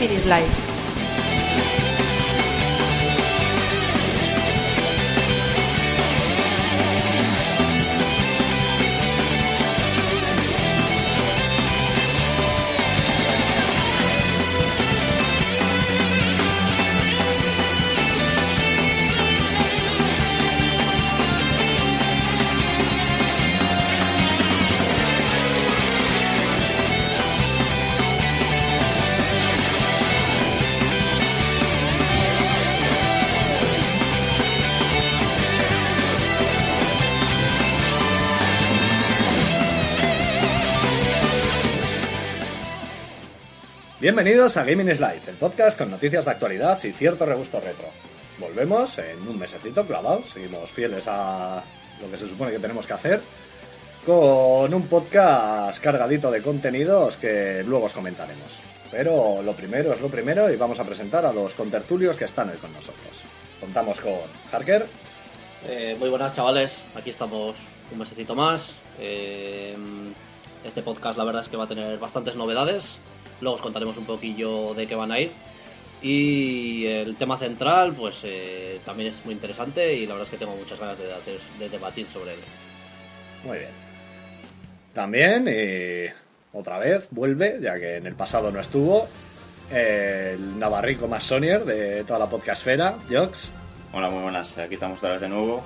Gaming is Bienvenidos a Gaming is Life, el podcast con noticias de actualidad y cierto regusto retro. Volvemos en un mesecito clavado, seguimos fieles a lo que se supone que tenemos que hacer, con un podcast cargadito de contenidos que luego os comentaremos. Pero lo primero es lo primero y vamos a presentar a los contertulios que están hoy con nosotros. Contamos con Harker, Eh, muy buenas chavales, aquí estamos un mesecito más. Eh, este podcast la verdad es que va a tener bastantes novedades. Luego os contaremos un poquillo de qué van a ir. Y el tema central pues eh, también es muy interesante y la verdad es que tengo muchas ganas de, hacer- de debatir sobre él. Muy bien. También, y otra vez, vuelve, ya que en el pasado no estuvo, el navarrico más sonier de toda la podcastfera, Jox. Hola, muy buenas. Aquí estamos otra vez de nuevo.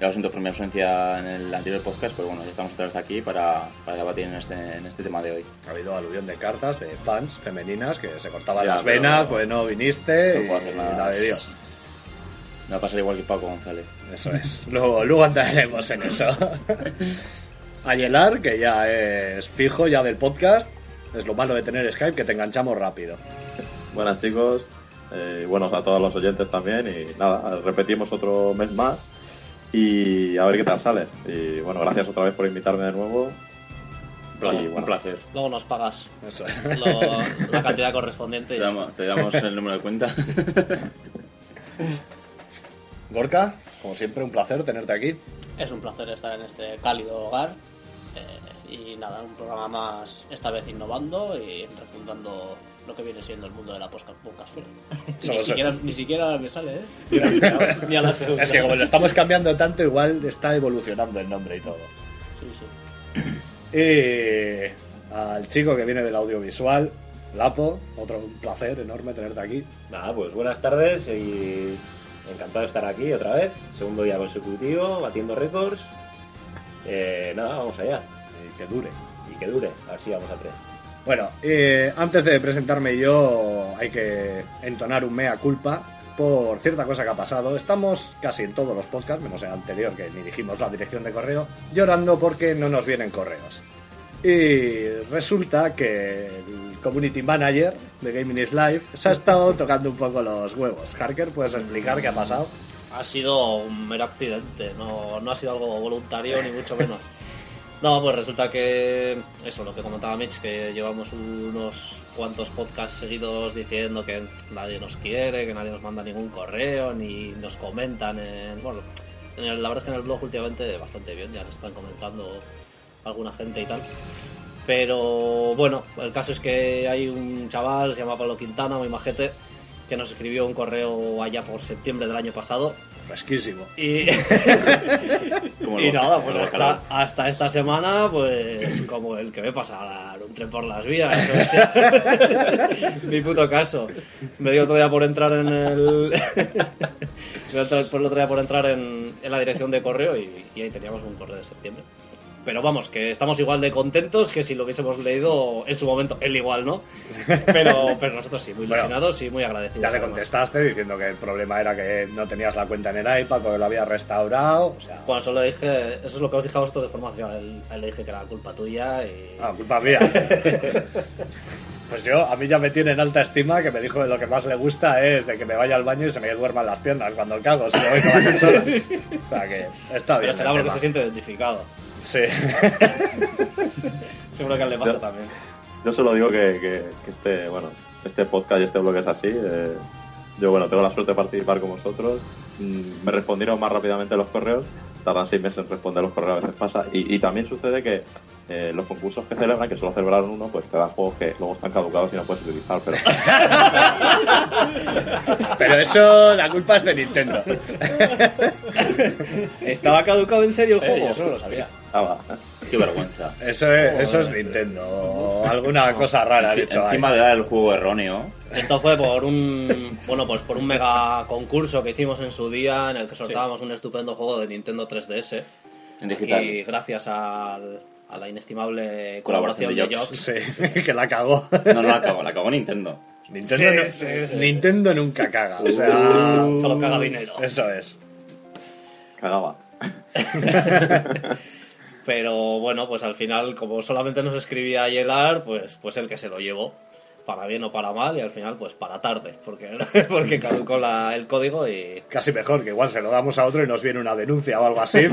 Ya lo siento por mi ausencia en el anterior podcast, pero bueno, ya estamos otra vez aquí para, para debatir en este, en este tema de hoy. Ha habido alusión de cartas de fans femeninas que se cortaban Ya, las venas, pues no viniste no y puedo hacer nada. la de Dios. Me va a pasar igual que Paco González. Eso es. luego, luego entraremos en eso. Ayelar, que ya es fijo ya del podcast. Es lo malo de tener Skype, que te enganchamos rápido. Buenas chicos, eh, buenos a todos los oyentes también y nada, repetimos otro mes más y a ver qué tal sale. Y bueno, gracias otra vez por invitarme de nuevo. Un placer. Y, bueno, un placer. Luego nos pagas lo- la cantidad correspondiente. y Te damos, te damos el número de cuenta. Gorka, como siempre, un placer tenerte aquí. Es un placer estar en este cálido hogar. eh, y nada, un programa más, esta vez innovando y refundando lo que viene siendo el mundo de la podcast podcastfera. Ni, siquiera, ni siquiera me sale, ¿eh? ni a la segunda. Es que como lo estamos cambiando tanto, igual está evolucionando el nombre y todo. Sí, sí. Y al chico que viene del audiovisual, Lapo, otro un placer enorme tenerte aquí. Nada, pues buenas tardes y encantado de estar aquí otra vez. Segundo día consecutivo, batiendo récords. Eh, nada, vamos allá. Y que dure. Y que dure, a ver si vamos a tres. Bueno, eh, antes de presentarme yo, hay que entonar un mea culpa por cierta cosa que ha pasado. Estamos casi en todos los podcasts, menos el anterior que ni dijimos la dirección de correo, llorando porque no nos vienen correos. Y resulta que el community manager de Gaming is Live se ha estado tocando un poco los huevos. Harker, ¿puedes explicar qué ha pasado? Ha sido un mero accidente, no, no ha sido algo voluntario ni mucho menos. No, pues resulta que eso, lo que comentaba Mitch, que llevamos unos cuantos podcasts seguidos diciendo que nadie nos quiere, que nadie nos manda ningún correo, ni nos comentan en... Bueno, en el- la verdad es que en el blog últimamente bastante bien, ya nos están comentando alguna gente y tal. Pero bueno, el caso es que hay un chaval, se llama Pablo Quintana, muy majete, que nos escribió un correo allá por septiembre del año pasado. Fresquísimo. Y, nada, pues hasta, hasta esta semana, pues como el que ve pasar un tren por las vías. o sea, mi puto caso. Me dio otro día por entrar en el. me dio otro- el otro día por entrar en, en la dirección de correo y, y ahí teníamos un correo de septiembre. Pero vamos, que estamos igual de contentos que si lo hubiésemos leído en su momento. Él igual, ¿no? Pero, pero nosotros sí, muy Bueno, ilusionados y muy agradecidos. Ya le además. contestaste diciendo que el problema era que no tenías la cuenta en el iPad porque lo había restaurado. O sea, Bueno, solo le dije, eso es lo que os dije a vosotros de formación. A él, él le dije que era culpa tuya y. Ah, culpa mía. Pues yo, a mí ya me tiene en alta estima que me dijo que lo que más le gusta es de que me vaya al baño y se me duerman las piernas cuando cago, si voy con la consola. O sea que está bien. Pero será porque tema. se siente identificado. Sí. Seguro que le pasa Yo- también. Yo solo digo que, que- que este, bueno, este podcast y este blog es así. eh, yo, bueno, tengo la suerte de participar con vosotros. Mm, me respondieron más rápidamente los correos. Tardan seis meses en responder los correos, a veces pasa. Y, y también sucede que eh, los concursos que celebran, que solo celebraron uno, pues te dan juegos que luego están caducados y no puedes utilizar. Pero Pero eso, la culpa es de Nintendo. ¿Estaba caducado en serio el Eh, juego? yo eso no lo sabía. ah, va. Qué vergüenza. Eso es, eso es Nintendo. O alguna cosa rara Enci- hecho ahí. Encima de dar el juego erróneo. Esto fue por un bueno pues por un mega concurso que hicimos en su día en el que sortábamos un estupendo juego de Nintendo 3DS. En digital. Y gracias al- a la inestimable Colaboración colaboración de Jobs. Sí, que la cagó. No, no la acabó, la acabó Nintendo. Nintendo, Sí, no- sí, sí. Nintendo nunca caga. O sea, Solo caga dinero. eso es. Cagaba. Pero bueno, pues al final, como solamente nos escribía Yelar, pues, pues el que se lo llevó. Para bien o para mal, y al final, pues para tarde, porque, porque caducó la- el código y. Casi mejor, que igual se lo damos a otro y nos viene una denuncia o algo así.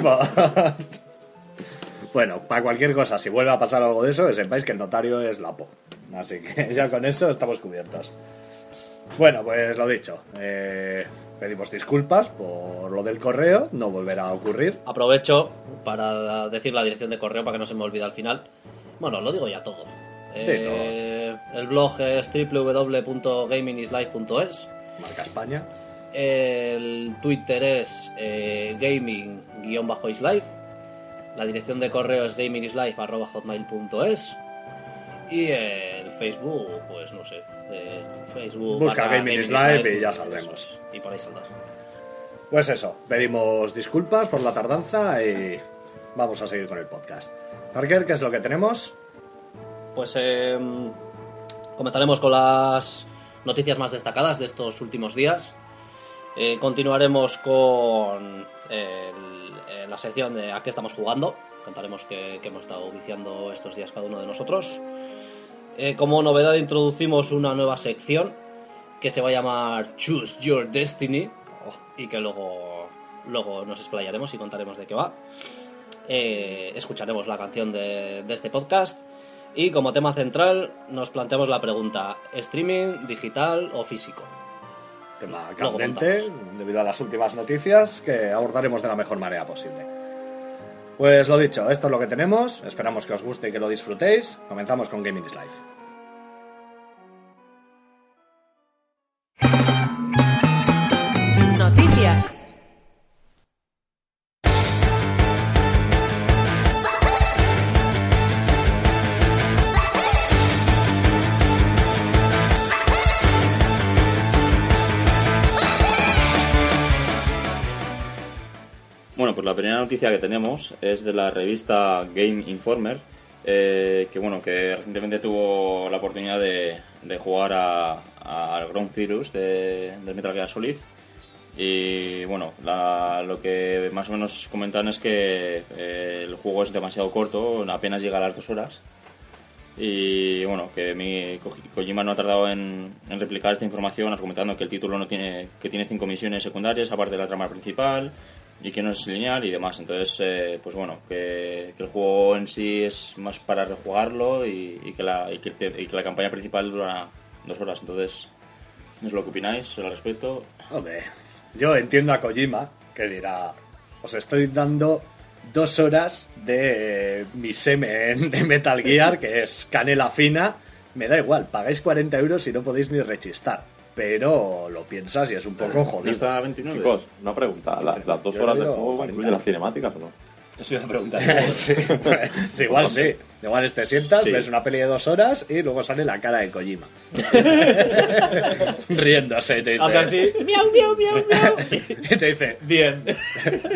Bueno, para cualquier cosa, si vuelve a pasar algo de eso, que sepáis que el notario es Lapo. Así que ya con eso estamos cubiertos. Bueno, pues lo dicho. eh, pedimos disculpas por lo del correo, no volverá a ocurrir. Aprovecho para decir la dirección de correo para que no se me olvide al final. Bueno, lo digo ya todo. Eh, el blog es www.gamingislife.es. Marca España. El Twitter es eh, gaming-islife. La dirección de correo es gamingislife.hotmail.es. Y el Facebook, pues no sé. eh, Facebook. Busca Gaming is Life y ya saldremos. es. Y por ahí saldrás. Pues eso, pedimos disculpas por la tardanza y vamos a seguir con el podcast. Parker, ¿qué es lo que tenemos? Pues eh, comenzaremos con las noticias más destacadas de estos últimos días. Eh, continuaremos con el- la sección de a qué estamos jugando. Contaremos qué hemos estado viciando estos días cada uno de nosotros. Eh, como novedad introducimos una nueva sección que se va a llamar Choose Your Destiny y que luego, luego nos explayaremos y contaremos de qué va. Eh, escucharemos la canción de, de este podcast y como tema central nos planteamos la pregunta ¿streaming, digital o físico? Tema candente, debido a las últimas noticias que abordaremos de la mejor manera posible. Pues lo dicho, esto es lo que tenemos. Esperamos que os guste y que lo disfrutéis. Comenzamos con Gaming is Life. Noticias. La primera noticia que tenemos es de la revista Game Informer, eh, que bueno, que recientemente tuvo la oportunidad de, de jugar a, a- al Ground Zeroes de, del Metal Gear Solid. Y bueno, la- lo que más o menos comentan es que eh, el juego es demasiado corto, apenas llega a las dos horas. Y bueno, que mi Ko- Kojima no ha tardado en, en replicar esta información, argumentando que el título no tiene, que tiene cinco misiones secundarias aparte de la trama principal y que no es lineal y demás. Entonces, eh, pues bueno, que, el juego en sí es más para rejugarlo y, que, la, y, que y la campaña principal dura dos horas. Entonces, no sé lo que opináis al respecto. Hombre, yo entiendo a Kojima que dirá, os estoy dando dos horas de mi semen de Metal Gear, que es canela fina, me da igual, pagáis 40 euros y no podéis ni rechistar. Pero lo piensas y es un poco ¿No jodido. está a 29? Chicos, una pregunta. ¿Las, las dos horas del juego 40. incluyen las cinemáticas o no? Eso iba a preguntar. Sí, pues, igual sí. Igual te sientas, Sí. ves una peli de dos horas y luego sale la cara de Kojima. Riéndose. y Te dice, así, miau, miau, miau, miau. y te dice, Bien.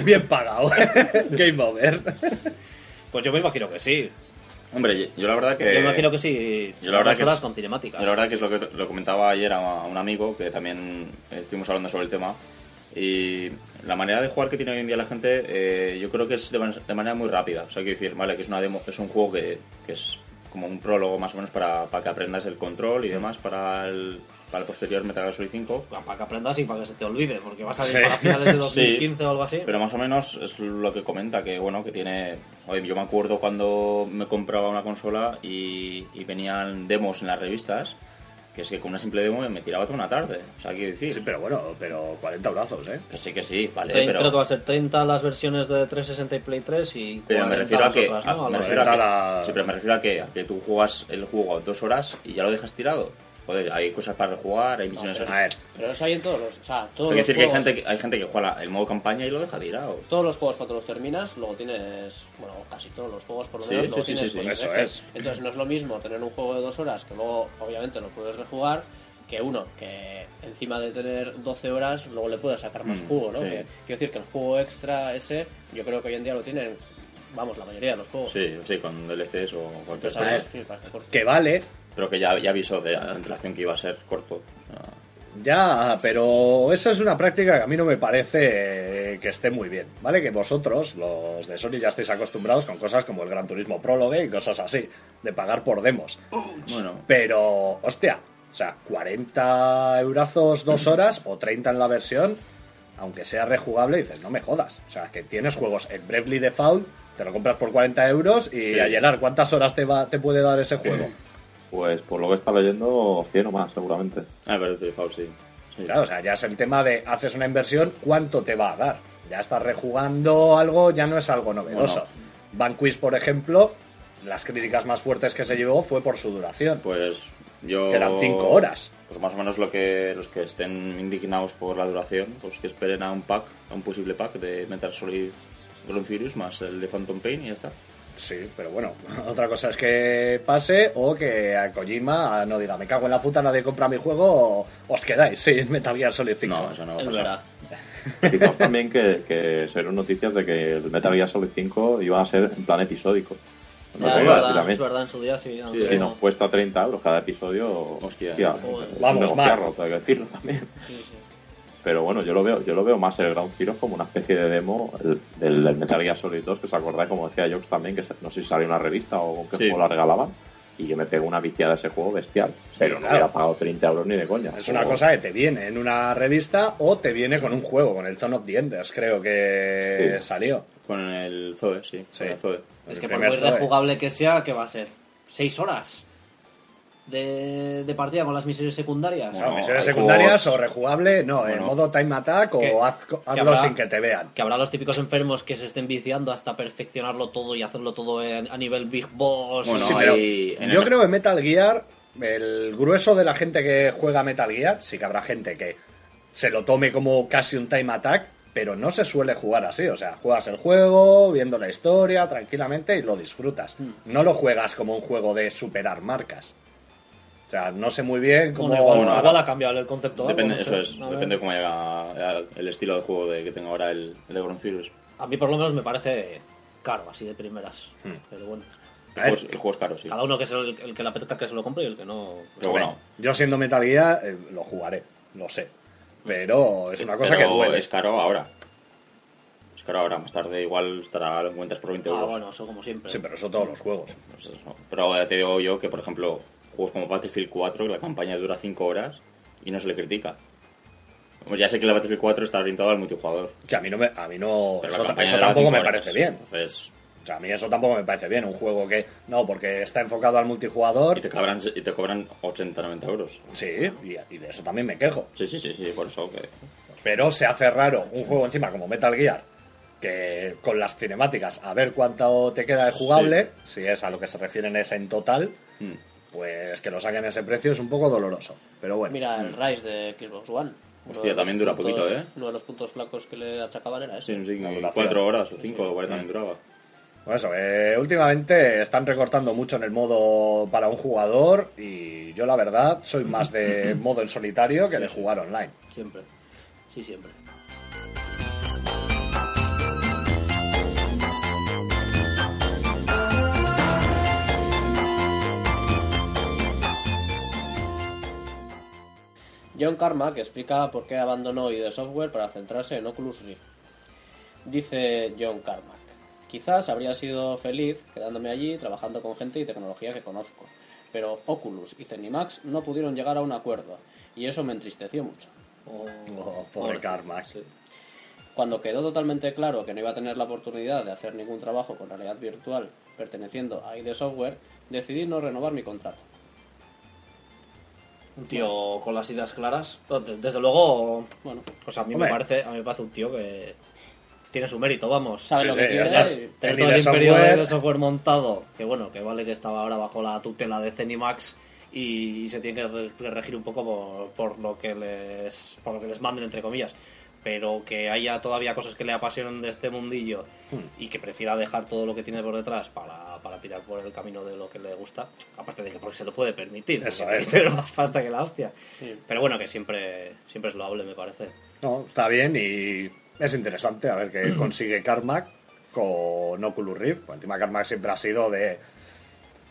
bien pagado. Game over. Pues yo me imagino que sí. Hombre, yo- la verdad que... Yo imagino que sí. yo la verdad que horas es- con cinemáticas. Yo la verdad que es lo que lo comentaba ayer a un amigo que también estuvimos hablando sobre el tema. Y la manera de jugar que tiene hoy en día la gente, eh, yo creo que es de, man- de manera muy rápida. O sea, quiero decir, vale, que es una demo, es un juego que, que es como un prólogo más o menos para, para que aprendas el control y demás para el, para el posterior Metal Gear Solid 5. Para que aprendas y para que se te olvide, porque va a salir Sí. para finales de Sí. 2015 o algo así. Pero más o menos es lo que comenta, que bueno, que tiene... Oye, yo me acuerdo cuando me compraba una consola y, y venían demos en las revistas que es que con una simple demo me tiraba toda una tarde. O sea, quiero decir. Sí, pero bueno, pero 40 brazos, ¿eh? Que sí, que sí, vale, pero. Creo que va a ser 30 las versiones de 360 y Play 3 y Pero 40 me refiero a las que, otras, a- ¿no? me Algo refiero a que- la- sí, pero me refiero a que, a que tú juegas el juego dos horas y ya lo dejas tirado. Joder, hay cosas para jugar, hay misiones A así. ver, Pero eso hay en todos los. O sea, todos los decir que hay juegos- gente que, hay gente que juega el modo campaña y lo deja tirado. Todos los juegos cuando los terminas, luego tienes, bueno, casi todos los juegos por lo menos sí, luego sí, tienes sí, cosas Eso es. Entonces no es lo mismo tener un juego de dos horas que luego obviamente lo puedes rejugar que uno que encima de tener 12 horas luego le puedes sacar más Mm, jugo, ¿no? sí. Que- quiero decir que el juego extra ese yo creo que hoy en día lo tienen, vamos, la mayoría de los juegos. Sí, sí, con DLCs o cualquier Entonces, cosa. ¿sabes? Sí, para que corte. que vale, Pero que ya, ya avisó de la antelación que iba a ser corto. Ya, pero esa es una práctica que a mí no me parece eh, que esté muy bien, ¿vale? Que vosotros, los de Sony, ya estáis acostumbrados con cosas como el Gran Turismo Prólogue y cosas así, de pagar por demos. Bueno, Pero, hostia, o sea, 40 eurazos dos horas o 30 en la versión, aunque sea rejugable, dices, no me jodas. O sea, que tienes juegos en Bravely Default, te lo compras por 40 euros y Sí. a llenar, ¿cuántas horas te, va, te puede dar ese juego? Pues por lo que está leyendo, 100 o más, seguramente. ah, pero el Default sí. Sí. Claro, o sea, ya es el tema de haces una inversión, ¿cuánto te va a dar? Ya estás rejugando algo, ya no es algo novedoso. Vanquish, por ejemplo, las críticas más fuertes que se llevó fue por su duración. Pues yo. Que eran cinco horas. Pues más o menos lo que los que estén indignados por la duración, pues que esperen a un pack, a un posible pack de Metal Solid Ground Furious más el de Phantom Pain y ya está. Sí, pero bueno, otra cosa es que pase o que a Kojima no diga, me cago en la puta, nadie compra mi juego, os quedáis sin Metal Gear Solid 5. No, eso no va a pasar. Quizás también que, que salieron noticias de que el Metal Gear Solid 5 iba a ser en plan episódico. No Ya, es, iba a decir verdad, es verdad, en su día sí. Sí, Si nos cuesta 30 euros cada episodio, Hostia. hostia, Vamos, mal. tengo que decirlo también. Sí, sí. Pero bueno, yo lo veo, yo lo veo más el Ground Zero como una especie de demo el- del, del Metal Gear Solid 2, que os acordáis, como decía Jox también, que se- no sé si salió una revista o qué Sí. juego la regalaban, y yo me pego una viciada a ese juego bestial. pero no claro. hubiera pagado 30 euros ni de coña. Es una cosa que te viene en una revista o te viene con un juego, con el Zone of the Enders, creo que Sí. salió. Con el Zoe, sí. Sí. Con el Zoe. Es El que por muy rejugable que sea, ¿qué va a ser? ¿Seis horas? De, de partida con las misiones secundarias. No, misiones secundarias juegos- o rejugable, no, en modo time attack Que- o haz- hazlo habrá- sin que te vean. Que habrá los típicos enfermos que se estén viciando hasta perfeccionarlo todo y hacerlo todo en- a nivel Big Boss. Bueno, Sí, hay- yo el- creo que Metal Gear, el grueso de la gente que juega Metal Gear, sí que habrá gente que se lo tome como casi un time attack, pero no se suele jugar así. O sea, juegas el juego, viendo la historia tranquilamente y lo disfrutas. Hmm. No lo juegas como un juego de superar marcas. O sea, no sé muy bien cómo. Bueno, igual, Bueno, igual ha cambiado el concepto. de algo, Depende, no eso sé. es, A ver. depende de cómo llega el estilo de juego de, que tenga ahora el, el de. A mí por lo menos me parece caro, así de primeras. Hmm. Pero bueno, El, juego, es, el juego es caro, sí. cada uno que es el, el que le apetezca que se lo compre y el que no... Pero bueno, Yo siendo Metal Gear, eh, lo jugaré, lo sé. Pero es una cosa pero que duele. es caro ahora. Es caro ahora, más tarde igual estará lo encuentras por 20 Ah, euros. bueno, eso como siempre. Sí, pero eso todos los juegos. No. Pero ya te digo yo que, por ejemplo, juegos como Battlefield 4, que la campaña dura 5 horas y no se le critica. Ya sé que la Battlefield 4 está orientado al multijugador. Que a mí no, me, a mí no Pero eso, tampoco me horas. parece bien. Entonces, O sea, a mí eso tampoco me parece bien. Un juego que. No, porque está enfocado al multijugador. y te cobran, y te cobran 80, 90 euros. Sí, y, y de eso también me quejo. Sí, sí, sí, sí, por eso que... Pero se hace raro un juego encima como Metal Gear. Que con las cinemáticas, a ver cuánto te queda de jugable, si es a lo que se refieren es en total, Mm. Pues que lo saquen a ese precio es un poco doloroso. Pero bueno, Mira el Rise de Xbox One. Uno Hostia, de los también dura puntos- poquito, ¿eh? Uno de los puntos flacos que le achacaban era ese. Sí, sí. 4 horas o 5 o 40 también duraba. Pues eso, eh, últimamente están recortando mucho en el modo para un jugador y yo la verdad soy más de modo en solitario que de jugar online. Siempre. Sí, siempre. John Carmack explica por qué abandonó ID Software para centrarse en Oculus Rift. Dice John Carmack, quizás habría sido feliz quedándome allí trabajando con gente y tecnología que conozco, pero Oculus y Zenimax no pudieron llegar a un acuerdo y eso me entristeció mucho. Oh, pobre Carmack. Cuando quedó totalmente claro que no iba a tener la oportunidad de hacer ningún trabajo con realidad virtual perteneciendo a ID Software, decidí no renovar mi contrato. Un tío con las ideas claras. Desde luego, Bueno, pues a mí Hombre. me parece, a mí me parece un tío que tiene su mérito, vamos. sabe Sí, lo sí, que quiere. estás- y- Tener todo el imperio Software- de software montado, que bueno, que vale que estaba ahora bajo la tutela de Zenimax y, se tiene que re- que regir un poco por, por lo que les por lo que les manden entre comillas, pero que haya todavía cosas que le apasionen de este mundillo Hmm. y que prefiera dejar todo lo que tiene por detrás para, para tirar por el camino de lo que le gusta, aparte de que porque se lo puede permitir, Eso es. tiene más pasta que la hostia. Sí. Pero bueno, que siempre siempre es loable, me parece. No, está bien y es interesante a ver qué consigue Carmack con Oculus Rift. Pues encima Carmack siempre ha sido de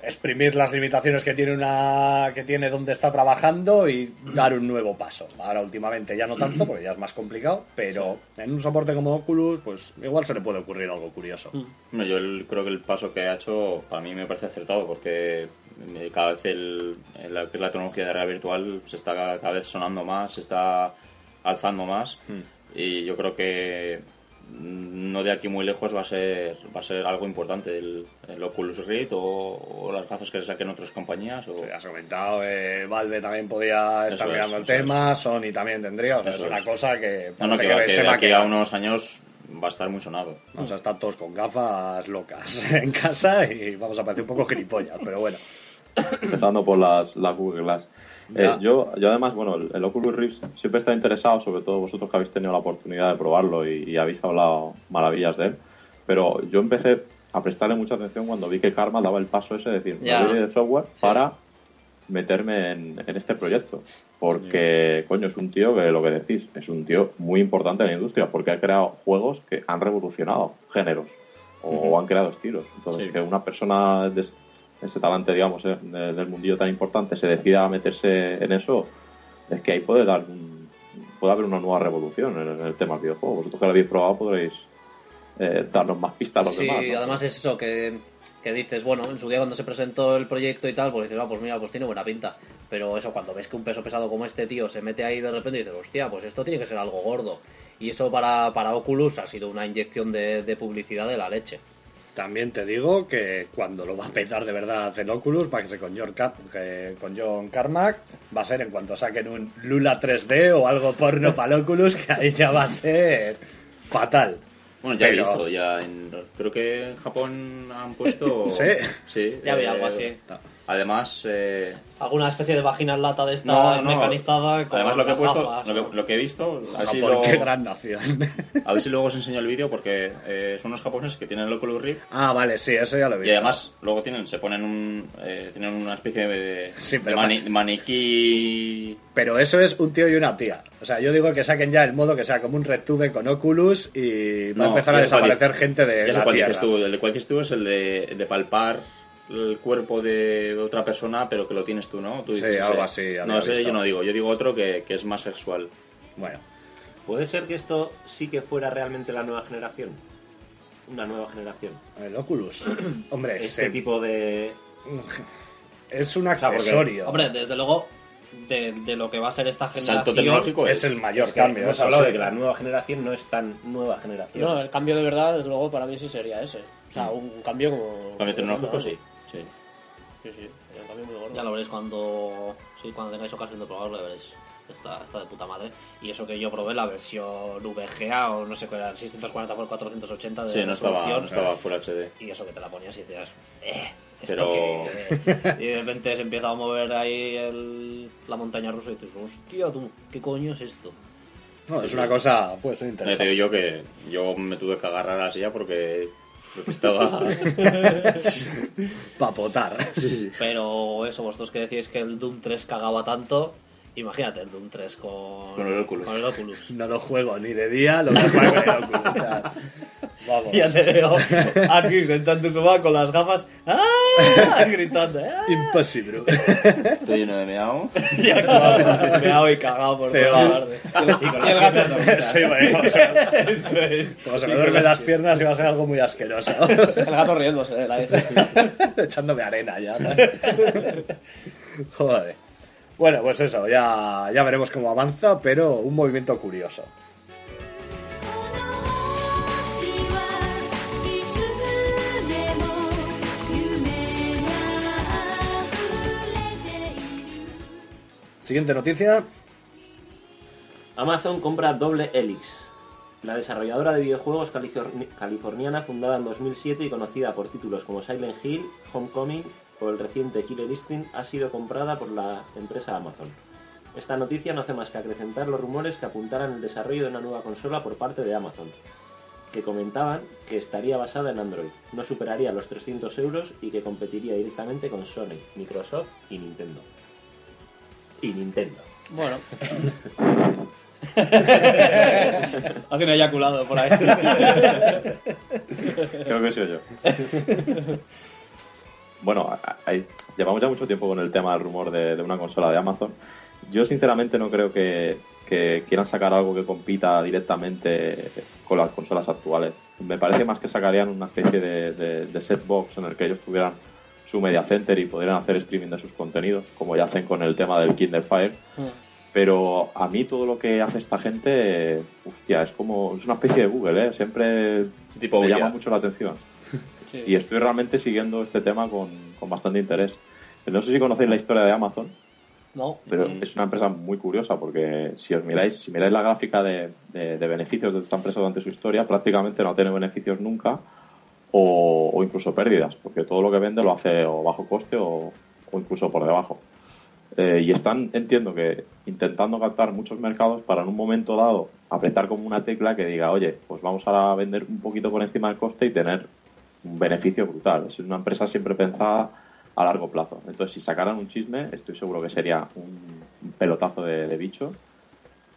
exprimir las limitaciones que tiene una que tiene donde está trabajando y dar un nuevo paso. Ahora últimamente ya no tanto porque ya es más complicado, pero en un soporte como Oculus pues igual se le puede ocurrir algo curioso. Hombre, yo el- creo que el paso que ha hecho para mí me parece acertado porque eh, cada vez el, la, tecnología de realidad virtual se está cada, vez sonando más, se está alzando más y yo creo que mm, no de aquí muy lejos va a ser va a ser algo importante el, el Oculus Rift o, o las gafas que le saquen otras compañías o Ya has comentado, eh, Valve también podía estar Eso es, mirando el tema, Sony también tendría, o sea, Eso es una es. cosa que, no, no, que, va- que se de aquí a unos años va a estar muy sonado Vamos a estar todos con gafas locas en casa y vamos a parecer un poco gilipollas, pero bueno. empezando por las, las Google Glass. Eh, yo, yo además, bueno, el, el Oculus Rift siempre está interesado, sobre todo vosotros que habéis tenido la oportunidad de probarlo y, y habéis hablado maravillas de él, pero yo empecé a prestarle mucha atención cuando vi que Karma daba el paso ese de decir, me Ya. voy de software para meterme en, en este proyecto. Porque, coño, es un tío que lo que decís, es un tío muy importante en la industria, porque ha creado juegos que han revolucionado géneros o han creado estilos. Entonces, Sí. que una persona de este talante, digamos, eh, de- del mundillo tan importante se decida a meterse en eso, es que ahí puede dar un- puede haber una nueva revolución en el, tema del videojuego. Vosotros que lo habéis probado podréis eh, darnos más pistas a los Sí, demás. ¿no? además es eso que, que dices, bueno, en su día cuando se presentó el proyecto y tal, pues dices, ah, pues mira, pues tiene buena pinta. Pero eso, cuando ves que un peso pesado como este tío se mete ahí de repente y dices, hostia, pues esto tiene que ser algo gordo. Y eso para, para Oculus ha sido una inyección de, de publicidad de la leche. También te digo que cuando lo va a petar de verdad en Oculus, va a ser con John, Car- que- con John Carmack, va a ser en cuanto saquen un Lula 3D o algo porno para el Oculus, que ahí ya va a ser fatal. Bueno, ya he visto, ya en, creo que en Japón han puesto... Sí. sí Ya eh, algo así. Además, eh, Alguna especie de vagina en lata de esta no, no, mecanizada. con además lo que he puesto, gafas, lo, ¿no? que, lo que he visto, a ver, si qué gran nación. a ver si luego os enseño el vídeo porque eh, son unos japoneses que tienen el Oculus Rift ah, vale, sí, eso ya lo he y visto. además luego tienen, se ponen un, eh, tienen una especie de, Sí, de pero mani- maniquí Pero eso es un tío y una tía. O sea, yo digo que saquen ya el modo que sea como un RedTube con Oculus y va a No, empezar a sé cuál desaparecer gente de Ya la cuál Tierra. dices tú, el de cuál dices tú es el de, de palpar el cuerpo de otra persona pero que lo tienes tú, ¿no? Tú Sí, algo ese. así, No, ese visto. yo no digo, yo digo otro que, que es más sexual. Bueno, ¿Puede ser que esto sí que fuera realmente la nueva generación? Una nueva generación. el Oculus. Hombre, Este se- tipo de... es un sea, porque- accesorio. Hombre, desde luego, de, de lo que va a ser esta generación... Salto tecnológico es el mayor Es que cambio. hemos hablado sí. de que la nueva generación no es tan nueva generación. No, el cambio de verdad, desde luego, para mí sí sería ese. O sea, un cambio como... Cambio tecnológico, sí. Sí. Sí, sí, sería un cambio muy gordo. Ya lo veréis cuando, sí, cuando tengáis ocasión de probarlo, ya veréis. Está, está de puta madre. Y eso que yo probé la versión VGA o no sé cuál era, 640 por 480 de Sí, no estaba, resolución. no estaba Full HD. Y eso que te la ponías y decías, eh, esto Pero- que... Y de repente se empieza a mover ahí el- la montaña rusa y dices, hostia, tú, ¿qué coño es esto? No, es una cosa, pues, Ya te interesante. digo yo que yo me tuve que agarrar a la silla porque, porque estaba... Papotar. Pero eso, vosotros que decíais que el Doom 3 cagaba tanto, imagínate el Doom 3 con, Con el Oculus. Con el Oculus. No lo juego ni de día, lo jugar con el Oculus. o sea, vamos. Ya te veo aquí sentado en tu sofá con las gafas, ¡ah! gritando, ¡ah! Imposible. Estoy lleno de meao. Ya claro, meado y cagado por toda va. la tarde. Y el gato también. Sí, bueno, como se- Eso es. como se me duermen las piernas iba a ser algo muy asqueroso. El gato riéndose de la Echándome arena ya. Joder. Bueno, pues eso, ya, ya veremos cómo avanza, pero un movimiento curioso. Siguiente noticia. Amazon compra Doble Helix. La desarrolladora de videojuegos californiana fundada en 2007 y conocida por títulos como Silent Hill, Homecoming, o el reciente Killer Instinct ha sido comprada por la empresa Amazon. Esta noticia no hace más que acrecentar los rumores que apuntaran el desarrollo de una nueva consola por parte de Amazon, que comentaban que estaría basada en Android, no superaría los 300 euros y que competiría directamente con Sony, Microsoft y Nintendo. Y Nintendo. Bueno. Alguien ha eyaculado por ahí. Creo que soy yo. Bueno, a- hay- llevamos ya mucho tiempo con el tema del rumor de, de una consola de Amazon. Yo sinceramente no creo que, que quieran sacar algo que compita directamente con las consolas actuales. Me parece más que sacarían una especie de, de, de set box en el que ellos tuvieran su media center y pudieran hacer streaming de sus contenidos, como ya hacen con el tema del Kindle Fire. Pero a mí todo lo que hace esta gente, hostia, es como es una especie de Google, ¿eh? Siempre Tipo me llama mucho la atención. Sí. Y estoy realmente siguiendo este tema con, con bastante interés. No sé si conocéis la historia de Amazon, No. pero Mm. es una empresa muy curiosa porque si os miráis, si miráis la gráfica de, de- de beneficios de esta empresa durante su historia, prácticamente no tiene beneficios nunca o, o incluso pérdidas, porque todo lo que vende lo hace o bajo coste o, o incluso por debajo. Eh, y están, entiendo que, intentando captar muchos mercados para en un momento dado apretar como una tecla que diga, oye, pues vamos a vender un poquito por encima del coste y tener un beneficio brutal. Es una empresa siempre pensada a largo plazo. Entonces, si sacaran un chisme, estoy seguro que sería un, pelotazo de, de bicho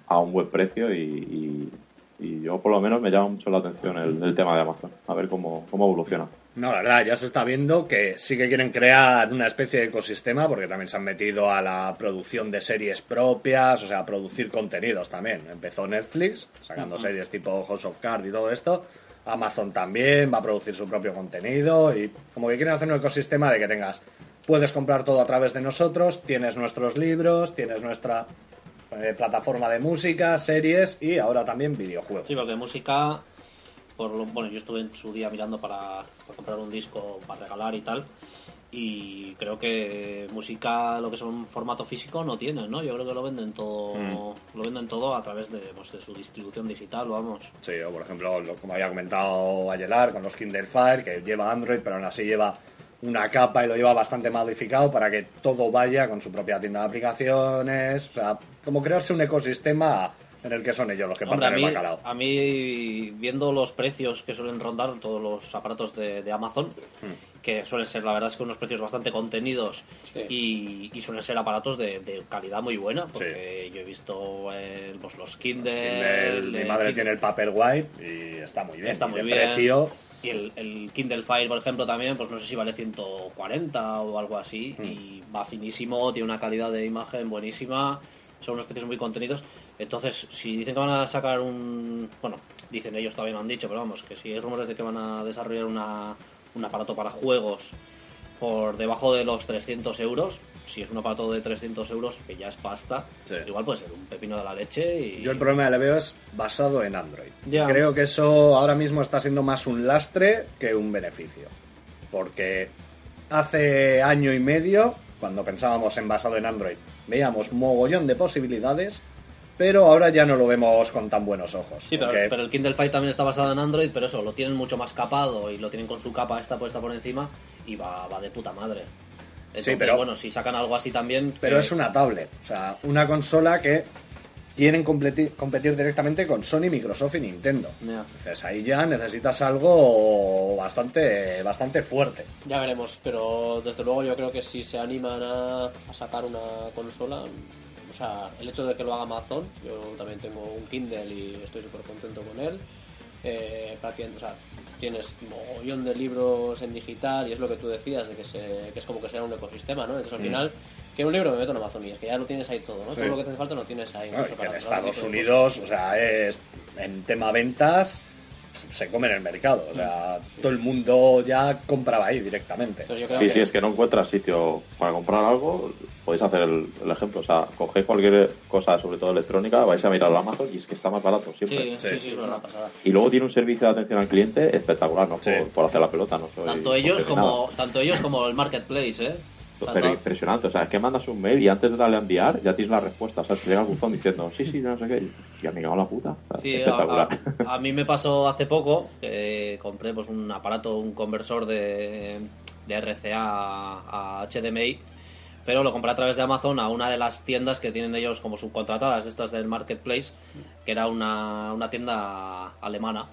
a un buen precio y, y- y yo por lo menos me llama mucho la atención el, el tema de Amazon. A ver cómo, cómo evoluciona. No, la verdad, ya se está viendo que sí que quieren crear una especie de ecosistema, porque también se han metido a la producción de series propias, o sea, a producir contenidos también. Empezó Netflix, sacando series tipo House of Cards y todo esto. Amazon también va a producir su propio contenido y como que quieren hacer un ecosistema de que tengas, puedes comprar todo a través de nosotros, tienes nuestros libros, tienes nuestra eh, plataforma de música, series y ahora también videojuegos. Sí, porque música, por bueno, yo estuve en su día mirando para comprar un disco para regalar y tal, y creo que música, lo que son formato físico, no tienen, ¿no? Yo creo que lo venden todo, Mm. lo venden todo a través de, pues, de su distribución digital, vamos. Sí, o por ejemplo, lo- como había comentado Ayelar, con los Kindle Fire, que lleva Android, pero aún así lleva una capa y lo lleva bastante modificado para que todo vaya con su propia tienda de aplicaciones. O sea, como crearse un ecosistema en el que son ellos los que Hombre, a parten mí, el bacalao. a mí, viendo los precios que suelen rondar todos los aparatos de, de Amazon, Hmm. Que suelen ser, la verdad es que unos precios bastante contenidos Sí. y, y suelen ser aparatos de, de calidad muy buena, porque yo he visto eh, pues, los Kindle, Kindle... mi eh, madre Kindle- tiene el Paperwhite y está muy bien. Está muy bien. precio, Y el, el Kindle Fire, por ejemplo, también, pues no sé si vale 140 o algo así. Hmm. Y va finísimo, tiene una calidad de imagen buenísima. Son unos precios muy contenidos. Entonces, si dicen que van a sacar un. Bueno, dicen ellos todavía no han dicho, pero vamos, que si hay rumores de que van a desarrollar una, un aparato para juegos por debajo de los 300 euros, si es un aparato de 300 euros, que ya es pasta, Sí. igual puede ser un pepino de la leche. Y... Yo el problema que le veo es basado en Android. Ya. Creo que eso ahora mismo está siendo más un lastre que un beneficio. Porque hace año y medio, cuando pensábamos en basado en Android, veíamos mogollón de posibilidades, pero ahora ya no lo vemos con tan buenos ojos. Sí, pero, Porque- pero el Kindle Fire también está basado en Android, pero eso, lo tienen mucho más capado y lo tienen con su capa esta puesta por encima y va, va de puta madre. Entonces, pero- bueno, si sacan algo así también... pero que- es una tablet, o sea, una consola que tienen completi- competir directamente con Sony, Microsoft y Nintendo. Ya. Entonces ahí ya necesitas algo bastante, bastante fuerte. Ya veremos, pero desde luego yo creo que si se animan a, a sacar una consola, o sea, el hecho de que lo haga Amazon, yo también tengo un Kindle y estoy súper contento con él. Eh, prácticamente, o sea, tienes mogollón de libros en digital y es lo que tú decías, de que, se, que es como que sea un ecosistema, ¿no? Entonces al final, que un libro me meto en Amazon y es que ya lo tienes ahí todo, ¿no? Sí. Todo lo que te hace falta lo tienes ahí. No, que en para Estados Unidos, o sea, es en tema ventas se come en el mercado, o sea, todo el mundo ya compraba ahí directamente. Entonces Sí, que sí, es que no encuentras sitio para comprar algo, podéis hacer el, el ejemplo. O sea, cogéis cualquier cosa, sobre todo electrónica, vais a mirar al Amazon y es que está más barato siempre. Sí, sí, Sí, sí, es una pasada. Y luego tiene un servicio de atención al cliente espectacular, ¿no? Sí. Por, por hacer la pelota, no soy Tanto ellos como tanto ellos como el marketplace, ¿eh? Pero impresionante. O sea, es que mandas un mail y antes de darle a enviar ya tienes la respuesta. O sea, te llega el buzón diciendo, sí, sí, no sé qué. Y, Hostia, me cago en la puta. O sea, Sí, a, espectacular. a- a mí me pasó hace poco que compré pues un aparato, un conversor de, de RCA a, a HDMI, pero lo compré a través de Amazon a una de las tiendas que tienen ellos como subcontratadas, estas del Marketplace, que era una, una tienda alemana.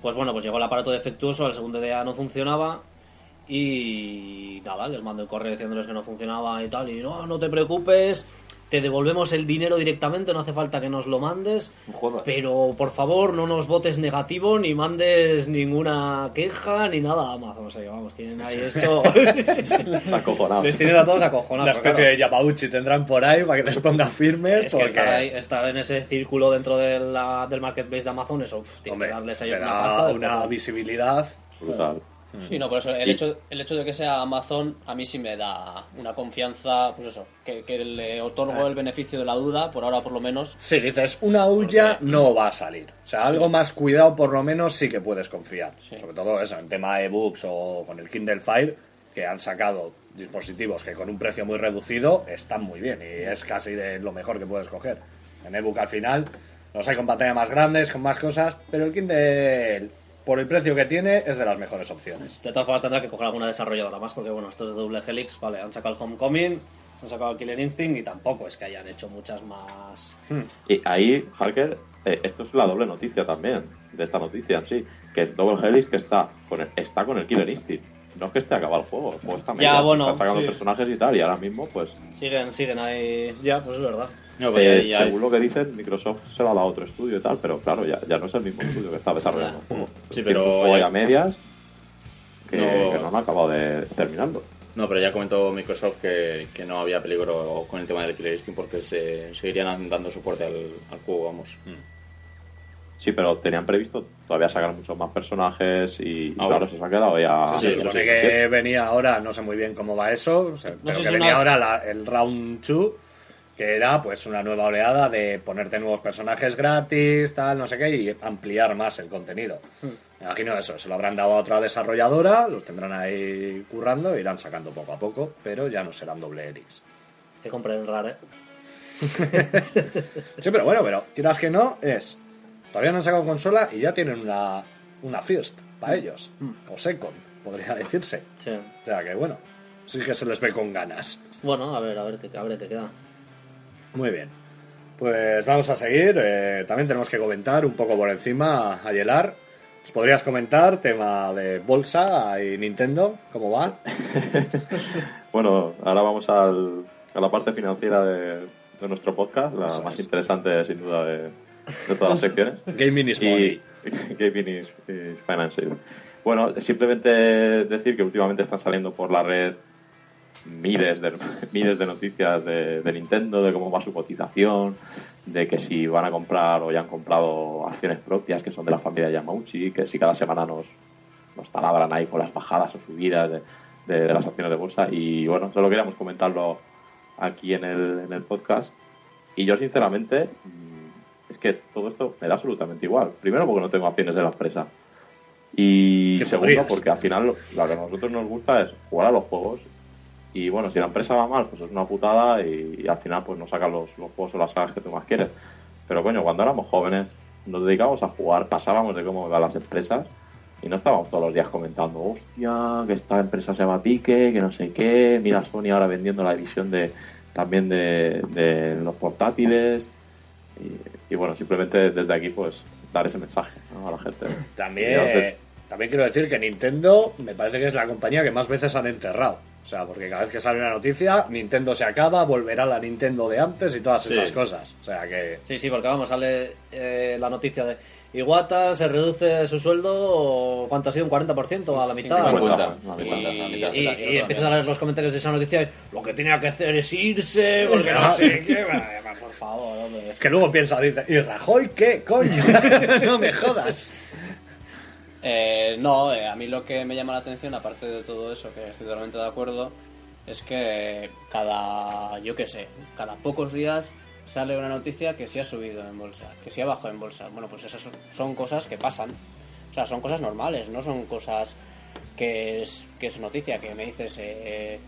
Pues bueno, pues llegó el aparato defectuoso, el segundo día no funcionaba y nada, les mandé un correo diciéndoles que no funcionaba y tal, y no, no te preocupes, te devolvemos el dinero directamente, no hace falta que nos lo mandes, Joder. pero por favor no nos votes negativo ni mandes ninguna queja ni nada a Amazon. O sea, vamos, tienen ahí esto. Está acojonado. Les tienen a todos acojonados. Una especie claro. de Yamauchi tendrán por ahí para que te ponga firmes. Es que porque, estar, ahí, estar en ese círculo dentro de la- del marketplace de Amazon, eso, uf, tiene hombre, que darles a ellos una pasta. una poco. visibilidad. Brutal. Sí, no, por eso el hecho, el hecho de que sea Amazon a mí sí me da una confianza, pues eso, que, que le otorgo el beneficio de la duda, por ahora por lo menos. Si dices una huya, no va a salir. O sea, algo más cuidado por lo menos sí que puedes confiar. Sí. Sobre todo eso, en tema ebooks o con el Kindle Fire, que han sacado dispositivos que con un precio muy reducido están muy bien y es casi de lo mejor que puedes coger. En ebook al final los hay con pantalla más grandes, con más cosas, pero el Kindle, por el precio que tiene, es de las mejores opciones. De todas formas tendrá que coger alguna desarrolladora más, porque bueno, estos de Double Helix, vale, han sacado el Homecoming, han sacado el Killer Instinct y tampoco es que hayan hecho muchas más. Y ahí, Harker, eh, esto es la doble noticia también, de esta noticia en sí, que es Double Helix que está con el, está con el Killer Instinct. No es que esté acabado el juego, el juego está Ya, medio, bueno, están sacando sí. personajes y tal, y ahora mismo, pues, Siguen, siguen ahí. Ya, pues es verdad. No, pues eh, ya- ya- según lo que dicen, Microsoft se lo ha dado a otro estudio y tal, pero claro, ya, ya no es el mismo estudio que está desarrollando el juego. Sí, Tiene pero un juego ya- medias que No. que no han acabado de terminarlo. No, pero ya comentó Microsoft que, que no había peligro con el tema del Killer Instinct porque se seguirían dando soporte al, al juego, vamos. Sí, pero tenían previsto todavía sacar muchos más personajes y, y Ah, claro, se se ha quedado ya... Sí, sí, sí. que venía ahora, no sé muy bien cómo va eso, o sea, pero sé que si venía una- ahora la- el Round 2, que era pues una nueva oleada de ponerte nuevos personajes gratis, tal, no sé qué, y ampliar más el contenido. Me imagino eso, se lo habrán dado a otra desarrolladora, los tendrán ahí currando, e irán sacando poco a poco, pero ya no serán doble Helix. Que compren Rare. Sí, pero bueno, pero quieras que no, es. Todavía no han sacado consola y ya tienen una, una First para ellos, o Second, podría decirse. Sí. O sea que bueno, sí que se les ve con ganas. Bueno, a ver, a ver qué, a ver qué queda. Muy bien. Pues vamos a seguir. eh, también tenemos que comentar un poco por encima a Yelar. ¿Nos podrías comentar tema de bolsa y Nintendo? ¿Cómo va? Bueno, ahora vamos al- a la parte financiera de, de nuestro podcast, la Eso más es. interesante sin duda de, de todas las secciones. Gaming is money. y Gaming is, is financial. Bueno, simplemente decir que últimamente están saliendo por la red miles de, miles de noticias de, de Nintendo, de cómo va su cotización, de que si van a comprar o ya han comprado acciones propias que son de la familia Yamauchi, que si cada semana nos, nos taladran ahí con las bajadas o subidas de, de- de las acciones de bolsa. Y bueno, solo queríamos comentarlo aquí en el, en el podcast. Y yo, sinceramente, mm, es que todo esto me da absolutamente igual. Primero, porque no tengo acciones de la empresa. Y segundo, podrías. porque al final lo, lo que a nosotros nos gusta es jugar a los juegos. Y bueno, si la empresa va mal, pues es una putada y, y al final pues no sacan los, los juegos o las sagas que tú más quieres. Pero coño, cuando éramos jóvenes, nos dedicábamos a jugar, pasábamos de cómo iban las empresas y no estábamos todos los días comentando, hostia, que esta empresa se va a pique, que no sé qué, mira Sony ahora vendiendo la división de también de, de los portátiles. Y, y bueno, simplemente desde aquí pues dar ese mensaje ¿no? a la gente. También, también quiero decir que Nintendo me parece que es la compañía que más veces han enterrado. O sea, porque cada vez que sale una noticia, Nintendo se acaba, volverá la Nintendo de antes y todas Sí. esas cosas. O sea que... Sí, sí, porque vamos, sale eh, la noticia de Iwata se reduce su sueldo, ¿cuánto ha sido? ¿Un 40% a la mitad? 50, Cuenta. la Y, mitad, la mitad. Y, y empiezas a leer los comentarios de esa noticia y, lo que tenía que hacer es irse, porque no sé qué. Por favor, hombre. Que luego piensa, dice, ¿y Rajoy qué? Coño, no me jodas. Eh, no, eh, a mí lo que me llama la atención, aparte de todo eso, que estoy totalmente de acuerdo, es que cada, yo qué sé, cada pocos días sale una noticia que sí ha subido en bolsa, que sí ha bajado en bolsa. Bueno, pues esas son- cosas que pasan. O sea, son cosas normales, no son cosas que es, que es noticia, que me dices, eh,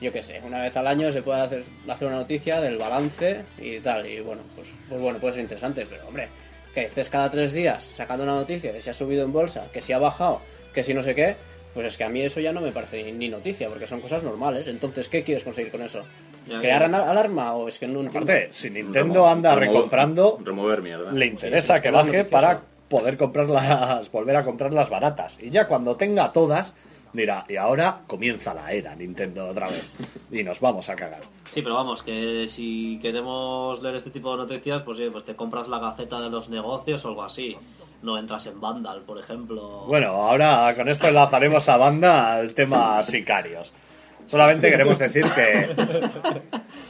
yo qué sé, una vez al año se puede hacer, hacer una noticia del balance y tal. Y bueno, pues, pues bueno, puede ser interesante, pero hombre, que estés cada tres días sacando una noticia de si ha subido en bolsa, que si ha bajado, que si no sé qué, pues es que a mí eso ya no me parece ni, ni noticia, porque son cosas normales. Entonces, ¿qué quieres conseguir con eso? Ya, ¿Crear ya. alarma o es que no entiendo? Aparte, si Nintendo anda Remover- recomprando, Remover mierda. le interesa Sí, que baje noticioso. para poder comprarlas, volver a comprarlas baratas. Y ya cuando tenga todas, dirá, y ahora comienza la era Nintendo otra vez. Y nos vamos a cagar. Sí, pero vamos, que si queremos leer este tipo de noticias, pues, sí, pues te compras la Gaceta de los Negocios o algo así. No entras en Vandal, por ejemplo. Bueno, ahora con esto enlazaremos a banda al tema sicarios. Solamente queremos decir que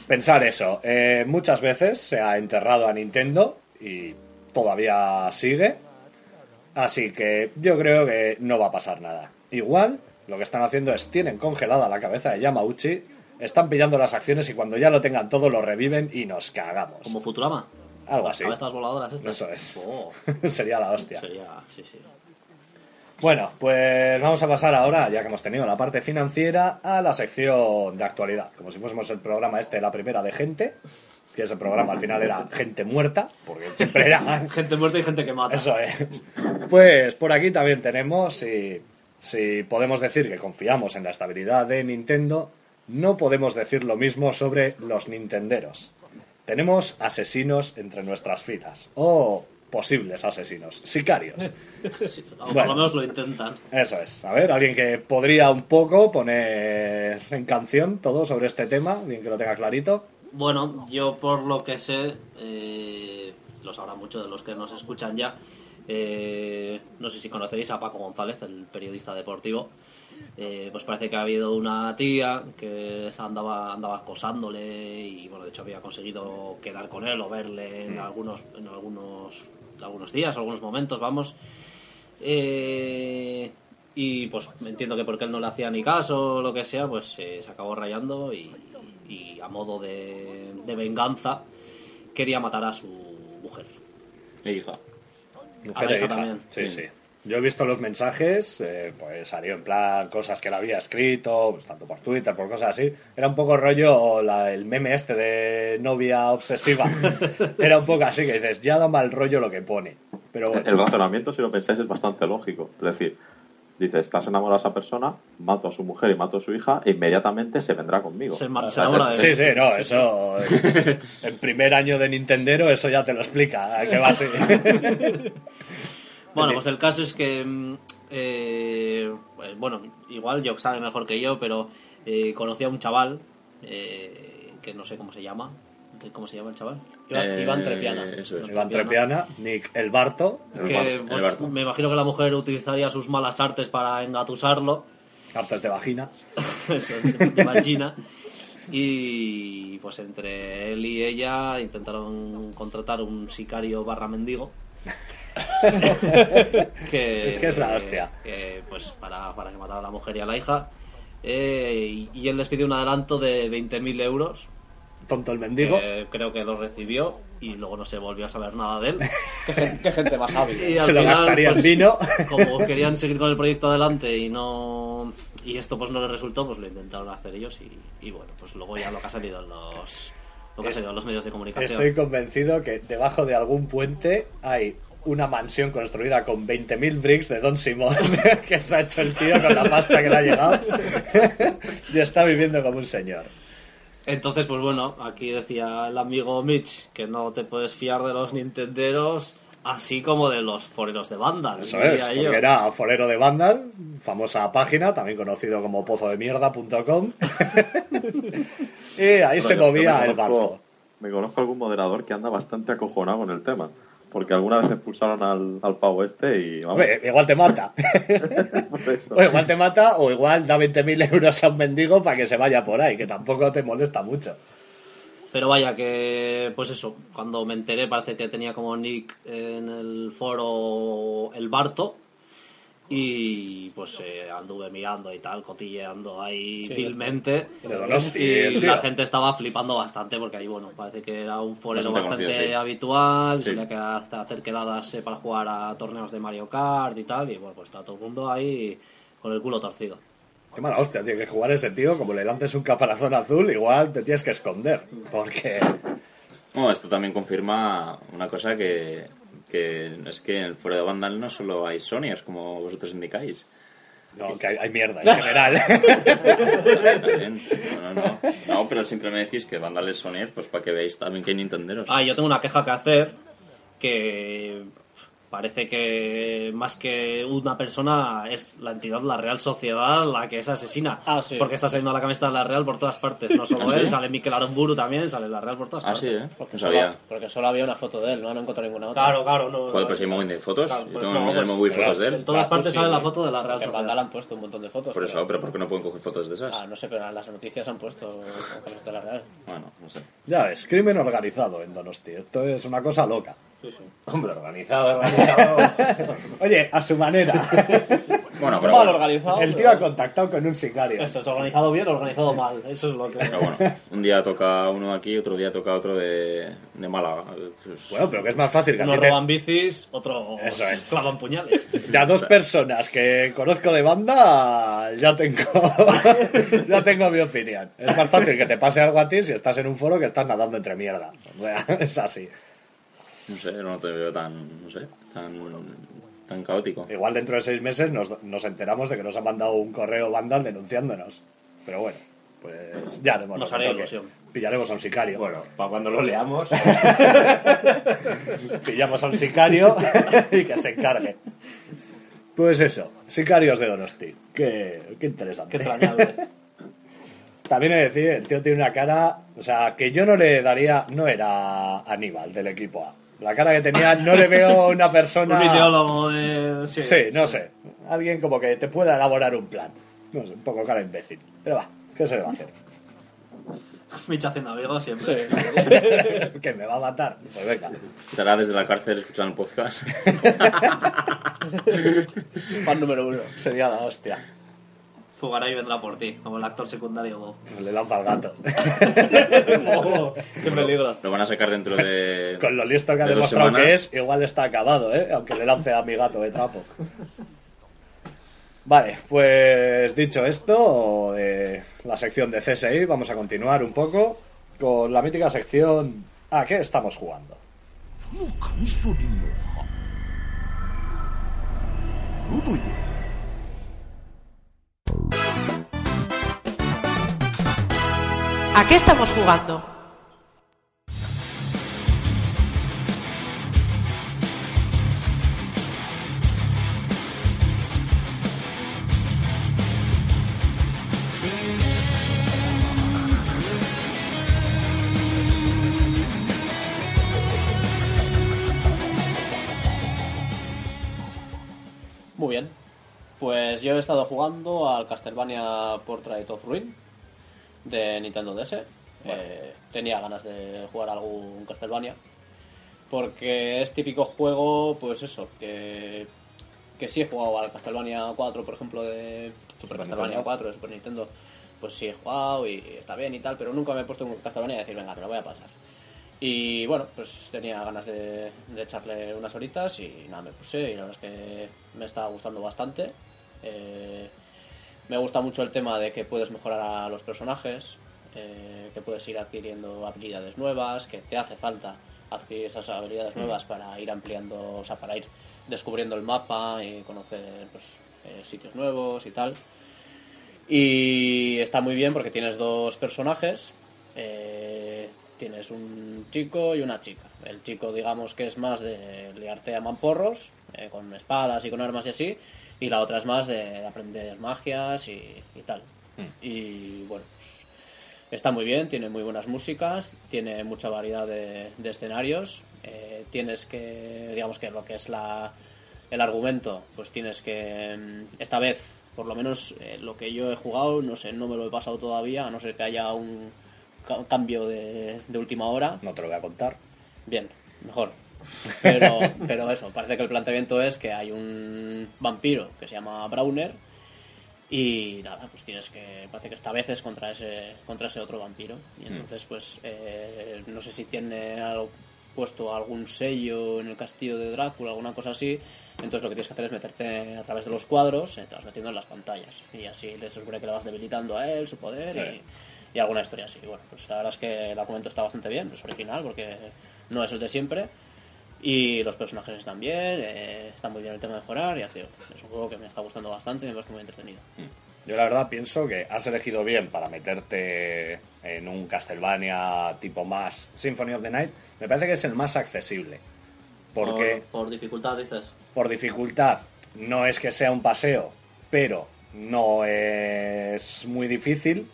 pensar eso. eh, muchas veces se ha enterrado a Nintendo y todavía sigue. Así que yo creo que no va a pasar nada. Igual lo que están haciendo es tienen congelada la cabeza de Yamauchi, están pillando las acciones y cuando ya lo tengan todo lo reviven y nos cagamos. Como Futurama. Algo así. cabezas voladoras estas. Eso es. Oh, Sería la hostia. sería, sí, sí. Bueno, pues vamos a pasar ahora, ya que hemos tenido la parte financiera, a la sección de actualidad. Como si fuésemos el programa este, la primera de gente, que ese programa al final era gente muerta, porque siempre era... Gente muerta y gente que mata. Eso es. Pues por aquí también tenemos, si, si podemos decir que confiamos en la estabilidad de Nintendo, no podemos decir lo mismo sobre los Nintenderos. Tenemos asesinos entre nuestras filas, o posibles asesinos, sicarios. Sí, o por Bueno. lo menos lo intentan. Eso es. A ver, alguien que podría un poco poner en canción todo sobre este tema, alguien que lo tenga clarito. Bueno, yo por lo que sé, eh, lo sabrán mucho de los que nos escuchan ya. Eh, no sé si conoceréis a Paco González, el periodista deportivo. Eh, pues parece que ha habido una tía que andaba, andaba acosándole y bueno, de hecho había conseguido quedar con él o verle en algunos, en algunos, algunos días, algunos momentos, vamos. Eh, y pues entiendo que porque él no le hacía ni caso o lo que sea, pues eh, se acabó rayando y, y a modo de, de venganza quería matar a su mujer. E hija. Mujer A la e hija hija. también. Sí, sí. Yo he visto los mensajes, eh, pues salió en plan cosas que él había escrito, pues, tanto por Twitter, por cosas así. Era un poco rollo la- el meme este de novia obsesiva. Era un poco así, que dices, ya da mal rollo lo que pone. Pero bueno, El razonamiento, si lo pensáis, es bastante lógico. Es decir, dice, estás enamorado de esa persona, mato a su mujer y mato a su hija, e inmediatamente se vendrá conmigo. Se mar- O se sea, enamora es- de Sí, sí, no, eso. El primer año de Nintendero, eso ya te lo explica, a que va así. Bueno, pues el caso es que, mm, eh, pues, bueno, igual Jock sabe mejor que yo, pero eh, conocí a un chaval, eh, que no sé cómo se llama. ¿Cómo se llama el chaval? Iván, Eh, Iván Trepiana. Eso es. Iván Trepiana, Nick El Barto, Que el pues, me imagino que la mujer utilizaría sus malas artes para engatusarlo. artes de vagina. Eso, de vagina. Y pues entre él y ella intentaron contratar un sicario barra mendigo. que, Es que es la hostia. que, pues para, para que matara a la mujer y a la hija. Eh, y, y él les pidió un adelanto de 20.000 euros. Tonto el mendigo. que creo que lo recibió y luego no se volvió a saber nada de él. ¿Qué, gen- qué gente más hábil. Y ¿eh? al Se lo final, gastaría en pues, vino. Como querían seguir con el proyecto adelante y no y esto pues no les resultó, pues lo intentaron hacer ellos y, y bueno, pues luego ya lo que ha salido en los lo que ha salido en los medios de comunicación. Estoy convencido que debajo de algún puente hay una mansión construida con 20.000 bricks de Don Simón que se ha hecho el tío con la pasta que le ha llegado y está viviendo como un señor. Entonces, pues bueno, aquí decía el amigo Mitch que no te puedes fiar de los nintenderos así como de los foreros de banda. Eso es, yo. porque era forero de Vandal, famosa página, también conocido como pozodemierda.com. y ahí se Pero movía el barco. Me conozco algún moderador que anda bastante acojonado con el tema. Porque alguna vez expulsaron al, al pavo este y vamos. Igual te mata. O igual te mata o igual da 20.000 euros a un mendigo para que se vaya por ahí, que tampoco te molesta mucho. Pero vaya que, pues eso, cuando me enteré parece que tenía como nick en el foro el Barto y pues eh, anduve mirando y tal, cotilleando ahí Sí, vilmente Donosti, y tío. la gente estaba flipando bastante porque ahí, bueno, parece que era un forero Bastante bastante conocido, sí. habitual, Sí. solía que hasta hacer quedadas eh, para jugar a torneos de Mario Kart y tal y bueno, pues está todo el mundo ahí con el culo torcido. Qué mala hostia, tiene que jugar ese tío, como le lances un caparazón azul, igual te tienes que esconder. Porque. Bueno, esto también confirma una cosa que, que es que en el foro de Vandal no solo hay Sonyers, como vosotros indicáis. No, que hay, hay mierda en general. No, no, no. No, pero siempre me decís que Vandal es Sonyers, pues para que veáis también que hay Nintenderos. Ah, yo tengo una queja que hacer que parece que más que una persona es la entidad, la Real Sociedad, la que es asesina. Ah, sí. Porque está saliendo la camiseta de la Real por todas partes. No solo ¿Ah, sí? él, sale Mikel Aramburu también, sale la Real por todas Ah, partes. sí, ¿eh? Porque No solo, sabía. porque solo había una foto de él, no han encontrado ninguna otra. Claro, claro. No, Joder, pues hay un móvil de fotos. Claro, Yo pues tengo no, en el pues- fotos de En él. todas partes sí, sale la foto de la Real En Sociedad. Han puesto un montón de fotos. Por eso, pero ¿por qué no pueden coger fotos de esas? Ah, no sé, pero en las noticias han puesto de la Real. Bueno, no sé. ya ves, crimen organizado en Donosti. Esto es una cosa loca. Hombre, organizado, organizado. Oye, a su manera. Bueno, pero Mal bueno, organizado. El tío ha contactado con un sicario. Eso es organizado bien o organizado mal. Eso es lo que. pero bueno, un día toca uno aquí, otro día toca otro de, de Málaga. Pues, Bueno, pero que es más fácil que Unos ti te- roban bicis, otros Eso es. clavan puñales. Ya dos personas que conozco de banda, ya tengo, ya tengo mi opinión. Es más fácil que te pase algo a ti si estás en un foro que estás nadando entre mierda. O sea, es así. No sé, no te veo tan, no sé, tan, tan caótico. Igual dentro de seis meses nos, nos enteramos de que nos ha mandado un correo Vandal denunciándonos. Pero bueno, pues ya haremos Nos haré ilusión. Pillaremos a un sicario. Bueno, para cuando lo leamos. Pillamos a un sicario y que se encargue. Pues eso, sicarios de Donosti. Qué, qué interesante. Qué entrañable. También he de decir, el tío tiene una cara, o sea, que yo no le daría, no era Aníbal del equipo A. La cara que tenía, no le veo una persona... Un ideólogo de. Sí, no sé. Alguien como que te pueda elaborar un plan. No sé, un poco cara imbécil. Pero va, ¿qué se le va a hacer? Micha haciendo amigos siempre. que me va a matar. Pues venga. Estará desde la cárcel escuchando el podcast. Fan número uno. Sería la hostia. Fugará y vendrá por ti, como el actor secundario. Pues le lanza al gato. Oh, ¡Qué peligro! Lo van a sacar dentro de. Con lo listo que ha de demostrado que es, igual está acabado, ¿eh? Aunque le lance a mi gato de trapo. Vale, pues dicho esto, de la sección de CSI, vamos a continuar un poco con la mítica sección ¿A qué estamos jugando? ¿A qué estamos jugando? Muy bien. Pues yo he estado jugando al Castlevania Portrait of Ruin de Nintendo DS. Eh, tenía ganas de jugar algún Castlevania. Porque es típico juego, pues eso, que, que sí he jugado al Castlevania 4, por ejemplo, de Super Castlevania 4 de Super Nintendo. Pues sí he jugado y está bien y tal, pero nunca me he puesto un Castlevania y decir, venga, me lo voy a pasar. Y bueno, pues tenía ganas de, de echarle unas horitas y nada, me puse y la verdad es que me está gustando bastante. Eh, me gusta mucho el tema de que puedes mejorar a los personajes, eh, que puedes ir adquiriendo habilidades nuevas, que te hace falta adquirir esas habilidades nuevas para ir ampliando, o sea, para ir descubriendo el mapa y conocer pues, eh, sitios nuevos y tal. Y está muy bien porque tienes dos personajes. eh, tienes un chico y una chica. El chico, digamos que es más de liarte a mamporros, eh, con espadas y con armas y así. Y la otra es más de aprender magias y, y tal. Y bueno, pues, está muy bien, tiene muy buenas músicas, tiene mucha variedad de, de escenarios. eh, tienes que, digamos que lo que es la, el argumento, pues tienes que, mm, esta vez, por lo menos eh, lo que yo he jugado, no sé, no me lo he pasado todavía, a no ser que haya un ca- cambio de, de última hora. No te lo voy a contar. Bien, mejor. Pero, pero eso, parece que el planteamiento es que hay un vampiro que se llama Browner y nada, pues tienes que, parece que esta vez es contra ese, contra ese otro vampiro. Y entonces, pues, eh, no sé si tiene algo- puesto algún sello en el castillo de Drácula, alguna cosa así. Entonces lo que tienes que hacer es meterte a través de los cuadros, eh, te vas metiendo en las pantallas. Y así le supone que le vas debilitando a él, su poder Sí. y, y alguna historia así. Bueno, pues la verdad es que el argumento está bastante bien, es original porque no es el de siempre. Y los personajes están bien, eh, está muy bien el tema de mejorar, ya te digo, es un juego que me está gustando bastante y me parece muy entretenido. Yo la verdad pienso que has elegido bien para meterte en un Castlevania tipo más Symphony of the Night. Me parece que es el más accesible. Porque Por, por dificultad, dices. por dificultad no es que sea un paseo, pero no es muy difícil.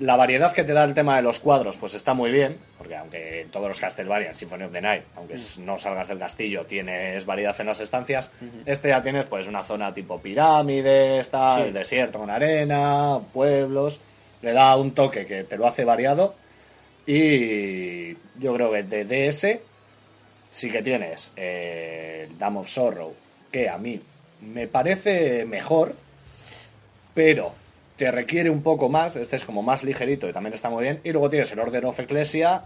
La variedad que te da el tema de los cuadros, pues está muy bien, porque aunque en todos los Castlevania, Symphony of the Night, aunque s- no salgas del castillo, tienes variedad en las estancias, este ya tienes pues una zona tipo pirámides, tal, Sí. desierto con arena, pueblos, le da un toque que te lo hace variado y yo creo que de DS sí que tienes eh, el Dam of Sorrow, que a mí me parece mejor, pero te requiere un poco más. Este es como más ligerito y también está muy bien. Y luego tienes el Order of Ecclesia,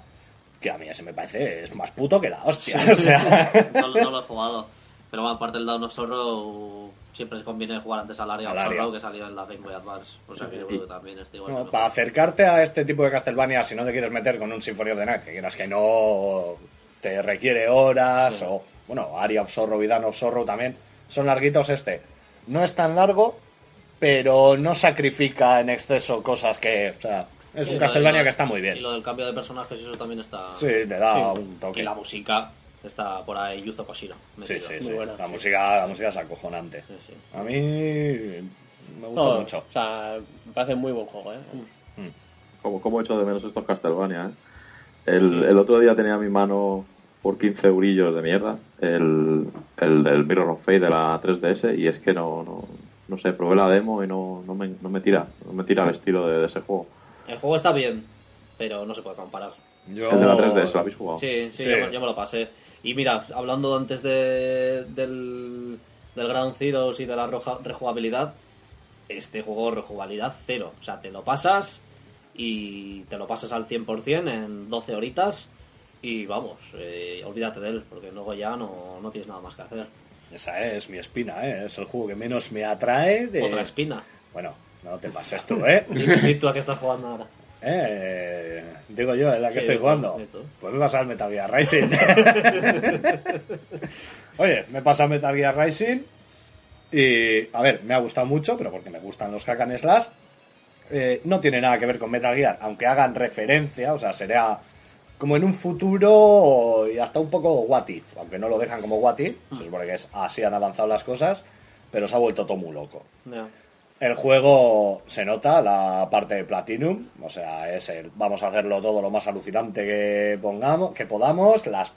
que a mí ese me parece es más puto que la hostia. O sea, No, lo- no lo he jugado. Pero bueno, aparte del Down of Sorrow, siempre conviene jugar antes al Area Al. Sorrow que salió en la Game Boy Advance. O sea que yo creo que también este igual. no, que para acercarte a este tipo de Castlevania, si no te quieres meter con un Symphony of the Night, que quieras que no te requiere horas, o bueno, Area of Sorrow y Dan of Sorrow también, son larguitos este. No es tan largo, pero no sacrifica en exceso cosas que. O sea, es un Castlevania que está muy bien. Y lo del cambio de personajes, eso también está. Sí, le da Sí. un toque. Y la música está por ahí, Yuzo Koshiro. Sí, sí, Muy sí. buena, la, sí. Música, la música es acojonante. Sí, sí. A mí me gusta No, mucho. O sea, me parece muy buen juego, ¿eh? Como, como echo de menos estos Castlevania, ¿eh? El, el otro día tenía en mi mano por 15 eurillos de mierda el, el del Mirror of Fate de la 3DS y es que no, no, no sé, probé la demo y no, no, me, no me tira, no me tira el estilo de, de ese juego. El juego está bien, pero no se puede comparar. Yo... El de la 3DS, ¿lo habéis jugado? Sí, sí, Sí. Yo, me- yo me lo pasé. Y mira, hablando antes de, del, del Ground Zeroes y de la roja- rejugabilidad, este juego rejugabilidad cero. O sea, te lo pasas y te lo pasas al 100% en 12 horitas y vamos, eh, olvídate de él, porque luego ya no, no tienes nada más que hacer. Esa es mi espina, ¿eh? Es el juego que menos me atrae de... Otra espina. Bueno, no te pases tú, ¿eh? ¿Y tú a qué estás jugando ahora? Eh, digo yo, en la que Sí, estoy jugando. tú. Pues me pasa el Metal Gear Rising. Oye, me pasa Metal Gear Rising y, a ver, me ha gustado mucho, pero porque me gustan los hack and slash. Eh, no tiene nada que ver con Metal Gear, aunque hagan referencia, o sea, sería como en un futuro y hasta un poco what if, aunque no lo dejan como what if, se supone que es así han avanzado las cosas, pero se ha vuelto todo muy loco. El juego se nota, la parte de Platinum, o sea, es el vamos a hacerlo todo lo más alucinante que pongamos, que podamos, las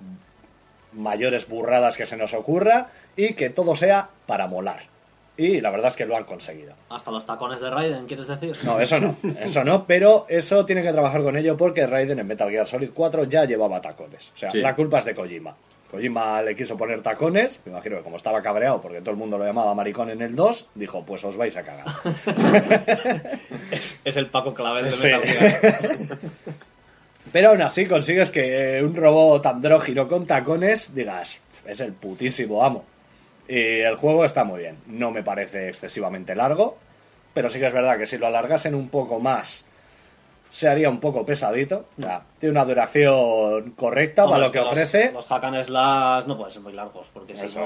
mayores burradas que se nos ocurra y que todo sea para molar. Y la verdad es que lo han conseguido. Hasta los tacones de Raiden, ¿quieres decir? No, eso no, eso no, pero eso tiene que trabajar con ello porque Raiden en Metal Gear Solid 4 ya llevaba tacones. O sea, Sí. la culpa es de Kojima. Kojima le quiso poner tacones, me imagino que como estaba cabreado porque todo el mundo lo llamaba maricón en el 2, dijo, pues os vais a cagar. Es, es el Paco Clavel de Sí. Metal Gear. Pero aún así consigues que un robot andrógino con tacones digas, es el putísimo amo. Y el juego está muy bien. No me parece excesivamente largo, pero sí que es verdad que si lo alargasen un poco más, se haría un poco pesadito. O sea, tiene una duración correcta para es lo que los- ofrece. Los hack and slash no pueden ser muy largos, porque si Eso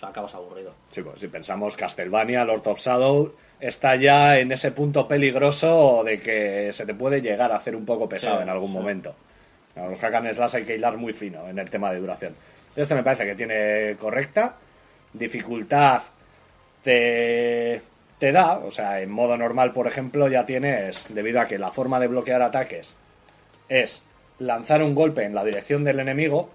no, acabas aburrido. Sí, pues, si pensamos Castlevania, Lord of Shadow, está ya en ese punto peligroso de que se te puede llegar a hacer un poco pesado Sí, en algún sí. momento. A los hack and slash hay que hilar muy fino en el tema de duración. Este me parece que tiene correcta. Dificultad te, te da, o sea, en modo normal, por ejemplo, ya tienes, debido a que la forma de bloquear ataques es lanzar un golpe en la dirección del enemigo,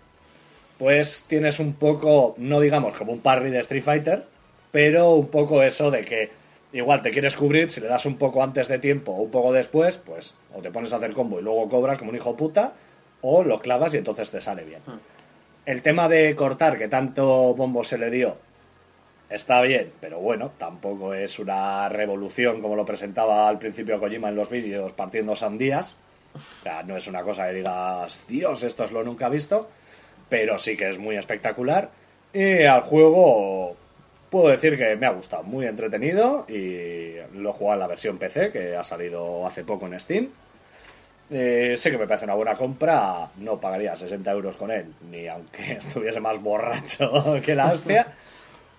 pues tienes un poco, no digamos como un parry de Street Fighter, pero un poco eso de que igual te quieres cubrir, si le das un poco antes de tiempo o un poco después, pues o te pones a hacer combo y luego cobras como un hijo puta, o lo clavas y entonces te sale bien. El tema de cortar, que tanto bombo se le dio, está bien, pero bueno, tampoco es una revolución como lo presentaba al principio Kojima en los vídeos partiendo sandías. O sea, no es una cosa que digas, Dios, esto es lo nunca visto, pero sí que es muy espectacular. Y al juego puedo decir que me ha gustado, muy entretenido y lo he en la versión PC que ha salido hace poco en Steam. Eh, sé que me parece una buena compra, no pagaría 60 euros con él, ni aunque estuviese más borracho que la hostia.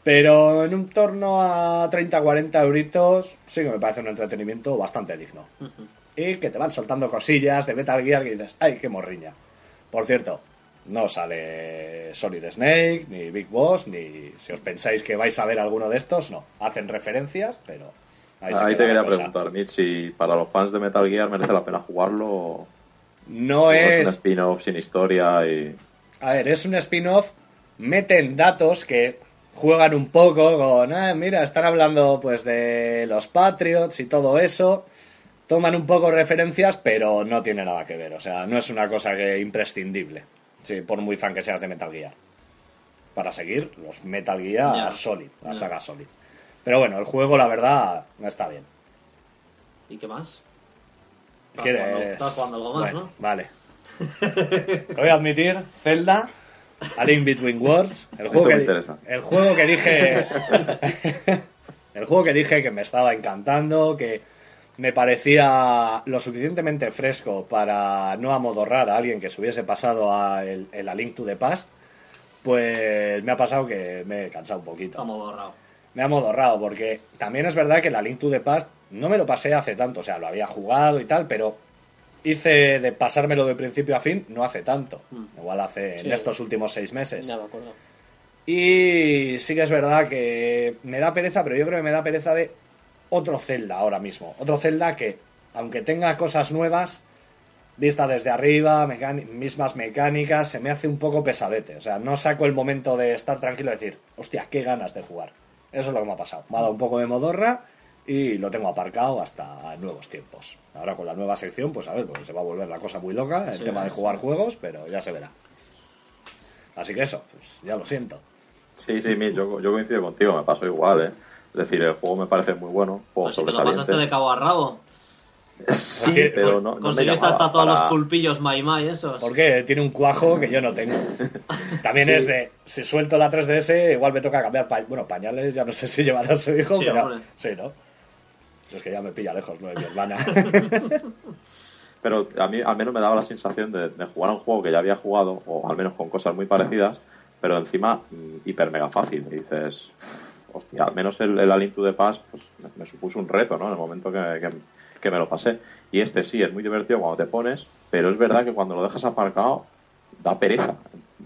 Pero en un torno a 30-40 euritos sí que me parece un entretenimiento bastante digno. Y que te van soltando cosillas de Metal Gear que dices, ¡ay, qué morriña! Por cierto, no sale Solid Snake, ni Big Boss, ni si os pensáis que vais a ver alguno de estos, no. Hacen referencias, pero... Ahí, te quería preguntar, Mitch, si para los fans de Metal Gear merece la pena jugarlo o No o es un es... spin-off sin historia y... A ver, es un spin-off, meten datos que juegan un poco con, ah, mira, están hablando pues de los Patriots y todo eso, toman un poco referencias, pero no tiene nada que ver, o sea, no es una cosa que imprescindible, sí, por muy fan que seas de Metal Gear. Para seguir los Metal Gear. Solid, la saga Solid. Pero bueno, el juego, la verdad, está bien. ¿Y qué más? ¿Quieres? jugando- estás jugando algo más, Bueno, ¿no? Vale. Voy a admitir, Zelda, A Link Between Worlds, el juego, que, interesa. el juego que dije, el juego que dije que me estaba encantando, que me parecía lo suficientemente fresco para no amodorrar a alguien que se hubiese pasado a el, el A Link to the Past, pues me ha pasado que me he cansado un poquito Está modorrado. me ha modorrado porque también es verdad que la Link to the Past no me lo pasé hace tanto, o sea, lo había jugado y tal, pero hice de pasármelo de principio a fin no hace tanto, igual hace en estos últimos seis meses. Ya me acuerdo. Y sí que es verdad que me da pereza, pero yo creo que me da pereza de otro Zelda ahora mismo, otro Zelda que, aunque tenga cosas nuevas, vista desde arriba, mismas mecánicas, se me hace un poco pesadete. O sea, no saco el momento de estar tranquilo y decir, hostia, qué ganas de jugar. Eso es lo que me ha pasado. Me ha dado un poco de modorra y lo tengo aparcado hasta nuevos tiempos. Ahora con la nueva sección, pues a ver, porque se va a volver la cosa muy loca, el Sí. tema de jugar juegos, pero ya se verá. Así que eso, pues ya lo siento. Sí, sí, yo, yo coincido contigo, me pasó igual, ¿eh? Es decir, el juego me parece muy bueno, juego Pues si te lo sobresaliente. pasaste de cabo a rabo. Sí, pero no, Conseguiste hasta todos para- los pulpillos Mai Mai esos. Porque tiene un cuajo que yo no tengo. También Sí. es de, si suelto la 3DS, igual me toca cambiar pa- bueno, pañales, ya no sé si llevará a su hijo, Sí, pero hombre. sí, ¿no? Es que ya me pilla lejos, ¿no? De mi hermana. Pero a mí al menos me daba la sensación de, de jugar a un juego que ya había jugado, o al menos con cosas muy parecidas, pero encima mm, hiper mega fácil. Y dices, hostia, al menos el, el A Link to the Past pues, me, me supuso un reto, ¿no? En el momento que, que- que me lo pasé. Y este sí, es muy divertido cuando te pones, pero es verdad que cuando lo dejas aparcado, da pereza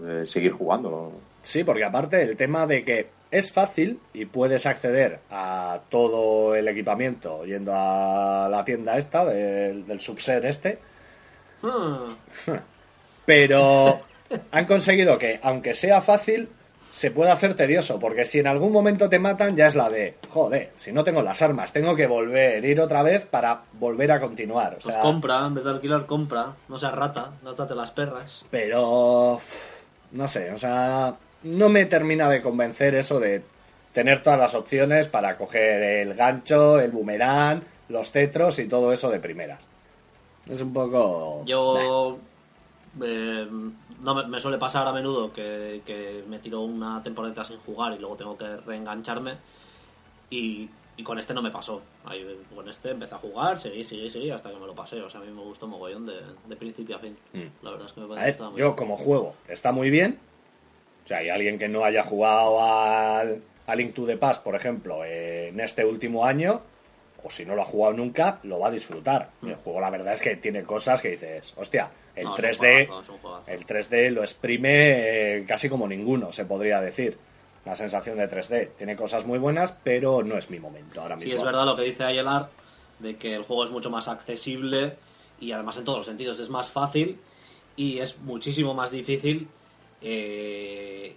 eh, seguir jugándolo. Sí, porque aparte el tema de que es fácil y puedes acceder a todo el equipamiento yendo a la tienda esta del, del subser este, Hmm. pero han conseguido que, aunque sea fácil, se pueda hacer tedioso, porque si en algún momento te matan, ya es la de, joder, si no tengo las armas, tengo que volver, ir otra vez para volver a continuar. O Pues sea, compra, en vez de alquilar, compra. No seas rata, gástate las perras. pero, no sé, o sea, no me termina de convencer eso de tener todas las opciones para coger el gancho, el boomerang, los cetros y todo eso de primeras. Es un poco... Yo. eh, no me, me suele pasar a menudo que, que me tiro una temporada sin jugar y luego tengo que reengancharme. Y, y con este no me pasó. Ahí, con este empecé a jugar, seguí, seguí, seguí hasta que me lo pasé. O sea, a mí me gustó mogollón de, de principio a fin. Mm. La verdad es que me parece que ver, yo bien. como juego está muy bien. O sea, hay alguien que no haya jugado al, a Link to the Past, por ejemplo, en este último año, o si no lo ha jugado nunca, lo va a disfrutar. El juego, la verdad es que tiene cosas que dices, hostia, el Mm. No, es un 3D, juegazo, es un juegazo. el 3D lo exprime eh, casi como ninguno, se podría decir. La sensación de 3D tiene cosas muy buenas, pero no es mi momento ahora mismo. Sí, es verdad lo que dice Ayelar, de que el juego es mucho más accesible y además en todos los sentidos es más fácil y es muchísimo más difícil eh,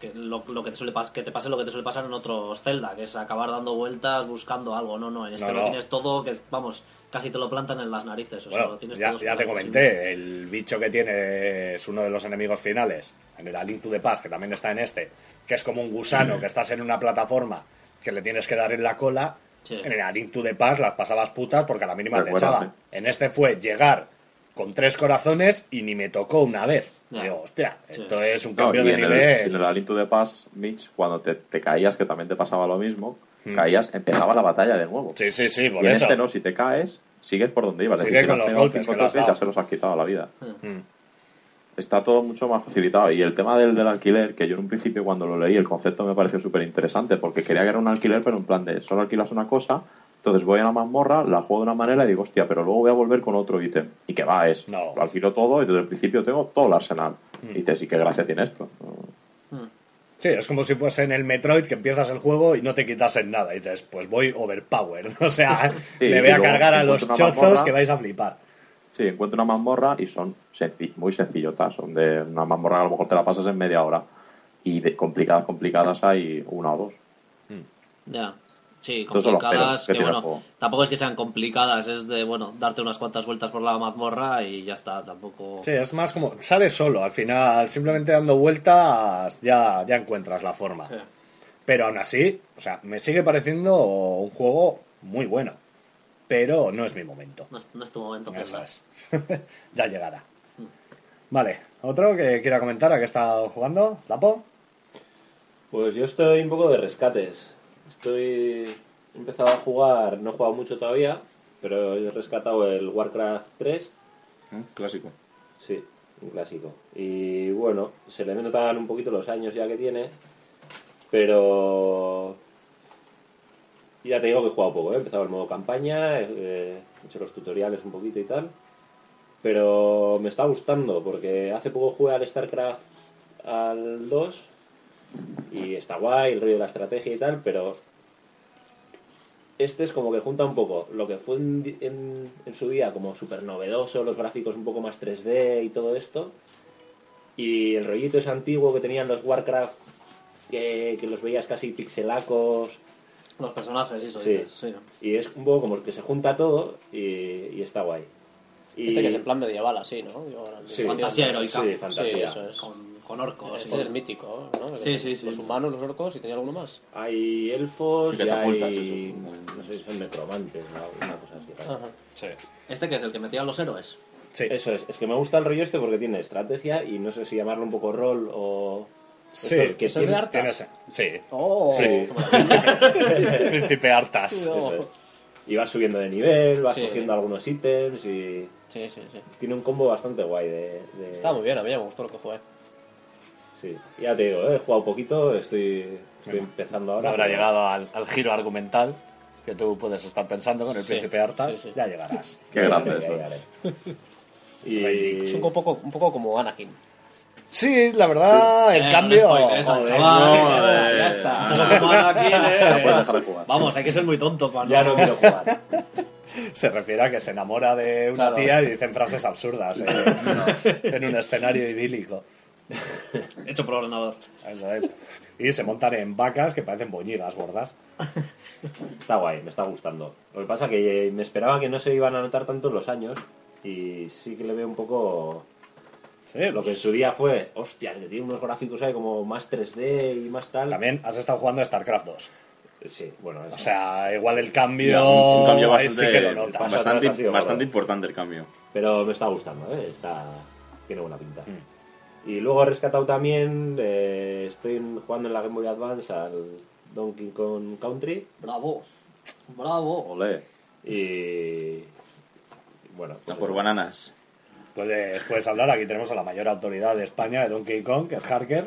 que, lo, lo que, te suele pas- que te pase lo que te suele pasar en otros Zelda, que es acabar dando vueltas buscando algo. No, no, en este No, lo tienes todo, que vamos, casi te lo plantan en las narices. O sea, Bueno, lo tienes ya, todo ya te comenté, el bicho que tiene es uno de los enemigos finales, en el A Link to the Past, que también está en este, que es como un gusano que estás en una plataforma que le tienes que dar en la cola. Sí. En el A Link to the Past las pasabas putas porque a la mínima te echaba. En este fue llegar con tres corazones y ni me tocó una vez. Ya. Digo, hostia, Sí. esto es un No, cambio y de en el, nivel. en el A Link to the Past, Mitch, cuando te, te caías, que también te pasaba lo mismo, Hmm. caías, empezaba la batalla de nuevo. Sí, sí, sí, por y en este no, si te caes, sigues por donde ibas. Es Sigue decir, si con los golpes que ya se los has quitado la vida. Mm. Está todo mucho más facilitado. Y el tema del, del alquiler, que yo en un principio cuando lo leí, el concepto me pareció súper interesante, porque quería que era un alquiler, pero en plan de solo alquilas una cosa, entonces voy a la mazmorra, la juego de una manera y digo, hostia, pero luego voy a volver con otro ítem. Y que va, es, No. lo alquilo todo y desde el principio tengo todo el arsenal. Mm. Y dices, ¿y qué gracia tiene esto? Sí, es como si fuese en el Metroid que empiezas el juego y no te quitasen nada. Y dices, pues voy overpowered. O sea, Sí, me voy a cargar a los chozos mazmorra- que vais a flipar. Sí, encuentro una mazmorra y son muy sencillotas. Son de una mazmorra que a lo mejor te la pasas en media hora. Y de complicadas, complicadas hay una o dos. Ya. Sí, complicadas. que bueno, tampoco es que sean complicadas, es de, bueno, darte unas cuantas vueltas por la mazmorra y ya está, tampoco. Sí, es más como, sales solo, al final, simplemente dando vueltas ya, ya encuentras la forma. Sí. Pero aún así, o sea, me sigue pareciendo un juego muy bueno. Pero no es mi momento. No es, no es tu momento, Eso es. ya llegará. Vale, otro que quiera comentar a qué está jugando, Lapo. Pues yo estoy un poco de rescates. Estoy. He empezado a jugar, no he jugado mucho todavía, pero he rescatado el Warcraft 3. ¿Eh? Clásico. Sí, un clásico. Y bueno, se le notan un poquito los años ya que tiene, pero. Ya te digo que he jugado poco, ¿eh? he empezado el modo campaña, he, he hecho los tutoriales un poquito y tal. Pero me está gustando, porque hace poco jugué al StarCraft al 2 y está guay el rollo de la estrategia y tal, pero este es como que junta un poco lo que fue en, di- en- en su día como súper novedoso, los gráficos un poco más 3D y todo esto, y el rollito ese antiguo que tenían los Warcraft, que, que los veías casi pixelacos, Los personajes, eso Sí. dices, sí. y es un poco como que se junta todo y, y está guay. Y, Este que es en plan medieval, así, ¿no? Yo, Sí. Fantasía heroica. Sí, fantasía. Sí, eso es. Con, con orcos. Este y- es el mítico, ¿no? Sí, sí, sí. Los humanos, los orcos, y tenía alguno más. Hay elfos Y hay... No sé si son necromantes, ¿no? una cosa así. Ajá. Sí. Este que es el que metía a los héroes. Sí. Eso es, es que me gusta el rollo este porque tiene estrategia y no sé si llamarlo un poco rol o... Sí, Esto que ¿es el de Artas? Sí. ¡Oh! Sí. Príncipe Artas. Eso es. Y vas subiendo de nivel, vas Sí. cogiendo algunos ítems y Sí, sí, sí. tiene un combo bastante guay de... de- Está muy bien, a mí me gustó lo que jugué. Sí, ya te digo, he jugado poquito, estoy, estoy empezando No ahora. habrá pero- llegado al, al giro argumental que tú puedes estar pensando con el Sí, Príncipe Artas. sí, sí. Ya llegarás. Qué grande Ya eso. Y... Es un poco, un poco como Anakin. Sí, la verdad, el Eh, cambio. no spoilees al joder, chaval, no, ya, eh, ya está. no. Como como Anakin, eh, No. Vamos, hay que ser muy tonto para Ya no quiero jugar. Se refiere a que se enamora de una Claro. tía y dicen frases absurdas eh, en un escenario idílico. Hecho por ordenador. Eso es. Y se montan en vacas que parecen boñigas gordas. Está guay, me está gustando. Lo que pasa que me esperaba que no se iban a notar tanto los años y sí que le veo un poco Sí, lo que en pues, su día fue, hostia, que tiene unos gráficos ahí como más 3D y más tal. también has estado jugando a StarCraft 2. Sí, bueno, eso. O sea, igual el cambio. Un, un cambio bastante, sí que lo notas. Pasa bastante, atrás ha sido bastante gordo. importante el cambio. Pero me está gustando, ¿eh? Está... tiene buena pinta. Mm. Y luego he rescatado también, eh, estoy jugando en la Game Boy Advance al Donkey Kong Country Bravo. Bravo. Olé. y... Bueno, pues por bananas. Puedes, puedes hablar, aquí tenemos a la mayor autoridad de España de Donkey Kong, que es Harker.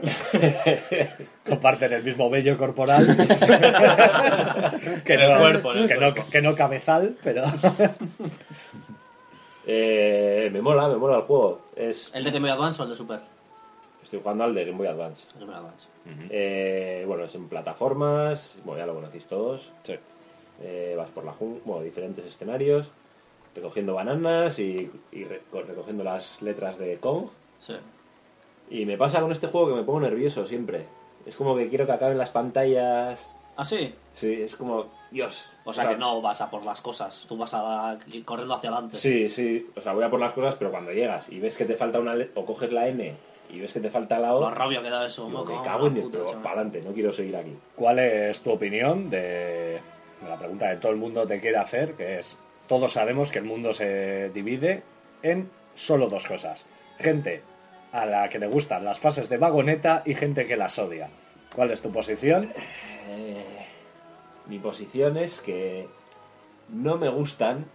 Comparten el mismo vello corporal. que, En el no, cuerpo, en el que, no, que no cabezal, pero. Eh, me mola, me mola el juego. Es, ¿El de Game Boy Advance o el de Super? Estoy jugando al de Game Boy Advance. Game Boy Advance. Eh, bueno, es en plataformas, bueno, ya lo conocéis todos. Sí. Eh, vas por la jungla, bueno, diferentes escenarios, recogiendo bananas y, y re- recogiendo las letras de Kong. Sí. Y me pasa con este juego que me pongo nervioso siempre. Es como que quiero que acaben las pantallas. ¿Ah, sí? Sí, es como, Dios. O sea que no vas a por las cosas, tú vas a ir corriendo hacia adelante. Sí, sí. O sea, voy a por las cosas, pero cuando llegas y ves que te falta una letra, o coges la N y ves que te falta la O, Lo rabio que da eso. me me cago en Dios, pero para adelante, no quiero seguir aquí. ¿Cuál es tu opinión de, la pregunta que todo el mundo te quiere hacer? Que es: todos sabemos que el mundo se divide en solo dos cosas. Gente a la que le gustan las fases de vagoneta y gente que las odia. ¿Cuál es tu posición? Eh, mi posición es que no me gustan.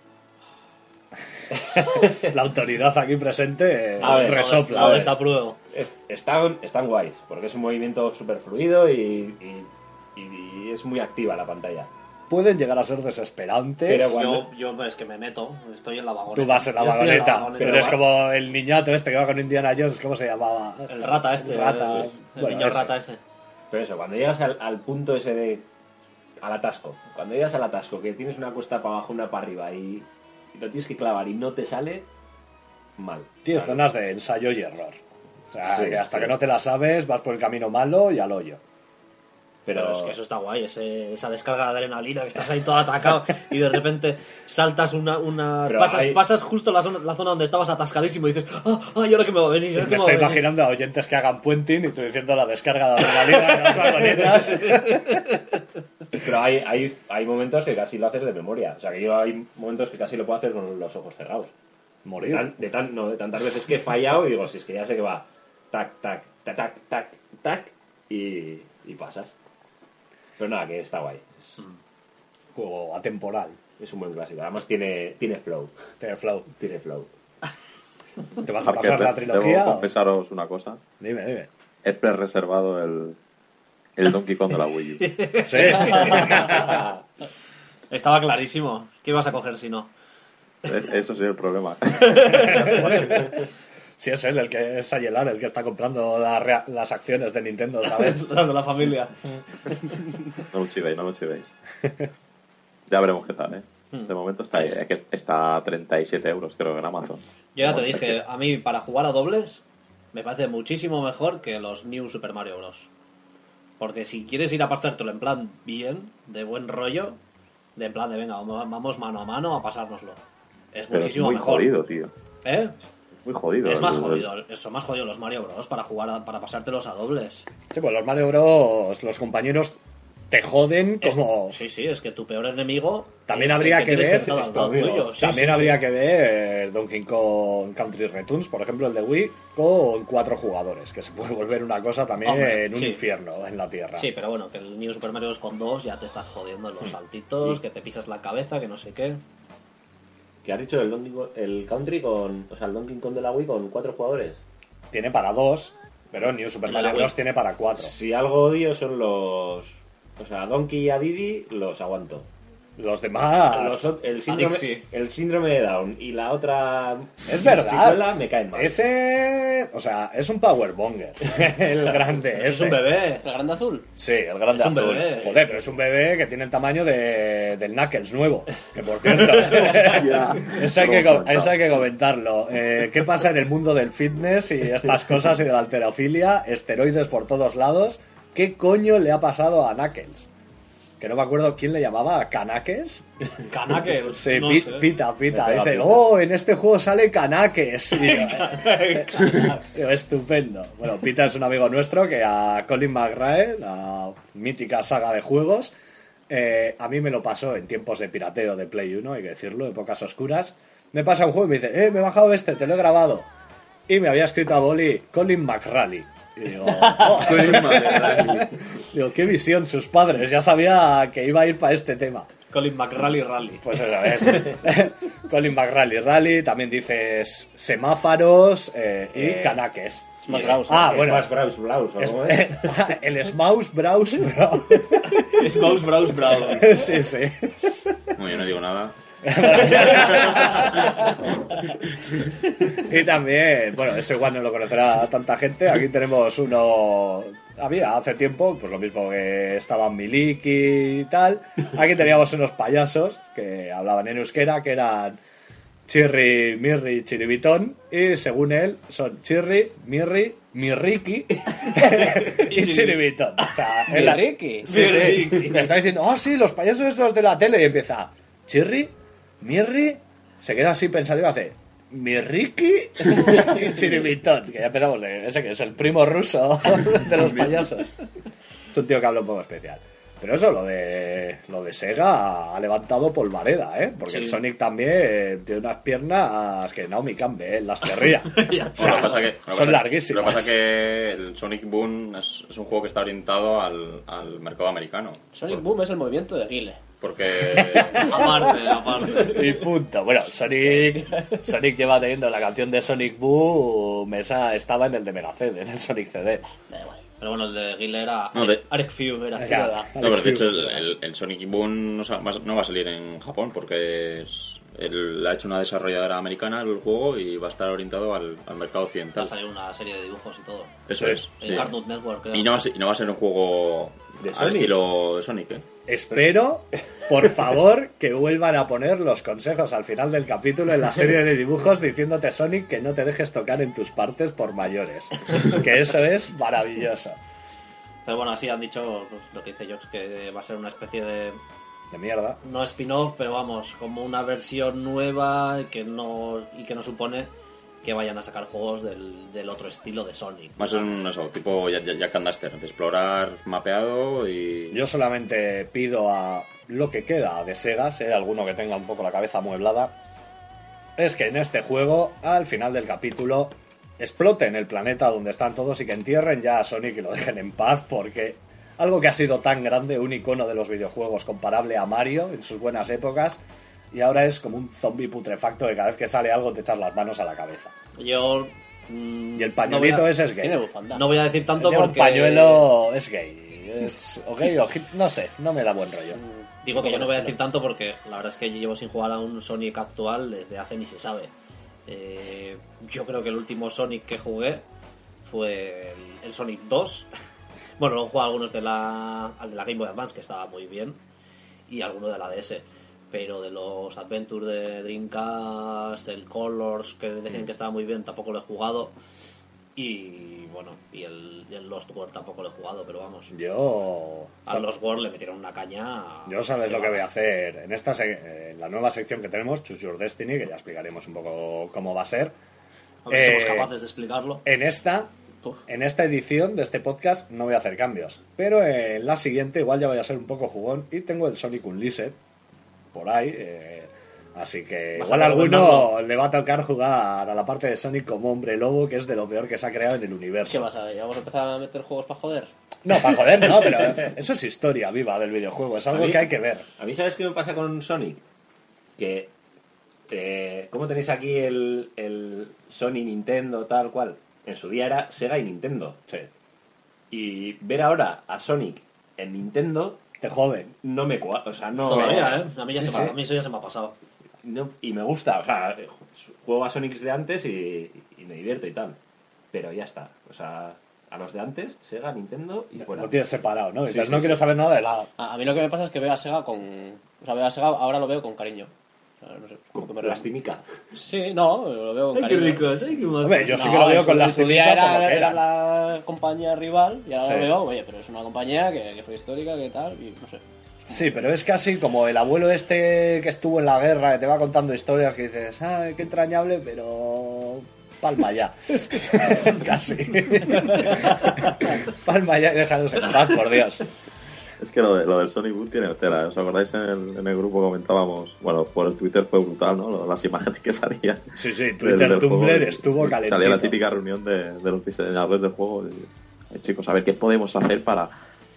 La autoridad aquí presente eh, A ver, resopla. Lo desapruebo. Es- Están, están guays, porque es un movimiento súper fluido y, y- y es muy activa la pantalla. Pueden llegar a ser desesperantes. Pero bueno. Yo, yo es que me meto, estoy en la vagoneta. Tú vas en la Yo estoy vagoneta, vagoneta. pero Pero es como el niñato este que va con Indiana Jones, ¿cómo se llamaba? El rata este. Rata. El, Bueno, niño ese. rata ese. Pero eso, cuando llegas al, al punto ese de. al atasco, cuando llegas al atasco, que tienes una cuesta para abajo, una para arriba y, y lo tienes que clavar y no te sale, mal. Tiene Claro. zonas de ensayo y error. O sea, Sí, que hasta sí. que no te la sabes, vas por el camino malo y al hoyo. Pero, Pero es que eso está guay, ese- esa descarga de adrenalina que estás ahí todo atacado y de repente saltas una. una pasas, hay- pasas justo la zona, la zona donde estabas atascadísimo y dices, ¡ah, ay, ahora que me va a venir! Me estoy venir". imaginando a oyentes que hagan puenting y tú diciendo la descarga de adrenalina de las vagonetas. pero hay, hay, hay momentos que casi lo haces de memoria. O sea, que yo hay momentos que casi lo puedo hacer con los ojos cerrados. De, Morir. tan- de, tan- no, de tantas veces que he fallado y digo, si es que ya sé que va tac, tac, tac, tac, tac, tac y, y pasas. Pero nada, que está guay. Es, Juego atemporal. es un buen clásico. Además tiene, tiene flow. Tiene flow. Tiene flow. ¿Te vas a Porque pasar la de- trilogía? Debo o- confesaros una cosa. Dime, dime. He pre-reservado el, el Donkey Kong de la Wii U. Sí. Estaba clarísimo. ¿Qué ibas a coger si no? E- Eso sí es el problema. Si es él el que es Ayelar, el que está comprando la rea- las acciones de Nintendo, ¿sabes? Las de la familia. No lo chivéis, no lo chivéis. Ya veremos qué tal, ¿eh? Hmm. De momento está, ahí, es que está a 37 euros, creo, en Amazon. Yo ya te es dije, a mí para jugar a dobles me parece muchísimo mejor que los New Super Mario Bros. Porque si quieres ir a pasártelo en plan bien, de buen rollo, de en plan de venga, vamos mano a mano a pasárnoslo. Es Pero es muchísimo muy mejor. jodido, tío. ¿Eh? Muy jodido. Es más jodido, son más jodidos los Mario Bros. para jugar a- para pasártelos a dobles. Sí, pues los Mario Bros, los compañeros te joden Es- como... sí, sí, es que tu peor enemigo También es el habría que ver tuyo. Sí, También sí, habría sí. que ver Donkey Kong Country Returns, por ejemplo, el de Wii, con cuatro jugadores, que se puede volver una cosa también Hombre, en un sí. infierno en la Tierra. Sí, pero bueno, que el New Super Mario Bros. con dos ya te estás jodiendo en los Hmm. saltitos, que te pisas la cabeza, que no sé qué. ¿Qué has dicho el, Donkey Kong- el Country con. O sea, el Donkey Kong de la Wii con cuatro jugadores? Tiene para dos, pero New Super Mario. Bros. tiene para cuatro. Si algo odio son los. O sea, Donkey y a Didi los aguanto. Los demás... Los el, síndrome, el síndrome de Down y la otra. Es verdad. chicuela me caen mal. Ese... O sea, es un powermonger. el grande. Es ese. un bebé. ¿El grande azul? Sí, el grande Es un azul. bebé. Joder, pero es un bebé que tiene el tamaño de, del Knuckles nuevo. Que por cierto, eso, hay que, eso hay que comentarlo. Eh, ¿Qué pasa en el mundo del fitness y estas cosas y de la alterofilia? Esteroides por todos lados. ¿Qué coño le ha pasado a Knuckles? Que no me acuerdo quién le llamaba, ¿Canakes? Canaque. Sí, no pi- sé. pita, pita. Dice, pita. oh, en este juego sale digo, digo, estupendo. Bueno, Pita es un amigo nuestro que a Colin McRae, la mítica saga de juegos, eh, a mí me lo pasó en tiempos de pirateo de Play 1, hay que decirlo, épocas oscuras. Me pasa un juego y me dice, eh, me he bajado este, te lo he grabado. Y me había escrito a Boli, Colin McRae. Y digo, "Oh". Digo, qué visión, sus padres, ya sabía que iba a ir para este tema. Colin McRae Rally. Pues eso es. Colin McRae Rally, también dices semáforos eh, y Eh, canaques. Smash Bros. Ah, bueno. más Browse Browse, ¿o Es- cómo es? el Smouse Browse Bro. Es Mouse Browse Brown. sí, sí. Bueno, yo no digo nada. Y también, bueno, eso igual no lo conocerá tanta gente. Aquí tenemos uno. Había hace tiempo, pues lo mismo que estaban Miliki y tal. Aquí teníamos unos payasos que hablaban en euskera, que eran Chirri, Mirri, Chiribitón. Y según él, son Chirri, Mirri, Mirriki y Chiribitón. O sea, Mirriki. Sí, sí. Me está diciendo, oh, sí, los payasos estos de la tele. Y empieza, Chirri, Mirri, se queda así pensativo y hace, Mirriki y Chiribitón. Que ya empezamos de ese que es el primo ruso de los payasos. Es un tío que habla un poco especial. Pero eso, lo de, lo de Sega ha levantado polvareda, ¿eh? Porque Sí. el Sonic también tiene unas piernas que Naomi Campbell las querría. O Bueno, sea, lo que pasa que, lo que son larguísimas. Lo que pasa que el Sonic Boom es, es un juego que está orientado al, al mercado americano. Sonic Boom es el movimiento de Guile. Porque Aparte, aparte. Y punto. Bueno, Sonic, Sonic lleva teniendo la canción de Sonic Boom. Esa estaba en el de Mega CD, en el Sonic CD. Da igual. Pero bueno, el de Guile era. No, de- Few era. Ya. No, pero de hecho el, el- el Sonic Boom no, va- no va a salir en Japón porque es, él ha hecho una desarrolladora americana el juego y va a estar orientado al, al mercado Va occidental. a salir una serie de dibujos y todo. Eso Sí. es. El sí. Network. creo. Y no, va a ser, y no va a ser un juego ¿De al Sonic? estilo de Sonic, ¿eh? Espero, por favor, que vuelvan a poner los consejos al final del capítulo en la serie de dibujos diciéndote, Sonic, que no te dejes tocar en tus partes por mayores. Que eso es maravilloso. Pero bueno, así han dicho pues, lo que dice Jox, que va a ser una especie de. De mierda. No spin-off, pero vamos, como una versión nueva que no y que no supone que vayan a sacar juegos del, del otro estilo de Sonic. A ser un eso, tipo Jack and Daxter, de explorar mapeado y... Yo solamente pido a lo que queda de Sega, si hay alguno que tenga un poco la cabeza amueblada, es que en este juego, al final del capítulo, exploten el planeta donde están todos y que entierren ya a Sonic y lo dejen en paz, porque algo que ha sido tan grande, un icono de los videojuegos comparable a Mario en sus buenas épocas, y ahora es como un zombie putrefacto que cada vez que sale algo te echas las manos a la cabeza. Yo. mm, Y el pañuelito no voy a- ese es gay. Tiene bufanda. No voy a decir tanto porque. pañuelo es gay. Es, o gay o hip- no sé, no me da buen rollo. Digo que yo no voy a decir tanto porque la verdad es que llevo sin jugar a un Sonic actual desde hace ni se sabe. Eh, yo creo que el último Sonic que jugué fue el, el Sonic 2. bueno, luego jugué a algunos de la, al de la Game Boy Advance que estaba muy bien y alguno de la DS. Pero de los Adventures de Dreamcast, el Colors que decían que estaba muy bien, tampoco lo he jugado. Y bueno, y el, Lost World tampoco lo he jugado, pero vamos. Yo. A Lost World le metieron una caña. Yo sabes que lo que voy a hacer. En esta en la nueva sección que tenemos, Choose Your Destiny, que ya explicaremos un poco cómo va a ser. A ver si somos Eh, capaces de explicarlo. En esta, Uf. en esta edición de este podcast no voy a hacer cambios. Pero en la siguiente igual ya voy a ser un poco jugón y tengo el Sonic Unleashed por ahí. eh, así que Vas igual a alguno le va a tocar jugar a la parte de Sonic como hombre lobo, que es de lo peor que se ha creado en el universo. ¿Qué vas a ver? ¿Ya ¿Vamos a empezar a meter juegos para joder? No, para joder, no, pero eso es historia viva del videojuego. Es algo mí- que hay que ver. A mí, ¿sabes qué me pasa con Sonic? Que. Eh, ¿Cómo tenéis aquí el, el Sony, Nintendo, tal cual? En su día era Sega y Nintendo. Sí. Y ver ahora a Sonic en Nintendo Te jode. no me cua- O sea, no. Todavía, ¿eh? A mí, ya Sí, se me, sí. a mí eso ya se me ha pasado. no- y me gusta, o sea, juego a Sonic de antes y, y me divierto y tal. Pero ya está. O sea, a los de antes, Sega, Nintendo y fuera. Lo tienes separado, ¿no? Sí, Dices, sí, no sí. quiero saber nada de la... A, a mí lo que me pasa es que veo a Sega con. O sea, veo a Sega, ahora lo veo con cariño. No sé, como que me Lastimica. Sí, no, lo veo con cariño. ay, qué mal. Hombre, yo sí No, que lo veo con en su día por era, era era. la compañía rival y ahora Sí. lo veo, oye, pero es una compañía que, que fue histórica, que tal, y no sé. Sí, pero es casi como el abuelo este que estuvo en la guerra, que te va contando historias que dices, ah, qué entrañable, pero... Palma ya. casi. Palma ya y déjanos en paz, por Dios. Es que lo, de- lo del Sonic Boom tiene tela. ¿Os acordáis en el, en el grupo comentábamos? Bueno, por el Twitter fue brutal, ¿no? Las imágenes que salían. Sí, sí, Twitter, del Tumblr juego. estuvo Y calentito. Salía la típica reunión de, de los diseñadores del juego. Y, "Eh, chicos, a ver qué podemos hacer para,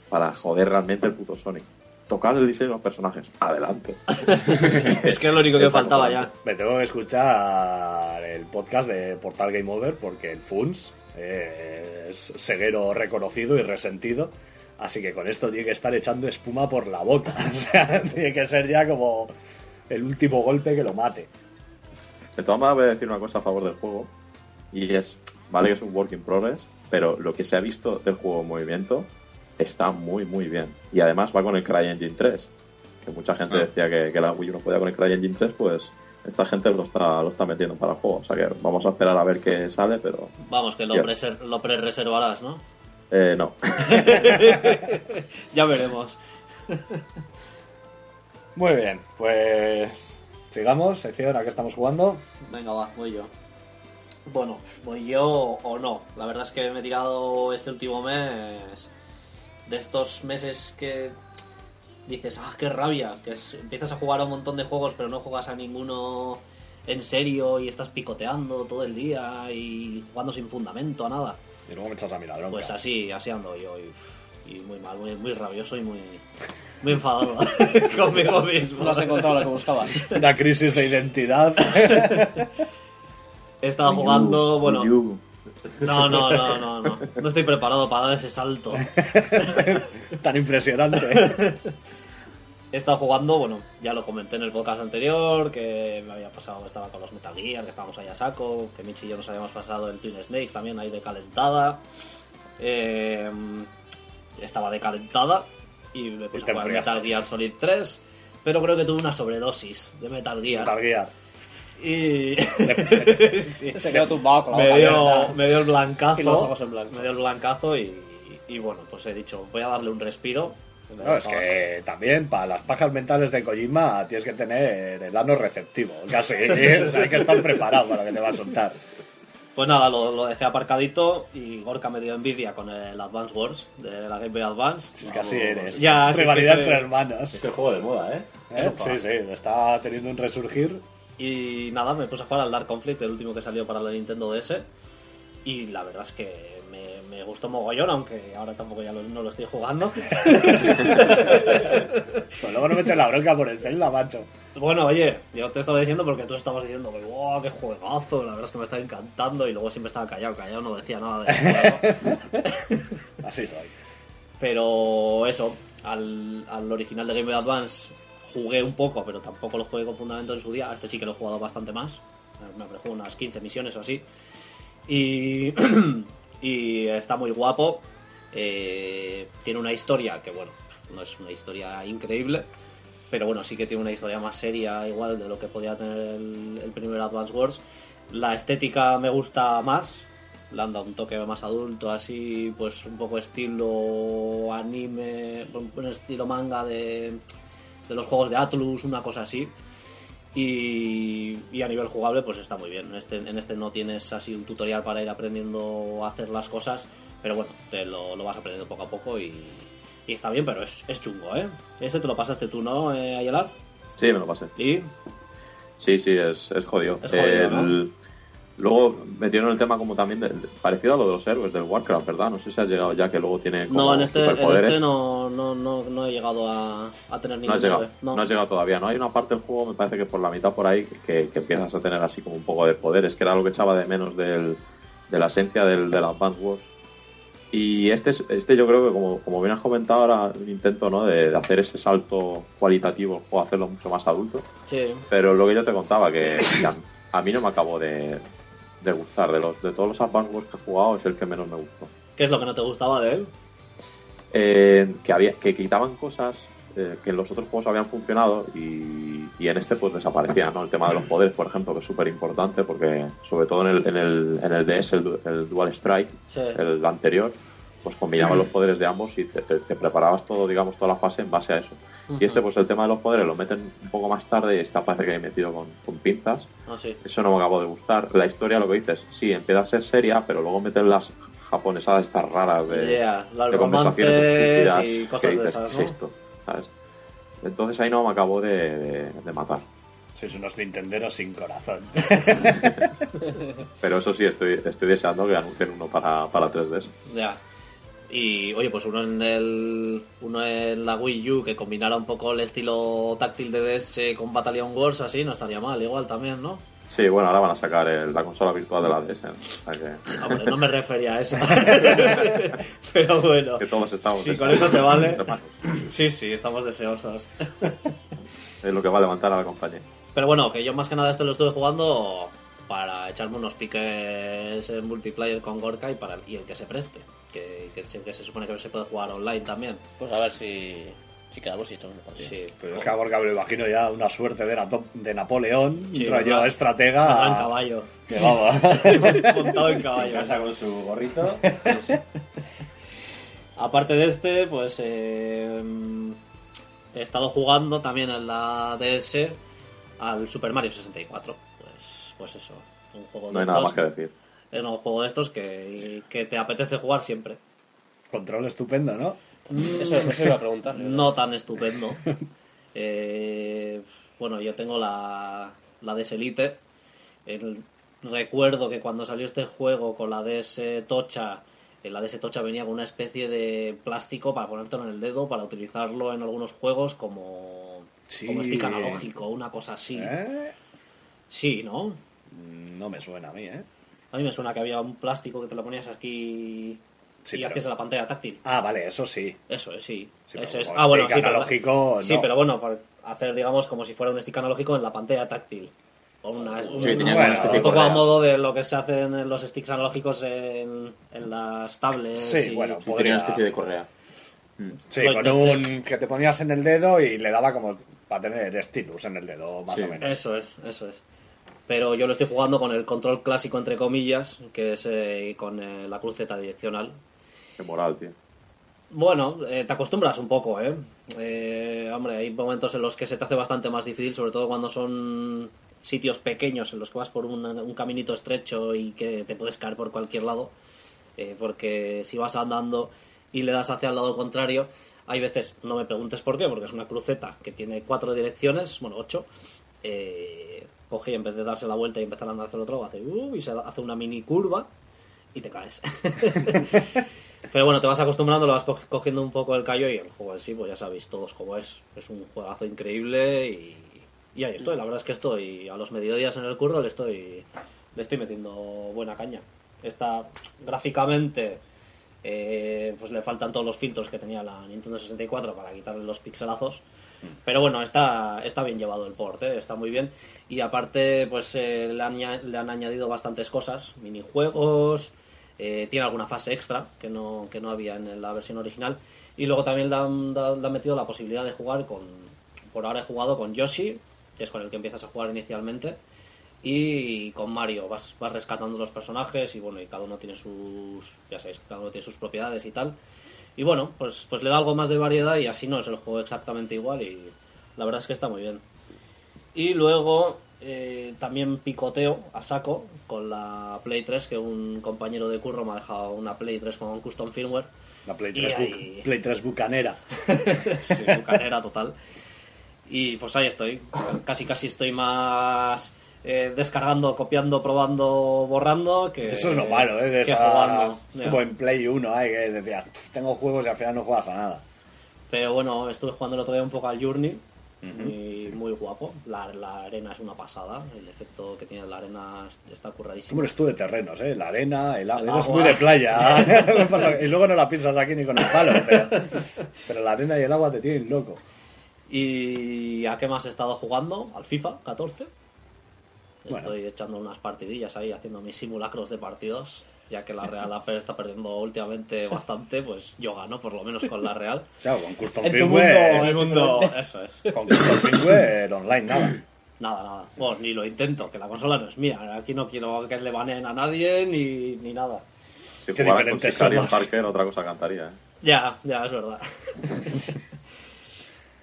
para joder realmente el puto Sonic. Tocar el diseño de los personajes. Adelante. Es que es lo único que faltaba ya. Me tengo que escuchar el podcast de Portal Game Over porque el Funs eh, es ceguero reconocido y resentido. Así que con esto tiene que estar echando espuma por la boca. O sea, tiene que ser ya como el último golpe que lo mate. De todas maneras, voy a decir una cosa a favor del juego. Y es, vale que es un work in progress, pero lo que se ha visto del juego en movimiento está muy, muy bien. Y además va con el CryEngine 3. Que mucha gente Ah. decía que, que la Wii U no podía con el CryEngine 3, pues esta gente lo está, lo está metiendo para el juego. O sea que vamos a esperar a ver qué sale, pero Vamos, que lo, lo pre-reservarás, ¿no? Eh, no. Ya veremos. Muy bien, pues sigamos, sección a que estamos jugando. Venga, va, voy yo. Bueno, voy yo o no. La verdad es que me he tirado este último mes de estos meses que dices, ah, qué rabia, que es- empiezas a jugar a un montón de juegos pero no juegas a ninguno en serio y estás picoteando todo el día y jugando sin fundamento a nada. Y luego me echas a mirar, bronca. Pues así, así ando yo y, muy mal, muy, muy rabioso y muy, muy enfadado conmigo mismo. No has encontrado lo que buscabas. Una crisis de identidad He estado jugando, bueno, no, no, no, no, no, no estoy preparado para dar ese salto. tan impresionante. He estado jugando, bueno, ya lo comenté en el podcast anterior, que me había pasado, estaba con los Metal Gear, que estábamos ahí a saco, que Michi y yo nos habíamos pasado el Twin Snakes también ahí de calentada. Eh, estaba de calentada y me puse a jugar. Metal Gear Solid 3, pero creo que tuve una sobredosis de Metal Gear. Metal Gear. Y Sí. Se quedó tumbado con la me, dio, me dio el blancazo. Y los ojos en blanco. Me dio el blancazo y, y bueno, pues he dicho, voy a darle un respiro. No, es que también para las pajas mentales de Kojima tienes que tener el ano receptivo, casi. O sea, hay que estar preparado para lo que te va a soltar. Pues nada, lo, lo dejé aparcadito y Gorka me dio envidia con el Advance Wars de la Game Boy Advance. Que así eres. Ya, si es que Rivalidad entre hermanos. Es el juego de moda, ¿eh? ¿Eh? Sí, sí, está teniendo un resurgir. Y nada, me puse a jugar al Dark Conflict, el último que salió para la Nintendo DS. Y la verdad es que me, gustó mogollón, aunque ahora tampoco ya lo- no lo estoy jugando. Pues luego no me eches la bronca por el Zelda, macho. Bueno, oye, yo te estaba diciendo porque tú estabas diciendo que wow, qué juegazo, la verdad es que me está encantando y luego siempre estaba callado, callado, no decía nada de juego. Así soy. Pero eso, al, al original de Game Boy Advance jugué un poco, pero tampoco lo jugué con fundamento en su día. A este sí que lo he jugado bastante más. Me habré jugado unas 15 misiones o así. Y, y está muy guapo. Eh, tiene una historia que, bueno, no es una historia increíble. Pero bueno, sí que tiene una historia más seria, igual de lo que podía tener el, primer Advance Wars. La estética me gusta más. Le han dado un toque más adulto, así, pues un poco estilo anime, un estilo manga de, de los juegos de Atlus, una cosa así. Y, y a nivel jugable, pues está muy bien. En este, en este no tienes así un tutorial para ir aprendiendo a hacer las cosas, pero bueno, te lo, lo vas aprendiendo poco a poco y, y está bien, pero es, es chungo, ¿eh? Ese te lo pasaste tú, ¿no, eh, Ayelar? Sí, me lo pasé. Y Sí, sí, es, es jodido. Es jodido, El- Luego metieron el tema como también de- de- parecido a lo de los héroes del Warcraft, ¿verdad? No sé si has llegado ya que luego tiene como no, en este, en este no, no, no, no he llegado a, a tener No ningún has, llegado, héroe, no. has llegado todavía, ¿no? Hay una parte del juego, me parece que por la mitad por ahí, que, que empiezas a tener así como un poco de poderes, que era lo que echaba de menos del, de la esencia del, del Advance Wars. Y este, es- este yo creo que, como, como bien has comentado, ahora un intento ¿no? de, de hacer ese salto cualitativo o hacerlo mucho más adulto. Sí, Pero lo que yo te contaba, que, que a, a mí no me acabó de, de gustar. De, los, de todos los Advance que he jugado, es el que menos me gustó. ¿qué es lo que no te gustaba de él? Eh, que había que quitaban cosas eh, que en los otros juegos habían funcionado y, y en este pues desaparecían, ¿no? El tema de los poderes, por ejemplo, que es súper importante porque sobre todo en el, en el, en el DS, el, du- el Dual Strike, Sí. el anterior, pues combinaban los poderes de ambos y te, te- te preparabas todo, digamos, toda la fase en base a eso. Y este, pues el tema de los poderes lo meten un poco más tarde y está parece que hay metido con, con pinzas. Sí. Eso no me acabó de gustar. La historia, lo que dices, sí, empieza a ser seria, pero luego meten las japonesadas estas raras de, Yeah, de conversaciones estúpidas y que cosas de esas, "¿Qué ¿no? es esto? ¿Sabes? Entonces ahí no me acabó de, de- de matar. Sois unos nintenderos sin corazón. Pero eso sí, estoy, estoy deseando que anuncien uno para, para 3DS. Ya. Y oye, pues uno en el uno en la Wii U que combinara un poco el estilo táctil de DS con Battalion Wars así, no estaría mal, igual también, ¿no? Sí, bueno, ahora van a sacar el- la consola virtual de la DS. o sea que- Hombre, no me refería a eso. Pero bueno. Que todos estamos Sí, con eso te vale. Sí, sí, estamos deseosos. Es lo que va a levantar a la compañía. Pero bueno, que yo más que nada este lo estuve jugando para echarme unos piques en multiplayer con Gorka y para y el que se preste. Que, que, se, que se supone que se puede jugar online también. Pues a ver si, si quedamos y una. Sí. Pero es que a Gorka me lo imagino ya una suerte de, Nato- de Napoleón, Sí, un rollo vendrá- estratega. vendrá en caballo. Que vamos. Montado en caballo. Casa con su gorrito. Aparte de este, pues eh, he estado jugando también en la DS al Super Mario 64. Pues, pues eso, un juego de No hay estos. nada más que decir. Es un juego de estos que, que te apetece jugar siempre. Control estupendo, ¿no? Eso, eso iba a preguntar. no tan estupendo. Eh, bueno, yo tengo la, la DS Elite. El- recuerdo que cuando salió este juego con la DS Tocha, eh, la DS Tocha venía con una especie de plástico para ponértelo en el dedo, para utilizarlo en algunos juegos como, Sí. como stick analógico, una cosa así. ¿Eh? Sí, ¿no? No me suena a mí, ¿eh? A mí me suena que había un plástico que te lo ponías aquí Sí, y pero- hacías en la pantalla táctil. Ah, vale, eso sí. Eso es, sí. Sí, pero Eso es. Ah, bueno, sí, pero- analógico, Sí, no. pero bueno, por hacer, digamos, como si fuera un stick analógico en la pantalla táctil. O una, un, Sí, tenía una un poco a modo de lo que se hacen en los sticks analógicos en, en las tablets. Sí, y- bueno, Sí, tenía podría- una especie de correa. Sí, Lo con intenté. un que te ponías en el dedo y le daba como para tener stylus en el dedo, más Sí. o menos. Eso es, eso es. Pero yo lo estoy jugando con el control clásico, entre comillas, que es eh, con eh, la cruceta direccional. Qué moral, tío. Bueno, eh, te acostumbras un poco, ¿eh? ¿eh? Hombre, hay momentos en los que se te hace bastante más difícil, sobre todo cuando son sitios pequeños en los que vas por un, un caminito estrecho y que te puedes caer por cualquier lado. eh, porque si vas andando y le das hacia el lado contrario, hay veces, no me preguntes por qué, porque es una cruceta que tiene cuatro direcciones, bueno, ocho. eh, coge y en vez de darse la vuelta y empezar a andar hacia el otro, hace, uh, y se hace una mini curva y te caes. Pero bueno, te vas acostumbrando, lo vas co- cogiendo un poco el callo y el juego en sí, pues ya sabéis todos cómo es. Es un juegazo increíble y, y ahí estoy. La verdad es que estoy a los mediodías en el curro, le estoy, le estoy metiendo buena caña. Está gráficamente, eh, pues le faltan todos los filtros que tenía la Nintendo 64 para quitarle los pixelazos. Pero bueno, está, está bien llevado el port, ¿eh? está muy bien. Y aparte, pues eh, le, han, le han añadido bastantes cosas, minijuegos, eh, tiene alguna fase extra que no, que no había en la versión original. Y luego también le han, han metido la posibilidad de jugar con. Por ahora he jugado con Yoshi, que es con el que empiezas a jugar inicialmente. Y con Mario vas, vas rescatando los personajes y bueno, y cada uno tiene sus. Ya sabéis, cada uno tiene sus propiedades y tal. Y bueno, pues, pues le da algo más de variedad y así no es el juego exactamente igual y la verdad es que está muy bien. Y luego eh, también picoteo a saco con la Play 3, que un compañero de curro me ha dejado una Play 3 con custom firmware. La Play Y 3, ahí- Play 3 bucanera. sí, bucanera total. Y pues ahí estoy. Casi casi estoy más eh, descargando, copiando, probando, borrando que Eso es lo malo, ¿eh? De jugando. Como en Play 1, ¿eh? Que decías, tengo juegos y al final no juegas a nada. Pero bueno, estuve jugando el otro día un poco al Journey. y muy guapo. La, la arena es una pasada. El efecto que tiene la arena está curradísimo. ¿Cómo eres tú de terrenos, eh? La arena, el agua. Eres muy de playa. y luego no la piensas aquí ni con el palo. Pero, pero la arena y el agua te tienen loco. ¿Y a qué más he estado jugando? Al FIFA 14. Bueno. Estoy echando unas partidillas ahí, haciendo mis simulacros de partidos. Ya que la Real AP está perdiendo últimamente bastante, pues yo gano, por lo menos con la Real. Claro, con Custom En tu Firmware. mundo, el mundo, eso es. Con Custom Firmware online, nada. Nada, nada. Bueno, ni lo intento, que la consola no es mía. Aquí no quiero que le baneen a nadie ni, ni nada. Si Qué jugara con somos. Parker, otra cosa cantaría. ¿eh? Ya, ya, es verdad.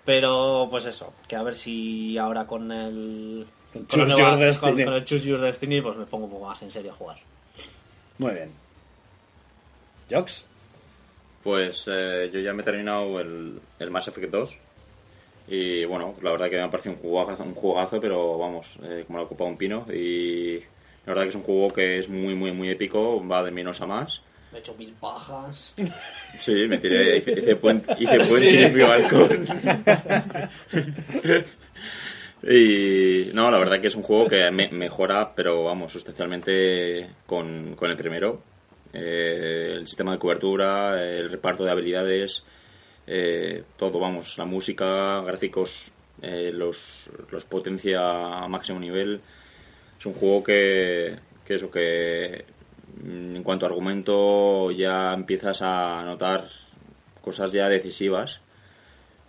Pero, pues eso, que a ver si ahora con el. Con con la Choose nueva- Your Destiny. con- con el Choose Your Destiny, pues me pongo un poco más en serio a jugar. Muy bien. Jox, Pues eh, yo ya me he terminado el, el Mass Effect 2. Y bueno, la verdad que me ha parecido un jugazo, un jugazo pero vamos, eh, como copa de un pino. Y la verdad que es un juego que es muy, muy, muy épico, va de menos a más. Me he hecho mil pajas. Sí, me tiré, hice, hice puente, hice puente y fui balcón. Y no, la verdad que es un juego que me- mejora, pero vamos, sustancialmente con, con el primero. Eh, el sistema de cobertura, el reparto de habilidades, eh, todo, vamos, la música, gráficos, eh, los, los potencia a máximo nivel. Es un juego que, que eso, que en cuanto a argumento ya empiezas a notar cosas ya decisivas.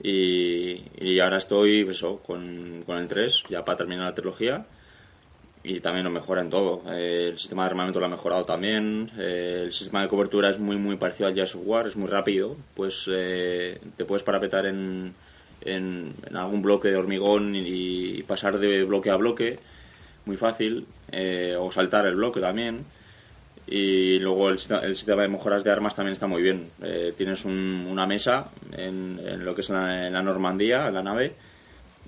Y, y ahora estoy pues eso, con, con el 3, ya para terminar la trilogía. Y también lo mejora en todo. Eh, el sistema de armamento lo ha mejorado también. el sistema de cobertura es muy muy parecido al of War, es muy rápido. Pues eh, te puedes parapetar en, en, en algún bloque de hormigón y, y pasar de bloque a bloque. Muy fácil. eh, o saltar el bloque también. Y luego el, sistema de mejoras de armas también está muy bien. Eh, tienes un- una mesa en, lo que es la, en la Normandía, en la nave,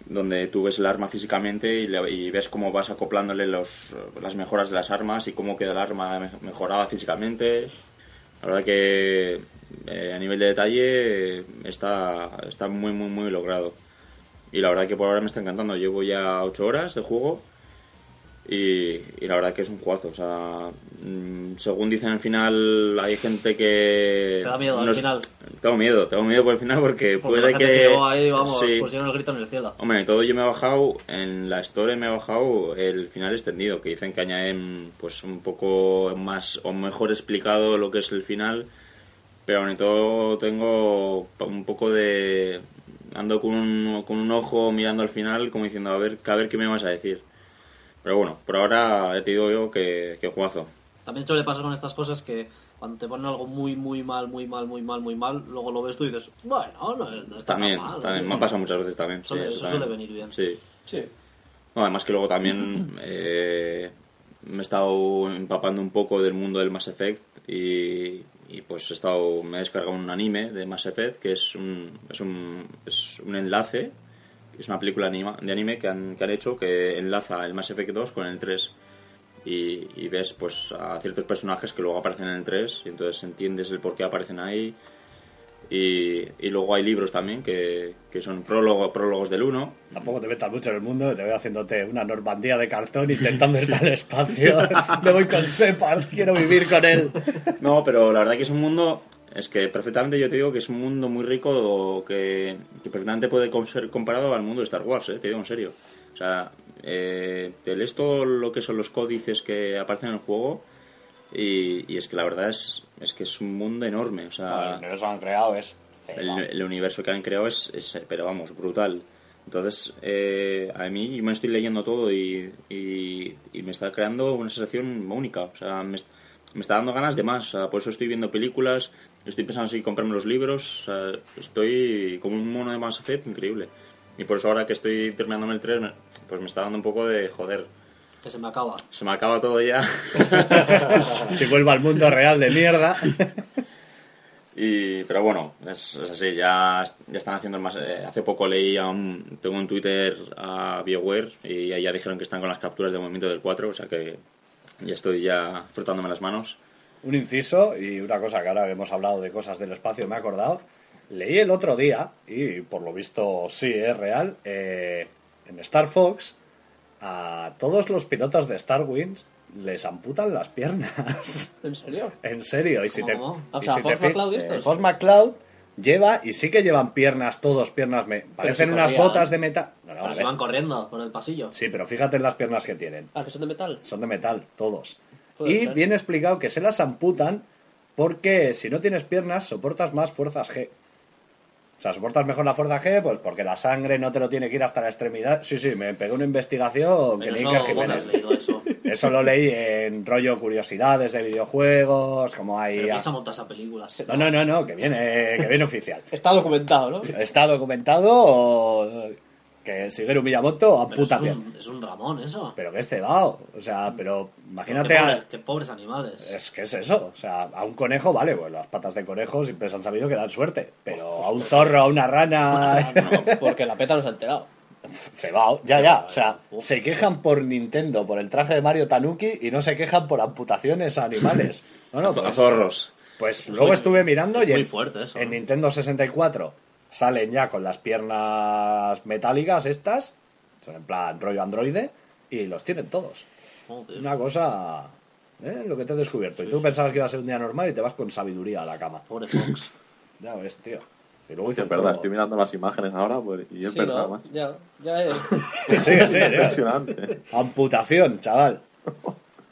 donde tú ves el arma físicamente y, le- y ves cómo vas acoplándole los, las mejoras de las armas y cómo queda el arma me- mejorada físicamente. La verdad que eh, a nivel de detalle está, está muy, muy, muy logrado. Y la verdad que por ahora me está encantando. Llevo ya 8 horas de juego y, y la verdad que es un juegazo. O sea, mm, según dicen al final, hay gente que. Te da miedo al final. Tengo miedo, tengo miedo por el final porque, Porque puede la gente que. se llevó ahí, vamos, Sí. pusieron el grito en el cielo. Hombre, en todo yo me he bajado, en la Store me he bajado el final extendido, que dicen que añaden pues un poco más o mejor explicado lo que es el final, pero en todo tengo un poco de... ando con un, con un ojo mirando al final como diciendo a ver, a ver qué me vas a decir. Pero bueno, por ahora ya te digo yo que, que jugazo. También suele pasar con estas cosas que cuando te ponen algo muy, muy mal, muy mal, muy mal, muy mal, luego lo ves tú y dices, bueno, no, no está También, tan mal. también, me ha pasado muchas veces también. sí, Suele- eso también. suele venir bien. Sí. Sí. No, además que luego también eh, me he estado empapando un poco del mundo del Mass Effect y, y, pues he estado me he descargado un anime de Mass Effect que es un es un, es un enlace es una película anima- de anime que han, que han hecho que enlaza el Mass Effect 2 con el 3 y, y ves pues a ciertos personajes que luego aparecen en el 3 y entonces entiendes el por qué aparecen ahí y, y luego hay libros también que, que son prólogo, prólogos del 1 Tampoco te metas mucho en el mundo, te veo haciéndote una Normandía de cartón intentando ir al espacio. Me voy con Separ, quiero vivir con él. No, pero la verdad que es un mundo. Es que perfectamente yo te digo que es un mundo muy rico que, que perfectamente puede ser comparado al mundo de Star Wars, ¿eh? te digo en serio. O sea, eh, te lees todo lo que son los códices que aparecen en el juego y, y es que la verdad es, es que es un mundo enorme. O sea, el universo que han creado es. el, el universo que han creado es, es, pero vamos, brutal. Entonces, eh, a mí me estoy leyendo todo y, y, y me está creando una sensación única. O sea, me, me está dando ganas de más. Por eso estoy viendo películas, estoy pensando si comprarme los libros. Estoy como un mono de Mass Effect increíble. Y por eso ahora que estoy terminándome el 3, me- pues me está dando un poco de joder. Que se me acaba. Se me acaba todo ya. Que vuelva al mundo real de mierda. Y, pero bueno, es, es así, ya, ya están haciendo más. eh, hace poco leí a un, tengo en Twitter a BioWare y ahí ya dijeron que están con las capturas de movimiento del 4, o sea que ya estoy ya frotándome las manos. Un inciso y una cosa que ahora que hemos hablado de cosas del espacio me he acordado. Leí el otro día, y por lo visto sí es real, eh, en Star Fox a todos los pilotos de Star Wings les amputan las piernas. ¿En serio? en serio. Y si te, ¿Cómo? O y si te eh. Fox McCloud lleva, y sí que llevan piernas, todos piernas, me, parecen si unas botas de metal. No, no, a Pero se van corriendo por el pasillo. Sí, pero fíjate en las piernas que tienen. Ah, que son de metal. Son de metal, todos. Y ser. viene explicado que se las amputan porque si no tienes piernas soportas más fuerzas G. O sea, soportas mejor la fuerza G, pues porque la sangre no te lo tiene que ir hasta la extremidad. Sí, sí, me pegué una investigación que Pero leí eso, que ¿dónde Jiménez. has leído eso? Eso lo leí en rollo curiosidades de videojuegos, como hay... ¿Pero montado esa película? No, no, no, no, que viene, que viene oficial. Está documentado, ¿no? Está documentado que Shigeru Miyamoto Pero amputa es, un, es un Ramón eso. Pero que este cebado. O sea, pero imagínate qué, a... qué pobres animales. Es que es eso, o sea, a un conejo, vale, pues las patas de conejo siempre se han sabido que dan suerte, pero a un zorro, a una rana, Porque la peta no se ha enterado. Cebao, ya, ya, o sea, se quejan por Nintendo, por el traje de Mario Tanuki y no se quejan por amputaciones a animales. No, no, A pues, zorros. pues luego estuve mirando y muy en, fuerte eso. en Nintendo 64 salen ya con las piernas metálicas estas, son en plan rollo androide, y los tienen todos. Joder. Una cosa, ¿eh? lo que te he descubierto. Y tú pensabas que iba a ser un día normal y te vas con sabiduría a la cama. Pobre Fox. Ya ves, tío. Y luego Es verdad, estoy mirando las imágenes ahora pues, y es Sí, verdad, ¿no? macho. Ya, ya es. Sí, sí. Impresionante. Amputación, chaval.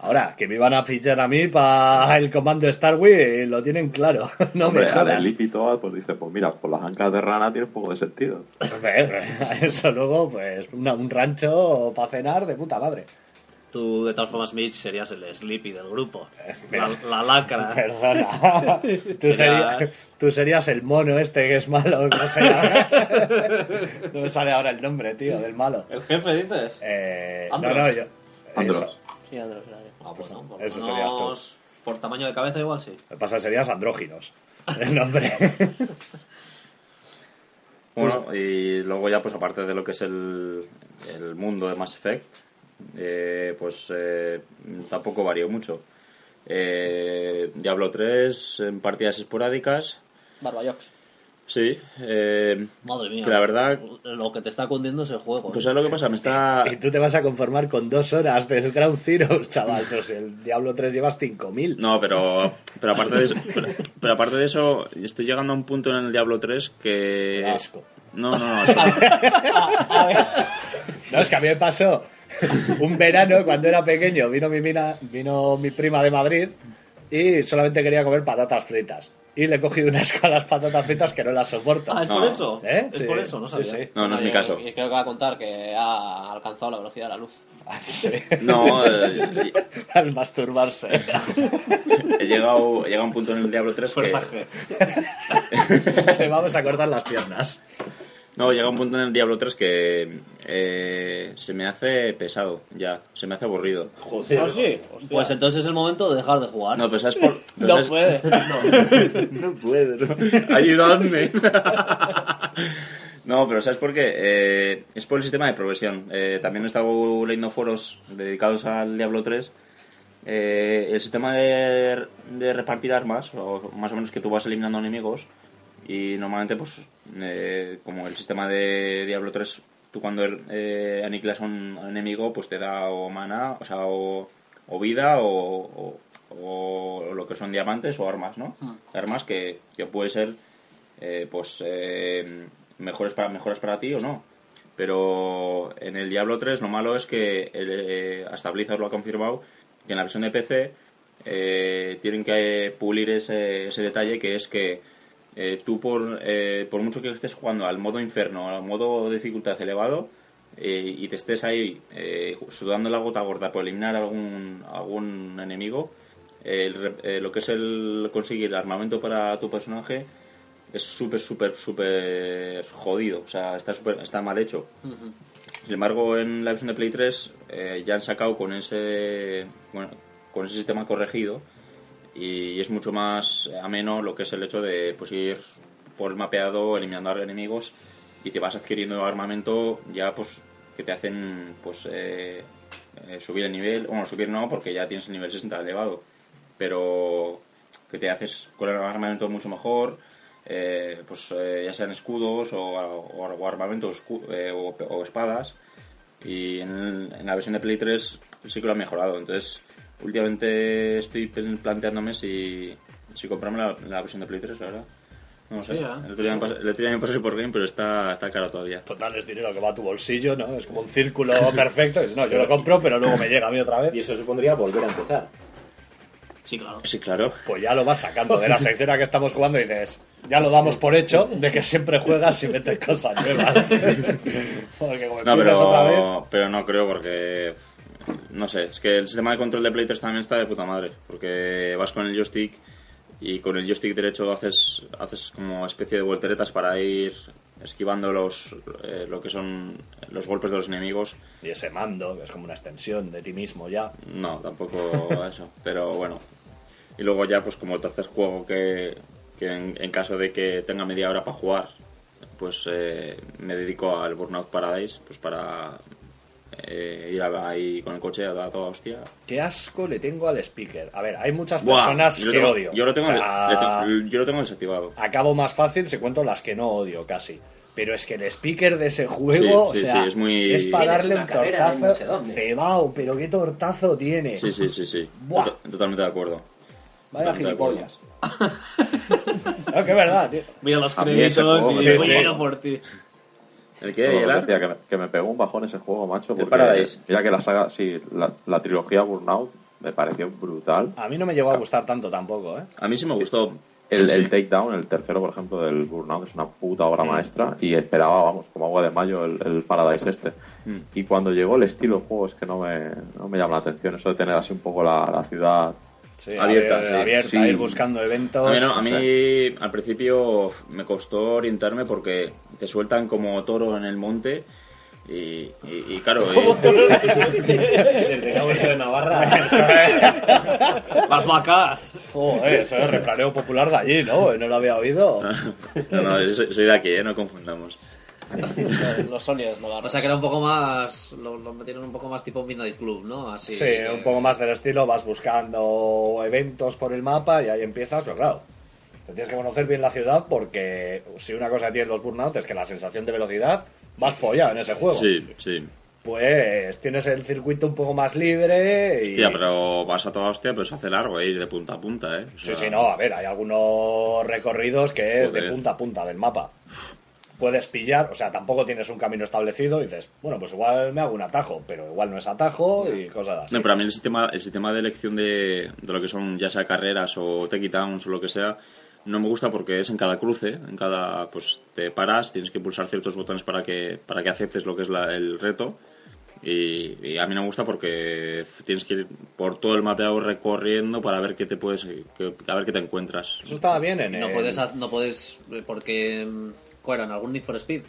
Ahora, que me iban a fichar a mí para el comando Star Wars, lo tienen claro. No Hombre, me jodas. Todo, pues dice, pues mira, por las ancas de rana tiene un poco de sentido. Eso luego, pues, una- un rancho para cenar de puta madre. Tú, de todas formas, Mitch, serías el Sleepy del grupo. mira. La, la lacra. Perdona. Tú, Sería- serías, tú serías el mono este que es malo. No, sé. no me sale ahora el nombre, tío, del malo. ¿El jefe dices? Eh, no, Andros. no, yo. Andros. eso. Sí, Andros. claro. Ah, bueno, por Eso serías tú. menos Por tamaño de cabeza igual sí. Lo que pasa serías andróginos. El nombre. Bueno, y luego ya, pues aparte de lo que es el, el mundo de Mass Effect, eh, pues eh, tampoco varió mucho. Eh, Diablo 3 en partidas esporádicas, Barbayox. sí. eh, Madre mía. Que la verdad- Lo que te está cundiendo es el juego. pues ¿eh? ¿sabes lo que pasa? Me está... y tú te vas a conformar con dos horas del Ground Zero, chaval. Pues el Diablo 3 llevas 5000. No, pero, pero, aparte de eso, pero, pero aparte de eso, estoy llegando a un punto en el Diablo 3 que... Qué asco. No, no, no. No, es que a mí me pasó un verano cuando era pequeño. Vino mi, mina, vino mi prima de Madrid y solamente quería comer patatas fritas. Y le he cogido unas con las patatas fritas que no las soporto. Ah, es No. por eso. ¿Eh? Es Sí, por eso, no sí, sabía. sí. No, no es mi caso. Y creo que va a contar que ha alcanzado la velocidad de la luz. Sí. No, eh, Al masturbarse. he llegado, he llegado a un punto en el Diablo 3 que... Le vamos a cortar las piernas. No, llega un punto en el Diablo 3 que eh, se me hace pesado ya, se me hace aburrido. ¿Ah, sí? Pues entonces es el momento de dejar de jugar. No, pero ¿sabes por...? No ¿sabes- puede. No no. Ayudadme. No, pero ¿sabes por qué? Eh, es por el sistema de progresión. Eh, también he estado leyendo foros dedicados al Diablo 3. Eh, el sistema de, de repartir armas, o más o menos que tú vas eliminando enemigos, y normalmente, pues, eh, como el sistema de Diablo 3, tú cuando eh, aniquilas a un enemigo, pues te da o mana, o sea, o, o vida, o, o- o lo que son diamantes o armas, ¿no? Armas que, que puede ser, eh, pues, eh, mejores, para, mejores para ti o no. Pero en el Diablo 3 lo malo es que el, eh, hasta Blizzard lo ha confirmado que en la versión de PC eh, tienen que pulir ese, ese detalle que es que eh, tú por, eh, por mucho que estés jugando al modo inferno, al modo dificultad elevado eh, y te estés ahí eh, sudando la gota gorda por eliminar algún, algún enemigo, el eh, lo que es el conseguir armamento para tu personaje es súper, súper, súper jodido. O sea, está, súper- está mal hecho. Sin embargo, en la versión de Play 3 eh, ya han sacado con ese, bueno, con ese sistema corregido y es mucho más ameno lo que es el hecho de pues, ir por el mapeado eliminando a enemigos y te vas adquiriendo armamento ya pues que te hacen pues eh, eh, subir el nivel, bueno, subir no porque ya tienes el nivel 60 elevado, pero que te haces con el armamento mucho mejor, eh, pues eh, ya sean escudos o, o, o eh, o, o espadas y en, en la versión de Play 3 sí que lo han mejorado, entonces últimamente estoy planteándome si, si comprarme la, la versión de Play 3, la verdad. No sé. Sí, ¿eh? el, otro día me pas- el otro día me pasé por game, pero está, está caro todavía. Total, es dinero que va a tu bolsillo, ¿no? Es como un círculo perfecto. No, yo lo compro, pero luego me llega a mí otra vez. Y eso supondría volver a empezar. Sí, claro. Sí, claro. Pues ya lo vas sacando de la sección a que estamos jugando y dices, ya lo damos por hecho de que siempre juegas y metes cosas nuevas. Porque como No, empiezas otra vez... pero, pero no creo porque... No sé, es que el sistema de control de Play 3 también está de puta madre. Porque vas con el joystick y con el joystick derecho haces, haces como especie de volteretas para ir esquivando los, eh, lo que son los golpes de los enemigos. Y ese mando, que es como una extensión de ti mismo ya. No, tampoco eso. Pero bueno. Y luego ya, pues como tercer juego que, que en, en caso de que tenga media hora para jugar, pues eh, me dedico al Burnout Paradise, pues para eh, ir a- ahí con el coche a toda hostia. Qué asco le tengo al speaker. A ver, hay muchas Buah, personas yo lo que tengo- odio. Yo lo tengo, O sea, le tengo- yo lo tengo desactivado. Acabo más fácil si cuento las que no odio casi. Pero es que el speaker de ese juego, Sí, sí, o sea, sí, es muy- es para darle un de no sé tortazo. Cebao, pero qué tortazo tiene. Sí, sí, sí, sí. Buah. Tot- Totalmente de acuerdo. Vaya gilipollas. no, que es verdad, tío. Mira los créditos y a ir por ti. ¿El qué? No, lo que me, que me pegó un bajón ese juego, macho. El Porque Paradise. Mira que la saga, sí, la, la trilogía Burnout me pareció brutal. A mí no me llegó a gustar tanto tampoco, ¿eh? A mí sí me gustó. El, el Takedown, el tercero, por ejemplo, del Burnout, es una puta obra maestra. Y esperaba, vamos, como agua de mayo, el, el Paradise este. Mm. Y cuando llegó el estilo de juego, es que no me, no me llama la atención. Eso de tener así un poco la, la ciudad. Sí, Abierta, a ver, sí. abierta, Sí. ir buscando eventos. A mí, no, a mí al principio me costó orientarme porque te sueltan como toro en el monte Y, y, y claro, El recado de Navarra. Las vacas. Joder, eso es refranero popular de allí, ¿no? No lo había oído. no, no, soy, soy de aquí, ¿eh? no confundamos. Los Sonyers no O sea que era un poco más. Lo, lo metieron un poco más tipo Midnight Club, ¿no? Así. Sí, que- un poco más del estilo, vas buscando eventos por el mapa y ahí empiezas, pero claro, te tienes que conocer bien la ciudad porque si una cosa que tienen los Burnout es que la sensación de velocidad vas follado en ese juego. Sí, sí. Pues tienes el circuito un poco más libre y... Hostia, pero vas a toda hostia, pero se hace largo eh, ir de punta a punta, ¿eh? O Sí, sea, sí, no, a ver, hay algunos recorridos que es de punta a punta del mapa. Puedes pillar, o sea, tampoco tienes un camino establecido y dices, bueno, pues igual me hago un atajo, pero igual no es atajo y cosas así. No, pero a mí el sistema, el sistema de elección de, de lo que son ya sea carreras o takedowns o lo que sea, no me gusta porque es en cada cruce, en cada, pues te paras, tienes que pulsar ciertos botones para que, para que aceptes lo que es la- el reto. Y, y a mí no me gusta porque tienes que ir por todo el mapeado recorriendo para ver qué te puedes, que- a ver qué te encuentras. Eso estaba bien en No el- puedes, no puedes eh, porque mm, ¿cuál era? en algún Need for Speed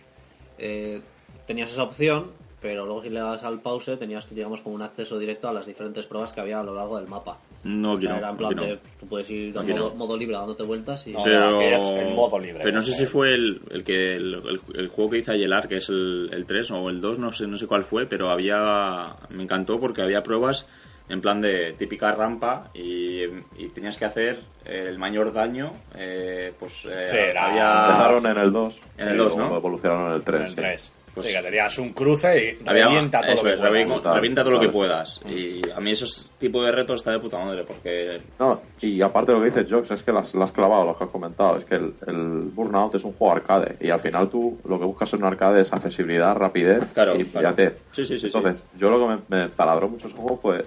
eh, tenías esa opción, pero luego si le das al pause tenías digamos como un acceso directo a las diferentes pruebas que había a lo largo del mapa. No O sea, quiero. era en plan no. de, tú puedes ir a Aquí modo, no. modo libre dándote vueltas y No, pero, que es en modo libre, pero no sé ¿no? si fue el, el que el, el- el juego que hice Ayelar, que es el, el 3 o el 2, no sé, no sé cuál fue, pero había me encantó porque había pruebas en plan de típica rampa y, y tenías que hacer el mayor daño, eh, pues eh, Sí, era- había Empezaron en el 2. En el 2, luego ¿no? Evolucionaron en el 3. en el 3. Pues- sí, que tenías un cruce y había- revienta todo eso lo que es, revi- puedas. Revienta todo lo que puedas y a mí esos tipos de retos está de puta madre porque No, y aparte de lo que dices, Jox, es que las, las has clavado, lo que has comentado. Es que el, el Burnout es un juego arcade. Y al final tú lo que buscas en un arcade es accesibilidad, rapidez Claro, y claro. brillantez. Sí, sí, sí, Entonces, yo lo que me, me taladró mucho ese juego fue,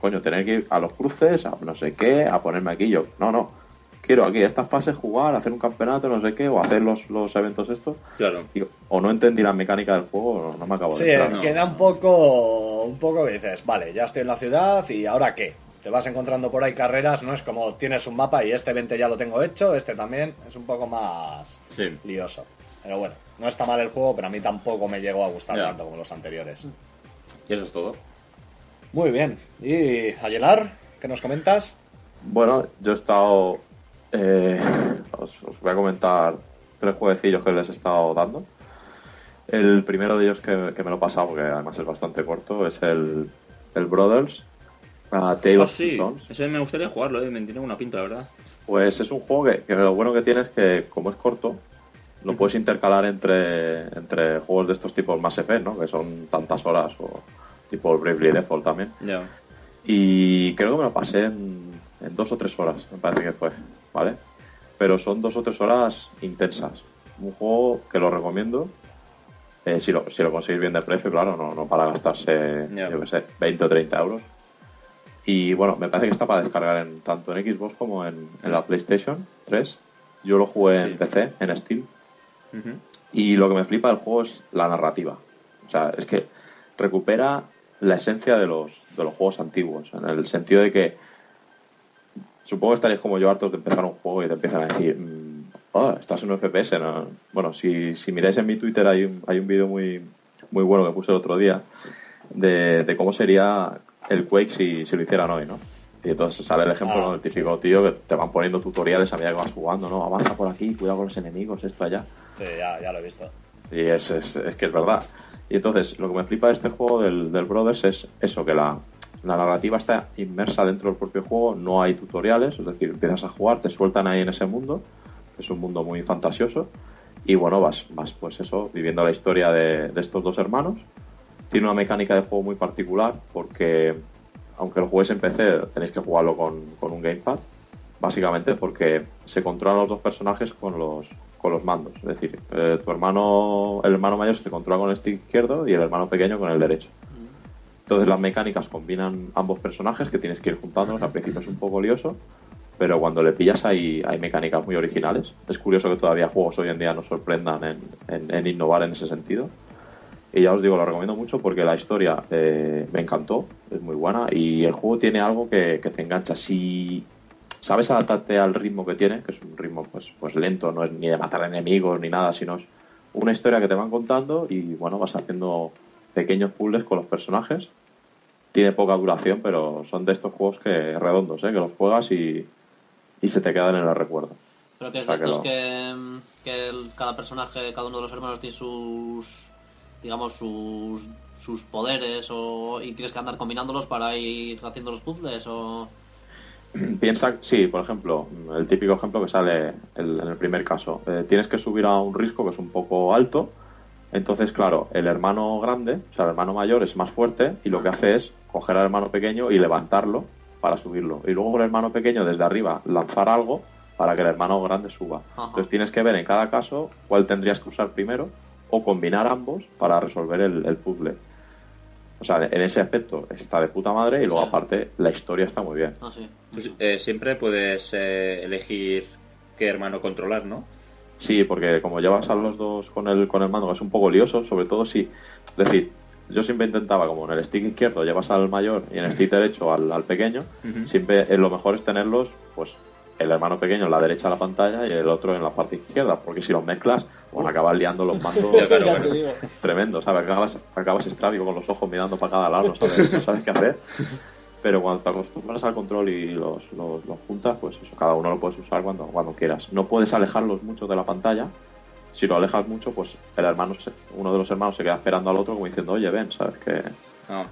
coño, tener que ir a los cruces, a no sé qué, a ponerme aquí yo. No, no. Quiero aquí estas fases jugar, hacer un campeonato, no sé qué, o hacer los, los eventos estos. claro Y- o no entendí la mecánica del juego, o no me acabo Sí, de entrar. no. queda un poco, un poco que dices, vale, ya estoy en la ciudad y ahora qué. Te vas encontrando por ahí carreras, no es como tienes un mapa y este 20 ya lo tengo hecho, este también, es un poco más Sí. lioso. Pero bueno, no está mal el juego, pero a mí tampoco me llegó a gustar Ya. tanto como los anteriores. y eso es todo Muy bien. ¿Y Ayelar? ¿Qué nos comentas? Bueno, yo he estado. eh, os, os voy a comentar tres jueguecillos que les he estado dando. El primero de ellos que, que me lo he pasado, porque además es bastante corto, es el, el Brothers. a Tale Ah, sí, ese me gustaría jugarlo, eh, me tiene una pinta, la verdad. Pues es un juego que, que lo bueno que tiene es que, como es corto, lo puedes intercalar entre, entre juegos de estos tipos más Effect, ¿no? Que son tantas horas, o tipo el Bravely Default también. Y creo que me lo pasé en, en dos o tres horas, me parece que fue, ¿vale? Pero son dos o tres horas intensas. Un juego que lo recomiendo. eh, si, lo, si lo conseguís bien de precio, claro, no, no para gastarse, Ya. yo qué sé, 20 o 30 euros. Y bueno, me parece que está para descargar en, tanto en Xbox como en, en la PlayStation 3. Yo lo jugué en. PC, en Steam. Y lo que me flipa del juego es la narrativa. O sea, es que recupera la esencia de los, de los juegos antiguos. En el sentido de que supongo que estaréis como yo hartos de empezar un juego y te empiezan a decir, mm, oh, estás en un FPS. ¿no? Bueno, si, si miráis en mi Twitter hay un, hay un vídeo muy, muy bueno que puse el otro día de, de cómo sería el Quake si, si lo hicieran hoy, ¿no? Y entonces sale el ejemplo, Ah, ¿no? El típico tío que te van poniendo tutoriales a medida que vas jugando, ¿no? Avanza por aquí, cuidado con los enemigos, esto allá. Sí, ya, ya lo he visto. Y es, es, es que es verdad. Y entonces, lo que me flipa de este juego del, del Brothers es eso, que la, la narrativa está inmersa dentro del propio juego, no hay tutoriales, es decir, empiezas a jugar, te sueltan ahí en ese mundo, es un mundo muy fantasioso, y bueno, vas, vas pues eso, viviendo la historia de, de estos dos hermanos. Tiene una mecánica de juego muy particular, porque aunque lo juegues en PC, tenéis que jugarlo con, con un gamepad, básicamente porque se controlan los dos personajes con los con los mandos. Es decir eh, tu hermano el hermano mayor se controla con el stick izquierdo y el hermano pequeño con el derecho. Entonces las mecánicas combinan ambos personajes que tienes que ir juntándolos. Al principio es un poco lioso pero cuando le pillas hay, hay mecánicas muy originales. Es curioso que todavía juegos hoy en día nos sorprendan en, en- en innovar en ese sentido. Y ya os digo, lo recomiendo mucho porque la historia eh, me encantó, es muy buena y el juego tiene algo que, que te engancha. Si sabes adaptarte al ritmo que tiene, que es un ritmo pues, pues lento, no es ni de matar enemigos ni nada, sino es una historia que te van contando y bueno, vas haciendo pequeños puzzles con los personajes. Tiene poca duración, pero son de estos juegos que redondos, ¿eh? que los juegas y, y se te quedan en el recuerdo. Pero que es O de que estos lo- que, que el- cada personaje, cada uno de los hermanos tiene sus, digamos, sus, sus poderes o, y tienes que andar combinándolos para ir haciendo los puzzles o... Piensa, sí, por ejemplo, el típico ejemplo que sale el- en el primer caso. Eh, tienes que subir a un risco que es un poco alto. Entonces, claro, el hermano grande, o sea, el hermano mayor es más fuerte y lo que hace es coger al hermano pequeño y levantarlo para subirlo. Y luego el hermano pequeño desde arriba lanzar algo para que el hermano grande suba. Ajá. Entonces tienes que ver en cada caso cuál tendrías que usar primero o combinar ambos para resolver el, el puzzle. O sea, en ese aspecto está de puta madre y luego Sí. aparte la historia está muy bien. Ah, sí. Tú, eh, siempre puedes eh, elegir qué hermano controlar, ¿no? Sí, porque como llevas a los dos con el, con el mando es un poco lioso, sobre todo si... Es decir, yo siempre intentaba, como en el stick izquierdo llevas al mayor y en el stick derecho al, al pequeño, siempre eh, lo mejor es tenerlos, pues el hermano pequeño en la derecha de la pantalla y el otro en la parte izquierda, porque si los mezclas, bueno, acabas liando los mandos claro, tremendo, ¿sabes? Acabas, acabas estrábico con los ojos mirando para cada lado, no sabes, no sabes qué hacer. Pero cuando te acostumbras al control y los, los, los juntas, pues eso, cada uno lo puedes usar cuando, cuando quieras. No puedes alejarlos mucho de la pantalla. Si lo alejas mucho, pues el hermano, se- uno de los hermanos se queda esperando al otro como diciendo, oye, ven, ¿sabes? Que No, eh,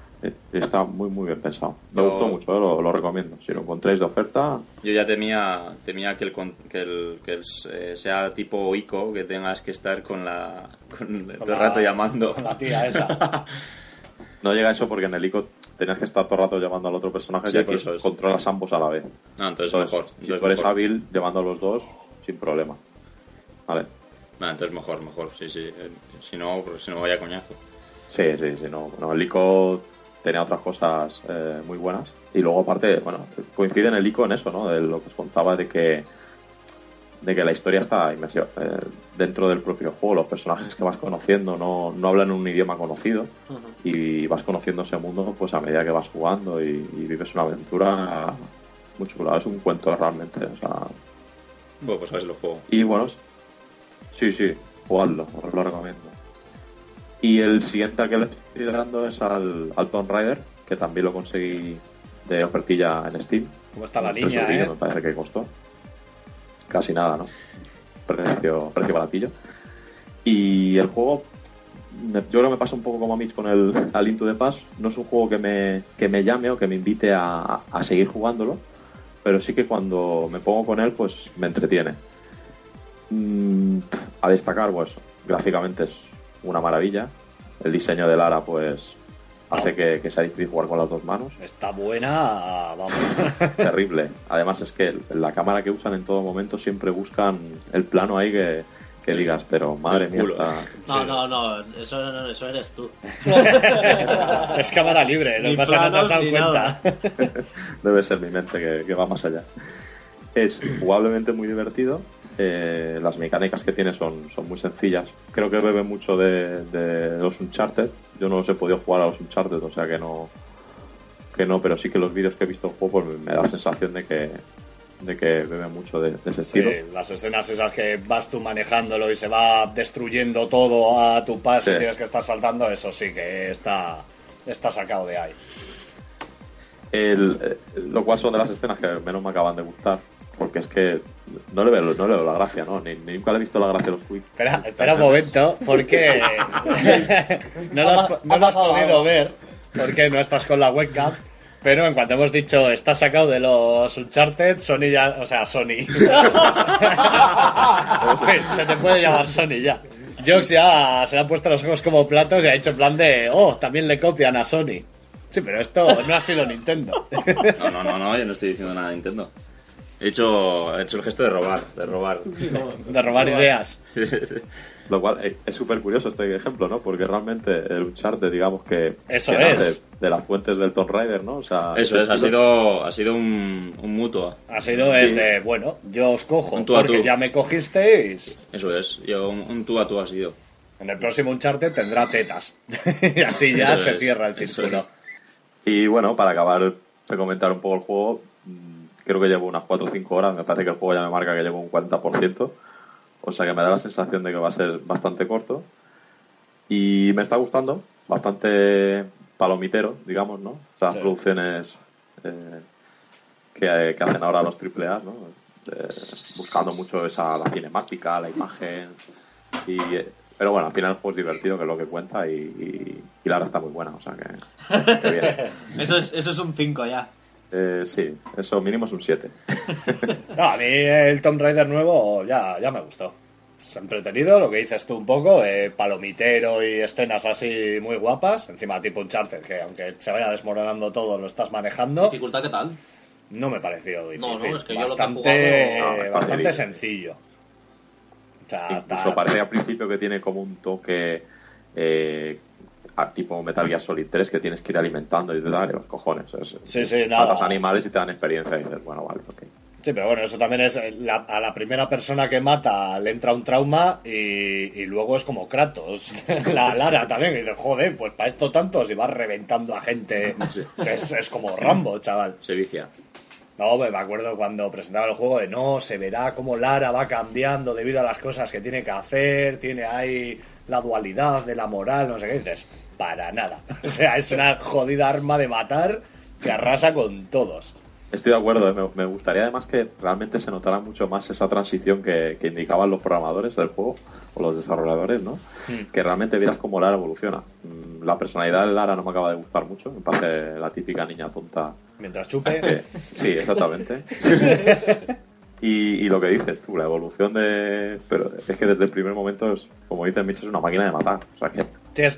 está muy, muy bien pensado. Me Yo- gustó mucho, eh, lo, lo recomiendo. Si lo encontráis de oferta, yo ya temía, temía que el, con- que el, que el, eh, sea tipo ICO, que tengas que estar con la con todo el rato llamando. Con la tía esa. no llega eso porque en el ICO tenías que estar todo el rato llamando al otro personaje Sí, y aquí por eso es. controlas ambos a la vez. No, entonces Entonces, mejor. si entonces tú eres mejor. hábil llevando a los dos, sin problema. Vale. No, entonces mejor, mejor, sí, sí. Eh, Si no, pues, si no vaya coñazo. Sí, sí, sí. No, no, el ICO tenía otras cosas eh, muy buenas. Y luego, aparte, bueno, coincide en el ICO en eso, ¿no? De lo que os contaba de que de que la historia está inmersiva eh, dentro del propio juego. Los personajes que vas conociendo no, no hablan un idioma conocido y vas conociendo ese mundo pues a medida que vas jugando y, y vives una aventura muy chula. Es un cuento realmente. O sea, Bueno, pues a ver si lo juego. y bueno, sí, sí, jugadlo, os lo recomiendo. Y el siguiente al que le estoy dando es al, al Tomb Raider, que también lo conseguí de ofertilla en Steam. ¿Cómo está la eurillos eh? me parece que costó. Casi nada, ¿no? Precio, precio baratillo. Y el juego, yo creo que me pasa un poco como a Mitch con el Al Into the Pass. No es un juego que me, que me llame o que me invite a, a seguir jugándolo, pero sí que cuando me pongo con él, pues me entretiene. Mm, a destacar, pues gráficamente es una maravilla. El diseño de Lara, pues hace que, que sea difícil jugar con las dos manos. Está buena, vamos. Terrible. Además es que la cámara que usan en todo momento siempre buscan el plano ahí que, que digas, pero madre mía, está- No, Sí. no, no, eso, eso eres tú. es cámara libre, lo que pasa es que no te has dado cuenta. debe ser mi mente que, que va más allá. Es jugablemente muy divertido. Eh, las mecánicas que tiene son, son muy sencillas. Creo que bebe mucho de, de los Uncharted. Yo no los he podido jugar a los Uncharted, o sea que no, que no, pero sí que los vídeos que he visto del juego pues, me da la sensación de que, de que bebe mucho de, de ese Sí, estilo. las escenas esas que vas tú manejándolo y se va destruyendo todo a tu paso y Sí. tienes que estar saltando, eso sí que está, está sacado de ahí. El- eh, lo cual son de las escenas que menos me acaban de gustar. Porque es que no le veo, no le veo la gracia, ¿no? Ni, ni nunca le he visto la gracia a los quick. Espera, espera un momento, porque no lo has, no lo has podido ver, porque no estás con la webcam, pero en cuanto hemos dicho está sacado de los Uncharted, Sony ya, o sea, Sony. sí, se te puede llamar Sony ya. Jox ya se le han puesto los ojos como platos y ha hecho en plan de, oh, también le copian a Sony. Sí, pero esto no ha sido Nintendo. No, no, no, no, yo no estoy diciendo nada de Nintendo. He hecho, he hecho el gesto de robar, de robar. De robar ideas. Lo cual eh, es súper curioso este ejemplo, ¿no? Porque realmente el Uncharted, digamos que, Eso que es. nace de las fuentes del Tomb Raider, ¿no? O sea, Eso es, ha sido, ha sido un, un mutuo. Ha sido Sí. desde, bueno, yo os cojo tú porque tú. ya me cogisteis. Eso es, yo, un, un tú a tú ha sido. En el próximo Uncharted tendrá tetas. y así ya Eso se es, cierra el círculo. es. Y bueno, para acabar de comentar un poco el juego, creo que llevo unas 4 o 5 horas. Me parece que el juego ya me marca que llevo un 40%. O sea que me da la sensación de que va a ser bastante corto. Y me está gustando. bastante palomitero, digamos, ¿no? Esas Sí. producciones eh, que, que hacen ahora los AAA, ¿no? Eh, buscando mucho esa la cinemática, la imagen. Y, eh, pero bueno, al final el juego es divertido, que es lo que cuenta, y, y, y la hora está muy buena, o sea que, que bien. Eso es, eso es un 5 ya. Eh, sí, eso mínimo es un 7. No, a mí el Tomb Raider nuevo ya, ya me gustó. Es entretenido, lo que dices tú un poco, eh, palomitero y escenas así muy guapas. Encima tipo Uncharted, que aunque se vaya desmoronando todo, lo estás manejando. ¿Dificultad qué tal? No me pareció difícil. No, no, es que yo lo que he bastante, jugado- No, es bastante sencillo. O sea, Incluso hasta- parece al principio que tiene como un toque eh, a tipo Metal Gear Solid 3 que tienes que ir alimentando y te dan los cojones. Es- Sí, sí, nada. Matas animales y te dan experiencia y dices, bueno, vale, ok. Sí, pero bueno, eso también es. la- a la primera persona que mata le entra un trauma y, y luego es como Kratos. la Lara también. Y dices, joder, pues para esto tanto, si vas reventando a gente. Es, es como Rambo, chaval. Se vicia. No, me acuerdo cuando presentaba el juego de no, se verá cómo Lara va cambiando debido a las cosas que tiene que hacer, tiene ahí la dualidad de la moral, no sé qué. Dices, para nada. O sea, es una jodida arma de matar que arrasa con todos. Estoy de acuerdo, ¿eh? me, me gustaría además que realmente se notara mucho más esa transición que, que indicaban los programadores del juego o los desarrolladores, ¿no? Que realmente vieras cómo Lara evoluciona. Mm, La personalidad de Lara no me acaba de gustar mucho, me parece la típica niña tonta Mientras chupe. Eh, sí, exactamente. Y, y lo que dices tú, la evolución de... Pero es que desde el primer momento, es, como dice Mitch, es una máquina de matar. O sea que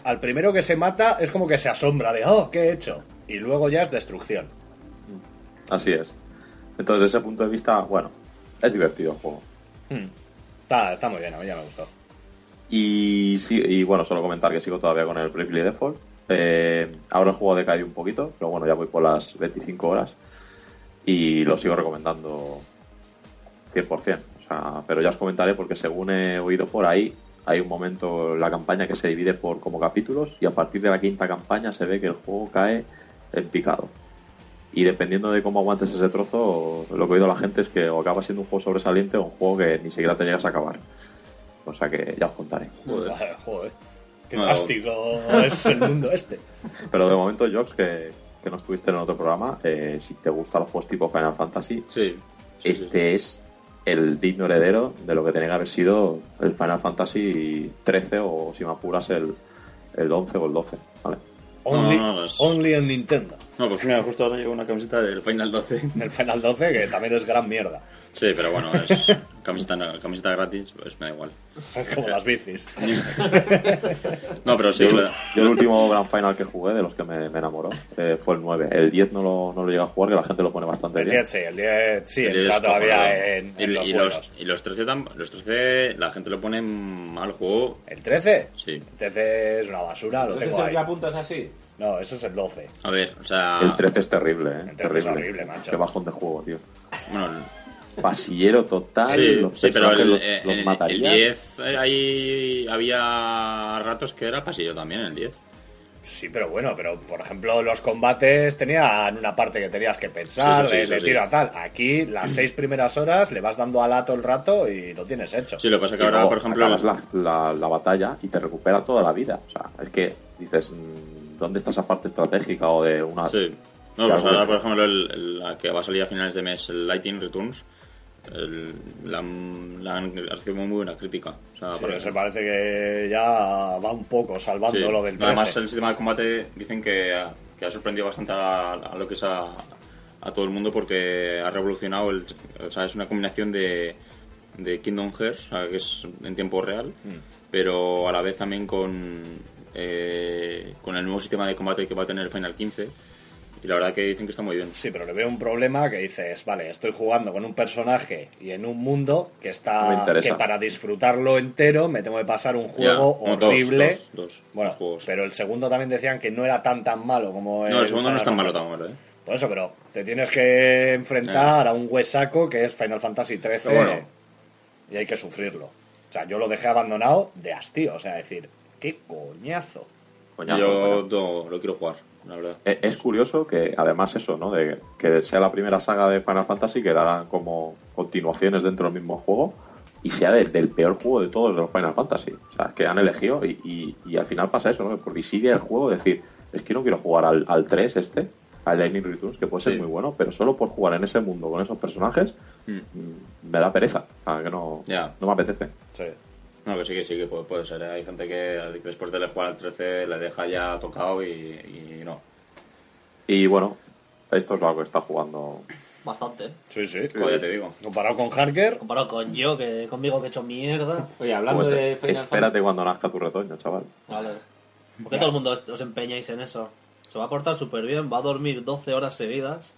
al primero que se mata es como que se asombra de, oh, ¿qué he hecho? Y luego ya es destrucción. así es. Entonces, desde ese punto de vista, bueno, es divertido el juego. Hmm. Está, está muy bien, a mí ya me gustó. Y, sí, y bueno, solo comentar que sigo todavía con el Bravely Default. Eh, ahora el juego ha decaído un poquito, pero bueno, ya voy por las 25 horas. Y lo sigo recomendando 100%. O sea, pero ya os comentaré porque según he oído por ahí, hay un momento en la campaña que se divide por como capítulos y a partir de la quinta campaña se ve que el juego cae en picado. Y dependiendo de cómo aguantes ese trozo, lo que he oído la gente es que o acaba siendo un juego sobresaliente o un juego que ni siquiera te llegas a acabar. O sea que ya os contaré. Joder. Joder. Qué No. drástico es el mundo este. Pero de momento, Jox, que, que no estuviste en otro programa, eh, si te gustan los juegos tipo Final Fantasy, Sí. sí, este es el digno heredero de lo que tenía que haber sido el Final Fantasy 13 o, si me apuras, el, el 11 o el 12. ¿vale? Only, no, es- only en Nintendo. No, pues mira, justo ahora llevo una camiseta del Final 12. El Final 12, que también es gran mierda. Sí, pero bueno, es camiseta, camiseta gratis, pues me da igual. Son como las bicis. No, pero sí, Yo, claro. yo el último Grand Final que jugué, de los que me, me enamoró, eh, fue el 9. El 10 no lo, no lo llegué a jugar, que la gente lo pone bastante El bien. 10 sí, el 10 sí, El está es todavía en, en y, los y los, y los 13 tam- los 13 la gente lo pone mal juego. ¿El 13? Sí. El 13 es una basura, lo tengo el ahí. que apuntas así. No, eso es el 12. A ver, o sea, El 13 es terrible, ¿eh? El 13 es terrible. horrible, macho. Qué bajón de juego, tío. bueno, Pasillero total, sí, los sí, pero el, los, eh, los el- mataría. el 10 eh, ahí había ratos que era pasillo también el 10. Sí, pero bueno, pero por ejemplo, los combates tenían una parte que tenías que pensar, Sí, sí. tiro a tal. Aquí, las seis primeras horas, le vas dando alato el rato y lo tienes hecho. Sí, lo que pasa es Y que ahora, luego por ejemplo, acabas la, la, la batalla y te recupera toda la vida. O sea, es que dices, mm, ¿dónde está esa parte estratégica o de una... Sí. No, pues ahora, por ejemplo, el, el- la que va a salir a finales de mes, el Lighting Returns, el- la, han- la han recibido muy buena crítica. O sea, Sí, porque- se parece que ya va un poco salvando sí. lo del 13. Además, el sistema de combate dicen que, ha- que ha sorprendido bastante a, a lo que es a, a todo el mundo porque ha revolucionado. El, o sea, es una combinación de, de Kingdom Hearts, o sea, que es en tiempo real, Mm. pero a la vez también con, eh, con el nuevo sistema de combate que va a tener el Final 15. Y la verdad que dicen que está muy bien. Sí, pero le veo un problema que dices, vale, estoy jugando con un personaje y en un mundo que No me está interesa. que para disfrutarlo entero me tengo que pasar un juego no, horrible. dos, dos, bueno, dos juegos. pero el segundo también decían que no era tan tan malo como No, el segundo no es tan malo, tan malo, ¿eh? Por eso, pero te tienes que enfrentar a un huesaco que es Final Fantasy XIII bueno. y hay que sufrirlo. O sea, yo lo dejé abandonado de hastío, o sea, decir, qué coñazo. Coñazo, Yo lo, lo quiero jugar, la verdad. Eh, Es curioso que además eso, ¿no? De que sea la primera saga de Final Fantasy que darán como continuaciones dentro del mismo juego. y sea del, del peor juego de todos los Final Fantasy. O sea, que han elegido y, y- y al final pasa eso, ¿no? Porque sigue el juego decir, es que no quiero jugar al, al 3 este, al Lightning Returns, que puede ser Sí. muy bueno, pero solo por jugar en ese mundo con esos personajes Mm. mm, me da pereza. O sea, que no, no me apetece. Sí. No, que sí, que sí, que puede, puede ser. ¿eh? Hay gente que, después de jugar al 13 le deja ya tocado y, y no. Y bueno, esto es lo que está jugando. Bastante, ¿eh? Sí, sí. Joder, te digo. Comparado con Harker, Comparado con yo, que conmigo que he hecho mierda. Oye, hablando Pues, de eh, Final espérate cuando nazca tu retoño, chaval. Vale. ¿Por qué todo el mundo os os empeñáis en eso? Se va a portar súper bien, va a dormir 12 horas seguidas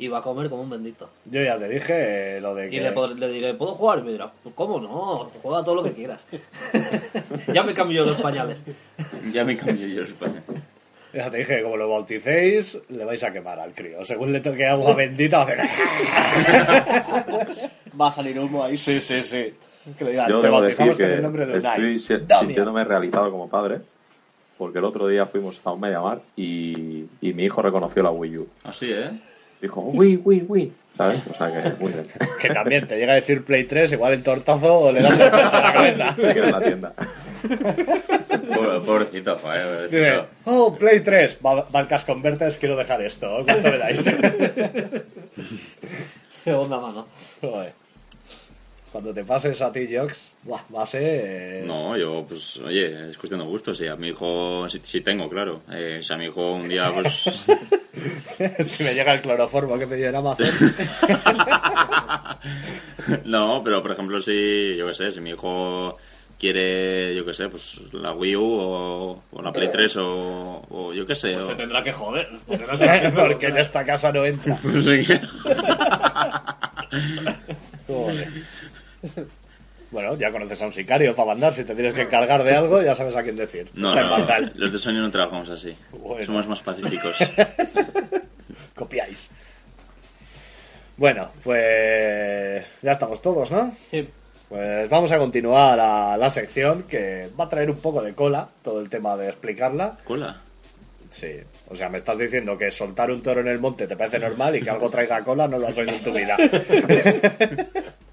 y va a comer como un bendito. yo ya te dije eh, lo de que... Y le, pod- le diré, ¿puedo jugar? Y me dirá, "Pues, ¿cómo no? Juega todo lo que quieras. ya me cambio los pañales. Ya me cambié yo España. Ya te dije como lo bauticéis, le vais a quemar al crío. Según le toque agua bendita, va a hacer... Va a salir humo ahí. Sí, sí, sí. Que le digan, Yo te debo decir bautizamos que con el nombre de estoy si- Damian. sintiéndome realizado como padre, porque el otro día fuimos a un Mediamar y, y mi hijo reconoció la Wii U. Así, ¿eh? Dijo, Wii, Wii, Wii. ¿Sabes? O sea que muy bien. Que también te llega a decir Play 3, igual el tortazo le da por la cabeza. Se queda en la tienda. Pobre- Pobrecito, joder, pobrecito. oh, Play 3, Va- Valcas Converters, quiero dejar esto. ¿Cuánto me dais? Segunda mano. Joder. Cuando te pases a ti, Jox, buah, va a ser... eh, No, yo, pues, oye, es cuestión de gusto. Si a mi hijo, si, si tengo, claro. Eh, si a mi hijo un día, pues. si me llega el cloroformo que pedí en Amazon. no, pero por ejemplo, si, yo qué sé, si mi hijo quiere, yo qué sé, pues la Wii U o, o la Play 3 o, o yo qué sé. o- Se tendrá que joder. Porque no sé Porque en esta casa no entra. sé qué. Joder. Bueno, ya conoces a un sicario para mandar. Si te tienes que encargar de algo, ya sabes a quién decir. No, no, los de Sony no trabajamos así. Bueno. Somos más pacíficos. Copiáis. Bueno, pues ya estamos todos, ¿no? Sí. Pues vamos a continuar a la sección que va a traer un poco de cola, todo el tema de explicarla. Cola. Sí, o sea, me estás diciendo que soltar un toro en el monte te parece normal y que algo traiga cola no lo has oído en tu vida.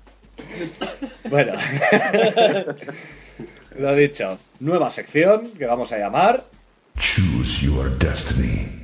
bueno, lo dicho, nueva sección que vamos a llamar Choose your destiny.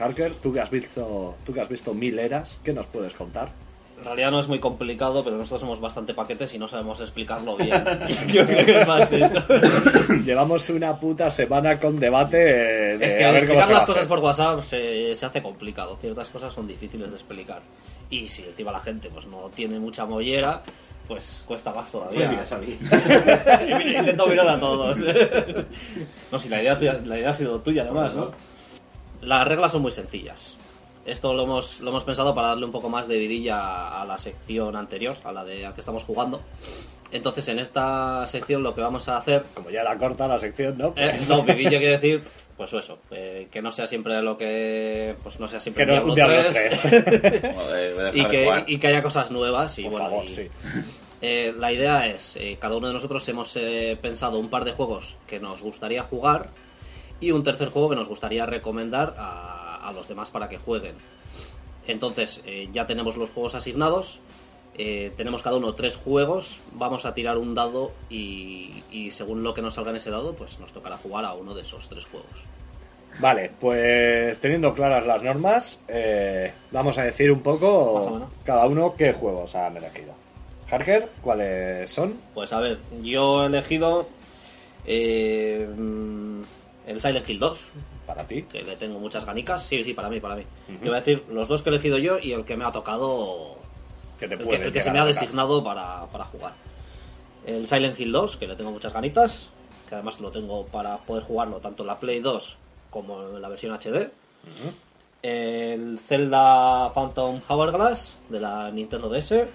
Harker, tú que has visto, tú que has visto mil eras, ¿qué nos puedes contar? En realidad no es muy complicado, pero nosotros somos bastante paquetes y no sabemos explicarlo bien. Yo creo que es más eso. Llevamos una puta semana con debate de Es que a al ver cómo explicar va las cosas por WhatsApp se, se hace complicado. Ciertas cosas son difíciles de explicar. Y si encima la gente pues no tiene mucha mollera, pues cuesta más Me todavía. miras a mí. Intento mirar a todos. no, si la idea, tuya- la idea ha sido tuya además, ¿no? Las reglas son muy sencillas. Esto lo hemos, lo hemos pensado para darle un poco más de vidilla a la sección anterior, a la de a que estamos jugando. Entonces, en esta sección lo que vamos a hacer Como ya la corta la sección, ¿no? eh, Pues- no, vidilla quiere decir, pues eso, eh, que no sea siempre lo que. Pues no sea siempre que no un Diablo Diablo 3, 3. Joder, y, que, y que haya cosas nuevas. Y Por bueno, favor, y- sí. eh, la idea es, eh, cada uno de nosotros hemos eh, pensado un par de juegos que nos gustaría jugar y un tercer juego que nos gustaría recomendar a, a los demás para que jueguen. Entonces, eh, ya tenemos los juegos asignados, eh, tenemos cada uno tres juegos, vamos a tirar un dado y, y según lo que nos salga en ese dado, pues nos tocará jugar a uno de esos tres juegos. Vale, pues teniendo claras las normas, eh, vamos a decir un poco cada uno qué juegos han elegido. Harker, ¿cuáles son? Pues a ver, yo he elegido eh, mm, el Silent Hill 2, Para ti. que le tengo muchas ganicas. Sí, sí, para mí, para mí. Yo voy a decir los dos que he elegido yo y el que me ha tocado. Que te El que, el que se me ha designado para, para jugar. El Silent Hill 2, que le tengo muchas ganitas. Que además lo tengo para poder jugarlo tanto en la Play 2 como en la versión HD. El Zelda Phantom Hourglass de la Nintendo DS.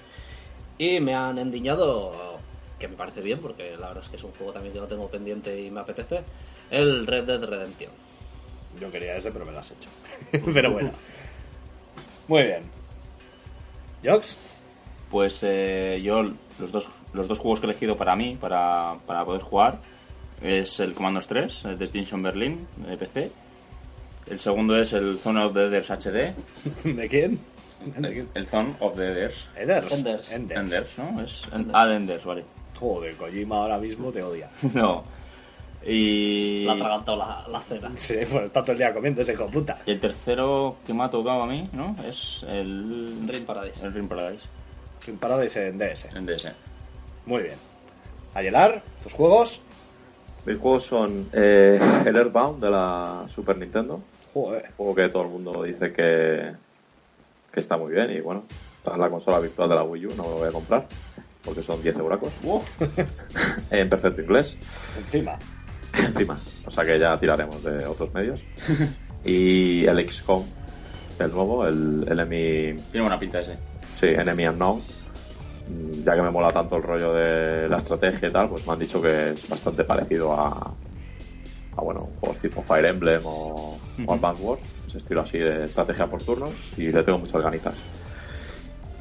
Y me han endiñado, que me parece bien, porque la verdad es que es un juego también que lo tengo pendiente y me apetece. El Red Dead Redemption. Yo quería ese, pero me lo has hecho. pero bueno. Muy bien. ¿Jox? Pues eh, yo los dos los dos juegos que he elegido para mí, para, para poder jugar, es el Commandos 3, el Destination Berlin, de PC. El segundo es el Zone of the Enders HD. ¿De quién? ¿De El, quién? el Zone of the Enders. Enders. Enders. Enders. Enders, ¿no? Es ah, de Enders, vale. Joder, Kojima ahora mismo te odia. no. Y... Se le ha atragantado la, la cena. Sí, pues está todo el día comiendo ese puta. y el tercero que me ha tocado a mí, ¿no? Es el... Ring Paradise. El Ring Paradise, Sin Paradise en DS. en DS. Muy bien. Ayelar, tus juegos. Mis juegos son eh, el Airbound de la Super Nintendo. Joder. juego que todo el mundo dice que, que está muy bien y bueno, está en la consola virtual de la Wii U, no me lo voy a comprar porque son 10 euracos en perfecto inglés Encima. Encima, o sea que ya tiraremos de otros medios. Y el XCOM el nuevo, el Enemy Tiene buena pinta ese. sí, Enemy Unknown. Mm, ya que me mola tanto el rollo de la estrategia y tal, pues me han dicho que es bastante parecido a, a bueno, juegos tipo Fire Emblem o, o Advance Wars, ese estilo así de estrategia por turnos, y le tengo muchas ganitas.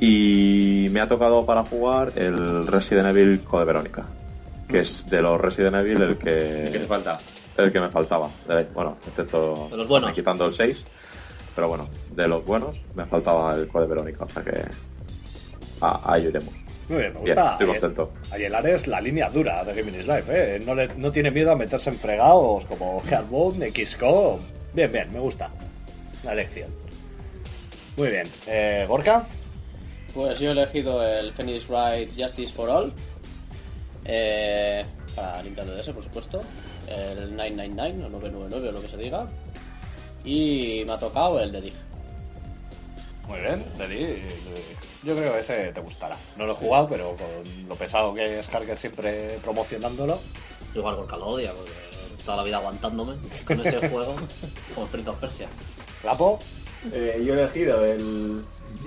Y me ha tocado para jugar el Resident Evil Code Verónica, que es de los Resident Evil el ¿Qué te que, falta? el que me faltaba. Bueno, excepto De los buenos. quitando el 6, pero bueno, de los buenos me faltaba el Code Verónica, o sea que a, ahí iremos. Muy bien, me Bien, gusta. estoy Ayer- contento. Ayelar es la línea dura de Gaming is Life, ¿eh? No, le- no tiene miedo a meterse en fregados como Hardbone, XCOM. Bien, bien, me gusta. La elección. Muy bien. Eh, Gorka, Pues yo he elegido el Phoenix Wright Justice for All. Eh, para Nintendo DS, por supuesto. El 999 o 999 o lo que se diga. Y me ha tocado el de Dig. Muy bien, Dedi. Yo creo que ese te gustará. No lo he jugado, pero con lo pesado que es Carker siempre promocionándolo. Igual con Calodia, porque toda la vida aguantándome con ese juego. Como Prince of Persia. Lapo, Eh, yo he elegido el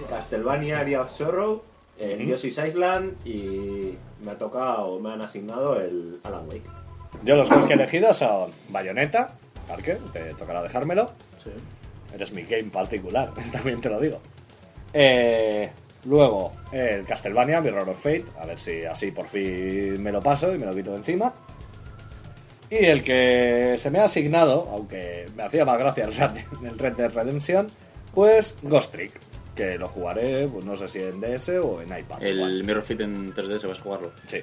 Castlevania Area of Sorrow, Ujú. Yoshi's Island y me ha tocado, me han asignado el Alan Wake. yo los juegos que he elegido son Bayonetta, Carker, te tocará dejármelo. Sí. Eres mi game particular, también te lo digo. Eh, luego, el Castlevania, Mirror of Fate, a ver si así por fin me lo paso y me lo quito de encima. Y el que se me ha asignado, aunque me hacía más gracia el Red, el Red Dead Redemption, pues Ghost Trick, que lo jugaré, pues no sé si en DS o en iPad. El igual. Mirror Fit en 3D se vas a jugarlo. Sí,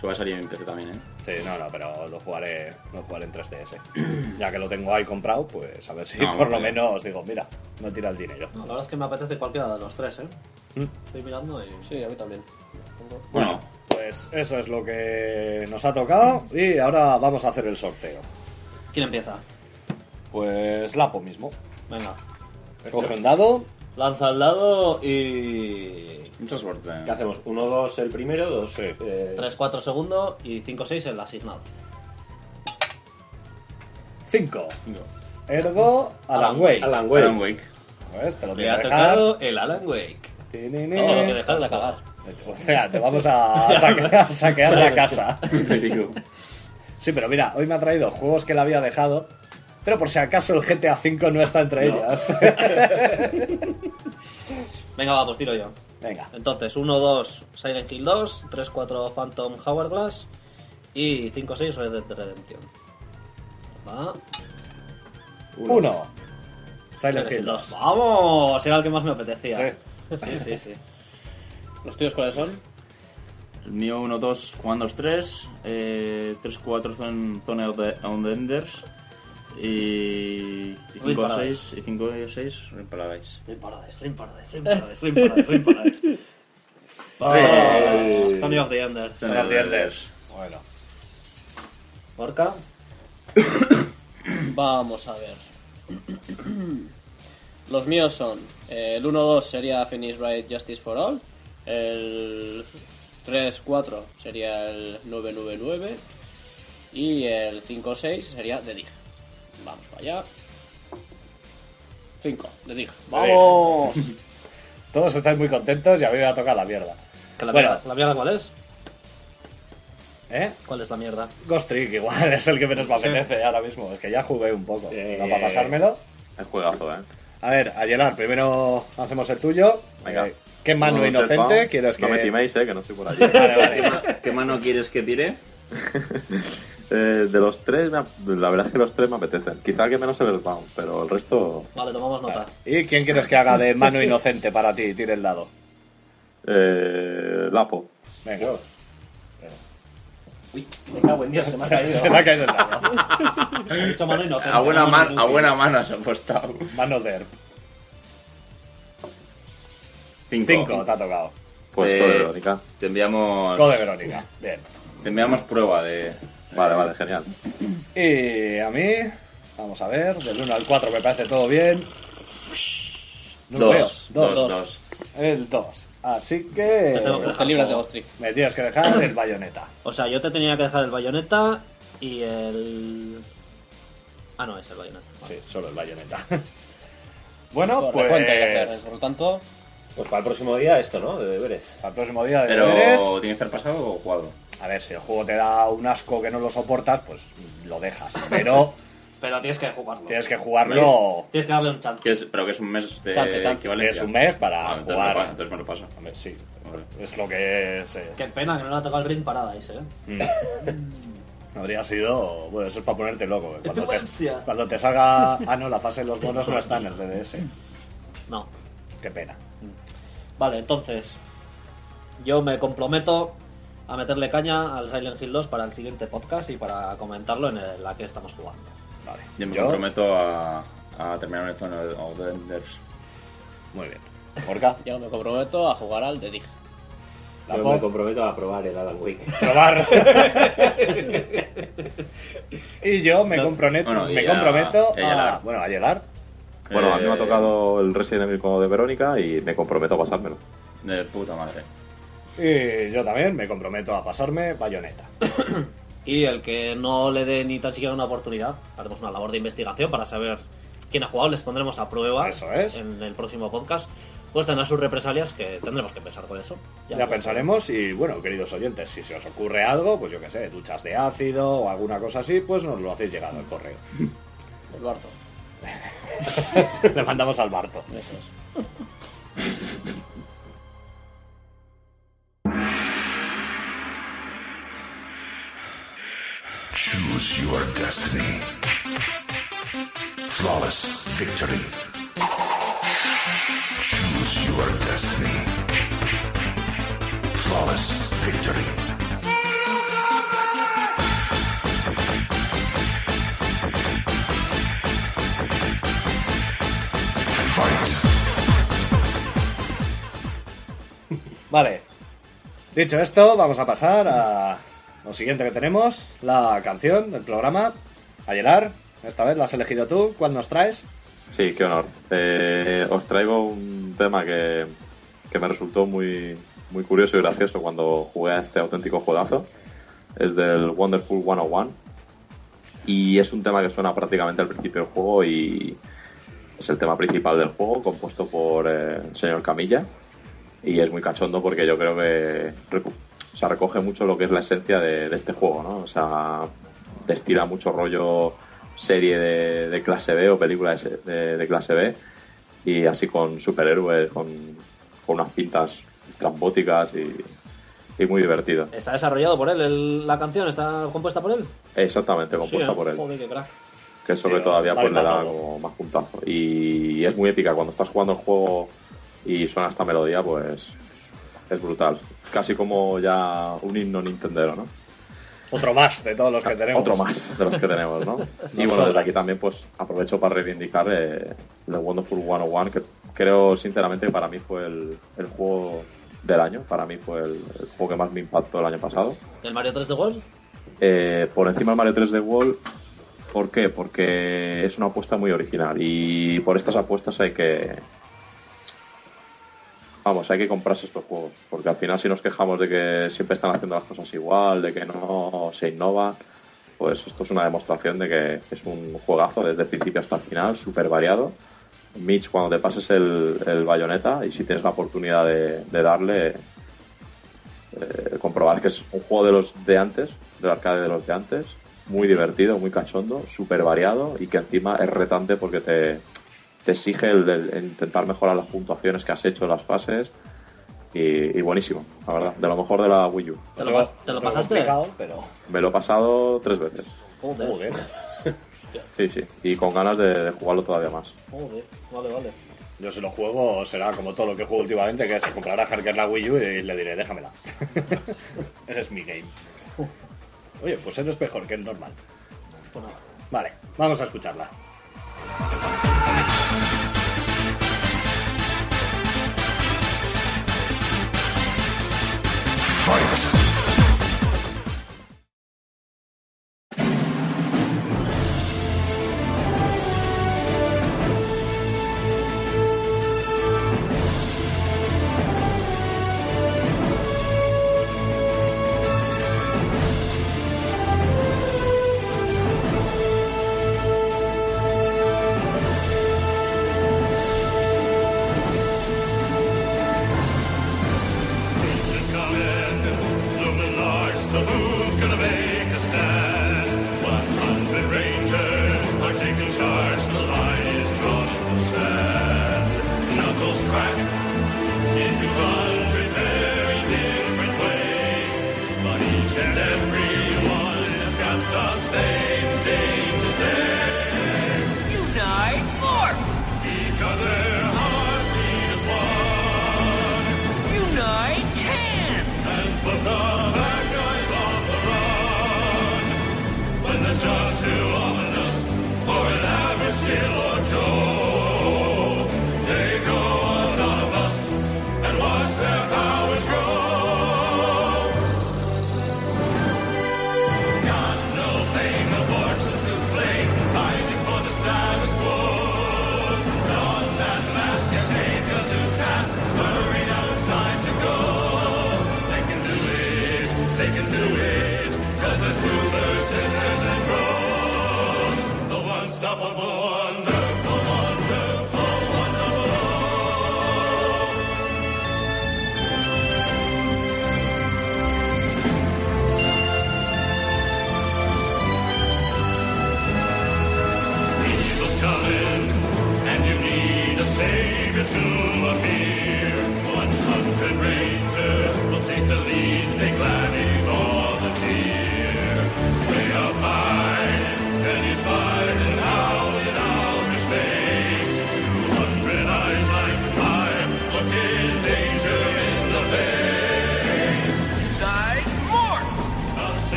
Se va a salir en PC también, ¿eh? sí, no, no, pero lo jugaré, lo jugaré en 3DS. ya que lo tengo ahí comprado, pues a ver si No, por lo menos digo, mira, no tira el dinero. No, la verdad es que me apetece cualquiera de los tres, ¿eh? Mm. Estoy mirando y... Sí, a mí también. Bueno, pues eso es lo que nos ha tocado y ahora vamos a hacer el sorteo. ¿Quién empieza? Pues Lapo mismo. Venga. Coge un dado. Lanza al lado y... Mucha suerte. ¿Qué hacemos? ¿Uno, dos el primero? Dos, Sí. eh, 3, 4 segundos y 5, 6 el asignado. 5. Ergo, Alan Wake. Alan Wake. Alan Wake. Pues te lo Le ha tocado el Alan Wake. Tinini. Todo lo que dejas de acabar. Hostia, te vamos a saquear, a saquear la casa. Sí, pero mira, hoy me ha traído juegos que le había dejado. Pero por si acaso el GTA V no está entre ellas. Venga, vamos, tiro yo. Venga. Entonces, 1, 2, Silent Hill 2, 3, 4, Phantom Hourglass y 5, 6, Red Dead Redemption. Va. Uno. Silent Hill 2. ¡Vamos! Era el que más me apetecía. Sí. sí, sí. sí. ¿Los tuyos cuáles son? El mío 1, 2, Commandos 3. Eh, 3, 4 son Zone of the Enders. Y, y Ring 5, Paradise. 6. Y 5 y 6, Ring Paradise. Ring Paradise, Ring Paradise, Ring Paradise, Ring Paradise, Ring Paradise. Eh, Tony of the Enders. Enders. Bueno. Orca. Vamos a ver. Los míos son. eh, el 1-2 sería Phoenix Wright Justice for All. El 3-4 sería el 999. Y el 5-6 sería The Dig. Vamos para allá. 5, The Dig. ¡Vamos! Todos estáis muy contentos y a mí me va a tocar la mierda. ¿Que la, Bueno. mierda, ¿La mierda cuál es? ¿Eh? ¿Cuál es la mierda? Ghost Trick igual es el que menos me apetece ahora mismo. Es que ya jugué un poco. Eh. No para pasármelo. Es juegazo, ¿eh? A ver, Ayelar, primero hacemos el tuyo. Venga. Eh, ¿Qué mano No inocente sepa, quieres que.? No me timéis, eh, que no estoy por allí. Vale, vale. ¿Qué mano quieres que tire? Eh, de los tres, me la verdad es que los tres me apetecen. Quizá que menos el Earthbound, pero el resto. Vale, tomamos nota. ¿Y quién quieres que haga de mano inocente para ti? Tire el dado. Eh, Lapo. Venga. Uy, me cago en Dios, se me ha caído. Se le ha caído el dado. He dicho mano inocente. A buena, no man- mano a buena mano has apostado. Mano de Erp. Cinco. Cinco, te ha tocado. Pues Eh, todo de Verónica. Te enviamos, Go de Verónica. Bien. te enviamos prueba de... Vale, vale, genial. Y a mí, vamos a ver, del 1 al 4 me parece todo bien. No lo veo. Dos, Dos. dos, dos. El 2. Así Te que tengo que dejar Te libras de. Ghost Trick. me tienes que dejar el bayoneta. O sea, yo te tenía que dejar el bayoneta y el. Ah, no, es el bayoneta. Sí, solo el bayoneta. Bueno, Por pues hacer. Por lo tanto, Pues para el próximo día esto, ¿no? De deberes. al próximo día de Pero deberes. tiene que estar pasado o jugado. A ver, si el juego te da un asco que no lo soportas, pues lo dejas. Pero Pero tienes que jugarlo. tienes que jugarlo. Tienes que darle un chance. Que es, pero que es un mes de Chance, chance. equivalencia. Es un mes para Ah, entonces, jugar. entonces me lo paso. Hombre, sí, Vale. es lo que es. eh. Qué pena que no le ha tocado el Green Paradise, ¿eh? Mm. Habría sido. Bueno, eso es para ponerte loco. eh. Cuando te, cuando te salga. Ah, no, la fase de los monos no está en el DDS. No. Qué pena. Vale, entonces. Yo me comprometo a meterle caña al Silent Hill 2 para el siguiente podcast y para comentarlo en el- la que estamos jugando. Vale. Yo me Yo- comprometo a, a terminar el Zone of the Enders. Muy bien. Porca, yo me comprometo a jugar al de Dig. Yo me comprometo a probar el Alan Wake. probar. y yo me, comprometo, Bueno, me a- comprometo a a, llegar. bueno, a llegar. Bueno, a mí me ha Eh, tocado el Resident Evil como de Verónica y me comprometo a pasármelo. De puta madre. Y yo también me comprometo a pasarme bayoneta. Y el que no le dé ni tan siquiera una oportunidad, haremos una labor de investigación para saber quién ha jugado, les pondremos a prueba Eso es. en el próximo podcast. Pues tendrá sus represalias que tendremos que pensar con eso. Ya, lo pensaremos y bueno, queridos oyentes, si se os ocurre algo, pues yo qué sé, duchas de ácido o alguna cosa así, pues nos lo hacéis llegar al correo. El Barto. Le mandamos al Barto. Eso es. Choose your destiny. Flawless victory. Choose your destiny. Flawless victory. Vale. Dicho esto, vamos a pasar a lo siguiente que tenemos, la canción del programa. Ayelar, esta vez la has elegido tú. ¿Cuál nos traes? Sí, qué honor. Eh, os traigo un tema que, que me resultó muy, muy curioso y gracioso cuando jugué a este auténtico juegazo. Es del Wonderful 101. Y es un tema que suena prácticamente al principio del juego y es el tema principal del juego, compuesto por eh, el señor Camilla. Y es muy cachondo porque yo creo que o sea, recoge mucho lo que es la esencia de, de este juego, ¿no? O sea, destila mucho rollo serie de, de clase B o película de, se- de- de clase B y así con superhéroes, con, con unas pintas estrambóticas y, y muy divertido. Está desarrollado por él, el- la canción está compuesta por él. Exactamente, compuesta Sí, ¿eh? por él. Joder, qué crack. que eso que todavía pues le da como más puntazo. Y es muy épica cuando estás jugando el juego y suena esta melodía, pues es brutal. Casi como ya un himno nintendero, ¿no? Otro más de todos los que tenemos. Otro más de los que tenemos, ¿no? y bueno, desde aquí también pues aprovecho para reivindicar eh, el Wonderful 101, que creo sinceramente que para mí fue el, el juego del año, para mí fue el, el juego que más me impactó el año pasado. ¿El Mario 3 de World? Eh, por encima del Mario 3 de World, ¿por qué? Porque es una apuesta muy original y por estas apuestas hay que... Vamos, hay que comprarse estos juegos, porque al final si nos quejamos de que siempre están haciendo las cosas igual, de que no se innova, pues esto es una demostración de que es un juegazo desde el principio hasta el final, súper variado. Mitch, cuando te pases el, bayoneta y si tienes la oportunidad de, de darle, eh, comprobar que es un juego de los de antes, del arcade de los de antes, muy divertido, muy cachondo, súper variado y que encima es retante porque te, te exige el, el- el intentar mejorar las puntuaciones que has hecho en las fases Y, y buenísimo, la verdad. De lo mejor de la Wii U. ¿Te lo, te pasaste? pero... Me lo he pasado tres veces. Joder, Joder. Sí, sí. Y con ganas de, de jugarlo todavía más. joder. Vale, vale. Yo si lo juego será como todo lo que juego últimamente, que se comprará Harker la Wii U y le diré, déjamela. Ese es mi game. Oye, pues eres mejor que el normal. Pues nada. Vale, vamos a escucharla. fight.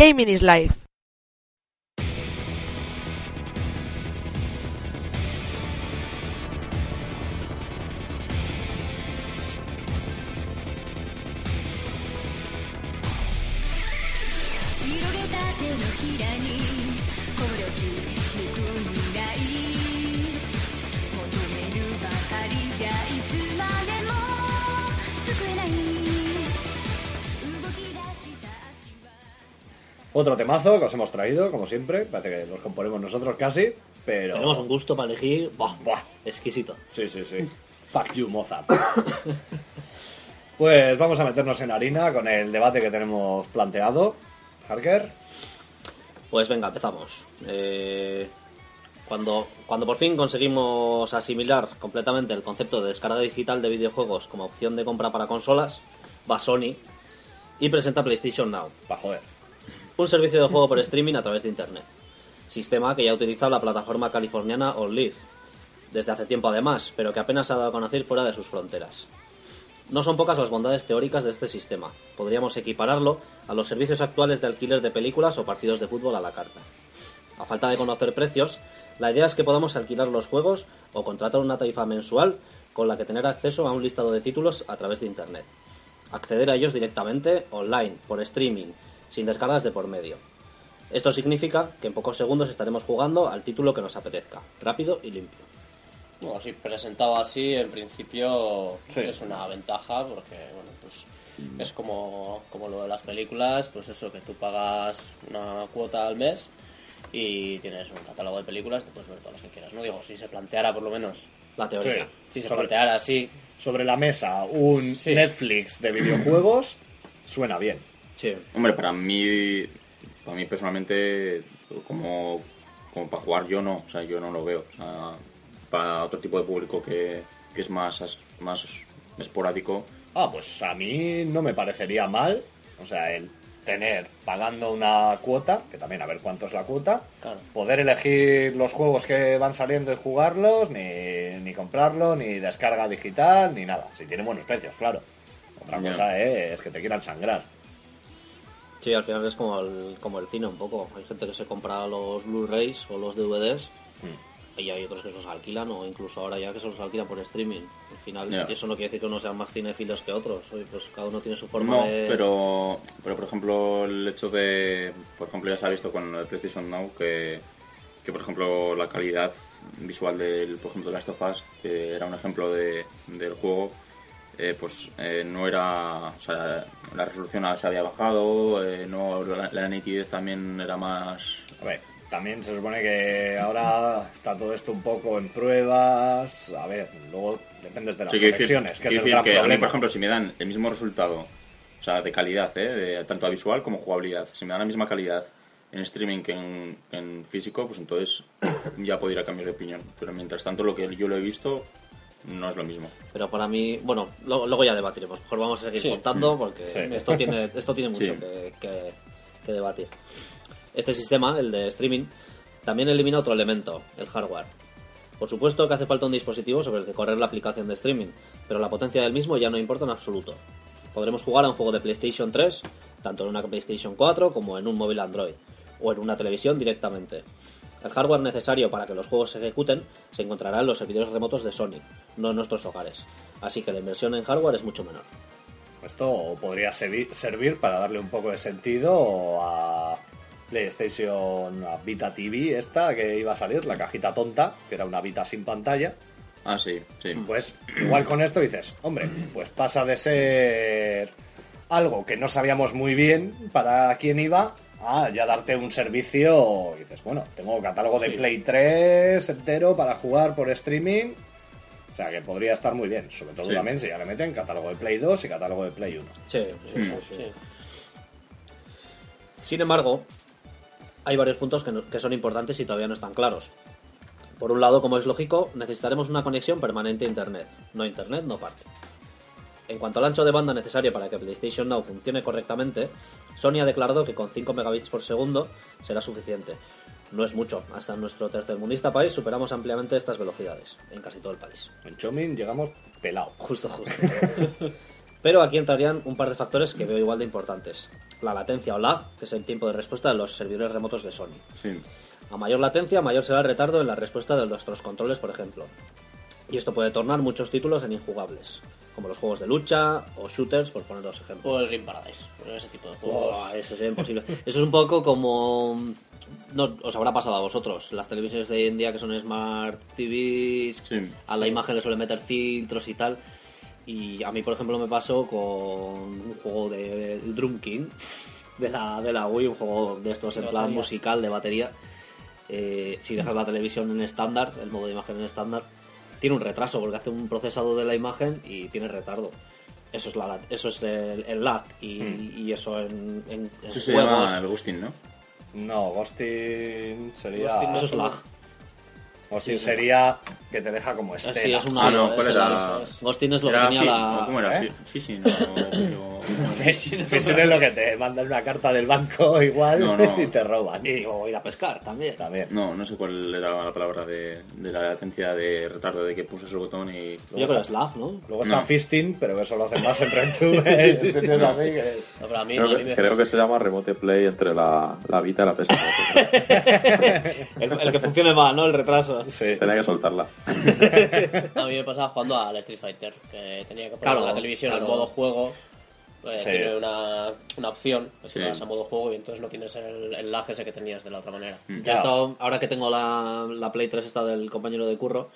Gaming is Life. Otro temazo que os hemos traído, como siempre. Parece que los componemos nosotros casi, pero... Tenemos un gusto para elegir. Buah, Buah. exquisito. Sí, sí, sí. Fuck you, Mozart. pues vamos a meternos en harina con el debate que tenemos planteado. Harker. Pues venga, empezamos. Eh, cuando, cuando por fin conseguimos asimilar completamente el concepto de descarga digital de videojuegos como opción de compra para consolas, va Sony y presenta PlayStation Now, Va, joder. Un servicio de juego por streaming a través de Internet. Sistema que ya utiliza la plataforma californiana OnLive desde hace tiempo además, pero que apenas ha dado a conocer fuera de sus fronteras. No son pocas las bondades teóricas de este sistema. Podríamos equipararlo a los servicios actuales de alquiler de películas o partidos de fútbol a la carta. A falta de conocer precios, la idea es que podamos alquilar los juegos o contratar una tarifa mensual con la que tener acceso a un listado de títulos a través de Internet. Acceder a ellos directamente, online, por streaming, sin descargas de por medio. Esto significa que en pocos segundos estaremos jugando al título que nos apetezca, rápido y limpio. Bueno, así presentado así, en principio Sí. es una ventaja porque, bueno, pues es como, como lo de las películas, pues eso, que tú pagas una cuota al mes y tienes un catálogo de películas, te puedes ver todas las que quieras, ¿no? Digo, si se planteara por lo menos, La teoría. Sí. si se Sobre- planteara así, Sobre la mesa, un Sí. Netflix de videojuegos suena bien. Sí. Hombre, para mí, para mí personalmente, como, como para jugar yo no, o sea, yo no lo veo. O sea, para otro tipo de público que, que es más, más esporádico, Ah, pues a mí no me parecería mal. O sea, el tener pagando una cuota, que también a ver cuánto es la cuota, Claro. poder elegir los juegos que van saliendo y jugarlos, ni, ni comprarlo, ni descarga digital, ni nada. Si tienen buenos precios, claro. Otra cosa eh, es que te quieran sangrar. Sí, al final es como el, como el cine un poco. Hay gente que se compra los Blu-rays o los DVDs Hmm. y hay otros que se los alquilan o incluso ahora ya que se los alquilan por streaming. Al final eso no quiere decir que unos sean más cinefilos que otros. Oye, pues cada uno tiene su forma No, de... pero, pero por ejemplo el hecho de, por ejemplo ya se ha visto con el PlayStation Now que, que por ejemplo la calidad visual del, por ejemplo de Last of Us, que era un ejemplo de, del juego, eh, pues eh, no era, o sea, la resolución se había bajado, eh, no, la, la nitidez también era más, A ver, también se supone que ahora está todo esto un poco en pruebas. A ver, luego dependes de las Sí, decir- conexiones, que es el decir que a mí, problema. por ejemplo, si me dan el mismo resultado, o sea, de calidad, ¿eh? de- tanto a visual como jugabilidad, si me dan la misma calidad en streaming que en, en físico, pues entonces ya puedo ir a cambiar de opinión. Pero mientras tanto, lo que yo lo he visto no es lo mismo. Pero para mí, bueno, lo- luego ya debatiremos. Mejor vamos a seguir Sí. contando porque Sí. esto tiene esto tiene mucho Sí. que, que- que debatir. Este sistema, el de streaming, también elimina otro elemento, el hardware. Por supuesto que hace falta un dispositivo sobre el que correr la aplicación de streaming, pero la potencia del mismo ya no importa en absoluto. Podremos jugar a un juego de PlayStation 3, tanto en una PlayStation 4 como en un móvil Android, o en una televisión directamente. El hardware necesario para que los juegos se ejecuten se encontrará en los servidores remotos de Sony, no en nuestros hogares. Así que la inversión en hardware es mucho menor. Esto podría servi- servir para darle un poco de sentido a PlayStation a Vita TV, esta que iba a salir, la cajita tonta, que era una Vita sin pantalla. Ah, sí, sí. Pues igual con esto dices, hombre, pues pasa de ser algo que no sabíamos muy bien para quién iba a ya darte un servicio. Y dices, bueno, tengo catálogo de Play 3 entero para jugar por streaming. O sea que podría estar muy bien, sobre todo Sí. también si ya le meten catálogo de Play 2 y catálogo de Play 1. Sí, sí, sí, sí, sí. sí. Sin embargo, hay varios puntos que, no- que son importantes y todavía no están claros. Por un lado, como es lógico, necesitaremos una conexión permanente a Internet. No Internet, no parte. En cuanto al ancho de banda necesario para que PlayStation Now funcione correctamente, Sony ha declarado que con 5 megabits por segundo será suficiente. No es mucho, hasta en nuestro tercermundista país superamos ampliamente estas velocidades, en casi todo el país. En Chomin llegamos pelado. Justo, justo. Pero aquí entrarían un par de factores que veo igual de importantes. La latencia o lag, que es el tiempo de respuesta de los servidores remotos de Sony. Sí. A mayor latencia, mayor será el retardo en la respuesta de nuestros controles, por ejemplo. Y esto puede tornar muchos títulos en injugables, como los juegos de lucha o shooters, por poner dos ejemplos. O el Ring Paradise, ese tipo de juegos. Eso sería imposible. Eso es un poco como... No, os habrá pasado a vosotros. Las televisiones de hoy en día que son Smart TVs, Sí. a la imagen le suelen meter filtros y tal. Y a mí, por ejemplo, me pasó con un juego de Drum King de la, de la Wii, un juego de estos en plan musical de batería. Eh, si dejas la televisión en estándar, el modo de imagen en estándar, tiene un retraso porque hace un procesado de la imagen y tiene retardo. Eso es, la, lat- eso es el, el lag y, y eso en, en, en Eso se juegos. llama el ghosting, ¿no? No, Ghosting sería. Ghosting no Eso es lag. Ghosting sí. sería que te deja como estela. Sí, es un Ah, no, ¿cuál eso era? es. Ghosting es lo que tenía la... ¿Cómo era? ¿Eh? Fi- Phishing o- o- Phishing es lo que te mandan una carta del banco igual No, no. y te roban. Y o ir a pescar también. También. No, no sé cuál era la palabra de, de la latencia de retardo de que pulsas el botón y... Yo creo que es ¿no? Luego está No. fisting, pero eso lo hacen más en RenTube. Es así que... No, pero a mí, Creo a mí que, me- creo que se llama Remote Play entre la, la Vita y la PS4. El, el que funcione mal, ¿no? El retraso. Sí. Tenía que soltarla. A mí me pasaba jugando al Street Fighter, que tenía que poner Claro, la televisión claro. en modo juego. eh, Sí. Tiene una, una opción, pues que Sí. vas a modo juego y entonces no tienes el, el lag ese que tenías de la otra manera. Yo he Claro. ahora que tengo la, la Play 3 esta del compañero de curro,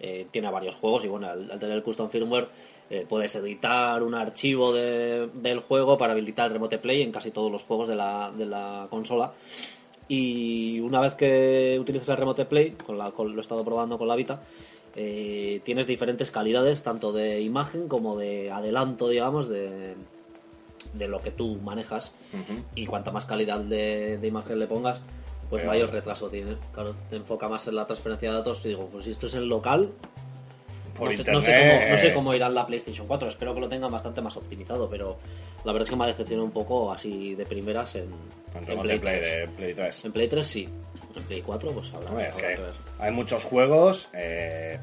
eh, tiene varios juegos y bueno, al, al tener el custom firmware eh, puedes editar un archivo de- del juego para habilitar el remote play en casi todos los juegos de la, de la consola. Y una vez que utilizas el remote play, con la, con- lo he estado probando con la Vita, eh, tienes diferentes calidades tanto de imagen como de adelanto, digamos, de, de lo que tú manejas. Y cuanta más calidad de, de imagen le pongas, pues mayor retraso tiene. Claro, te enfoca más en la transferencia de datos. Y digo, pues si esto es en local, Por no, sé, internet. no sé cómo, no sé cómo irá la PlayStation 4. Espero que lo tengan bastante más optimizado, pero la verdad es que me ha decepcionado un poco así de primeras en, Play, play 3. de Play 3. En Play 3 sí. En Play 4 pues habrá, Hombre, es habrá que que ver. hay muchos juegos. eh,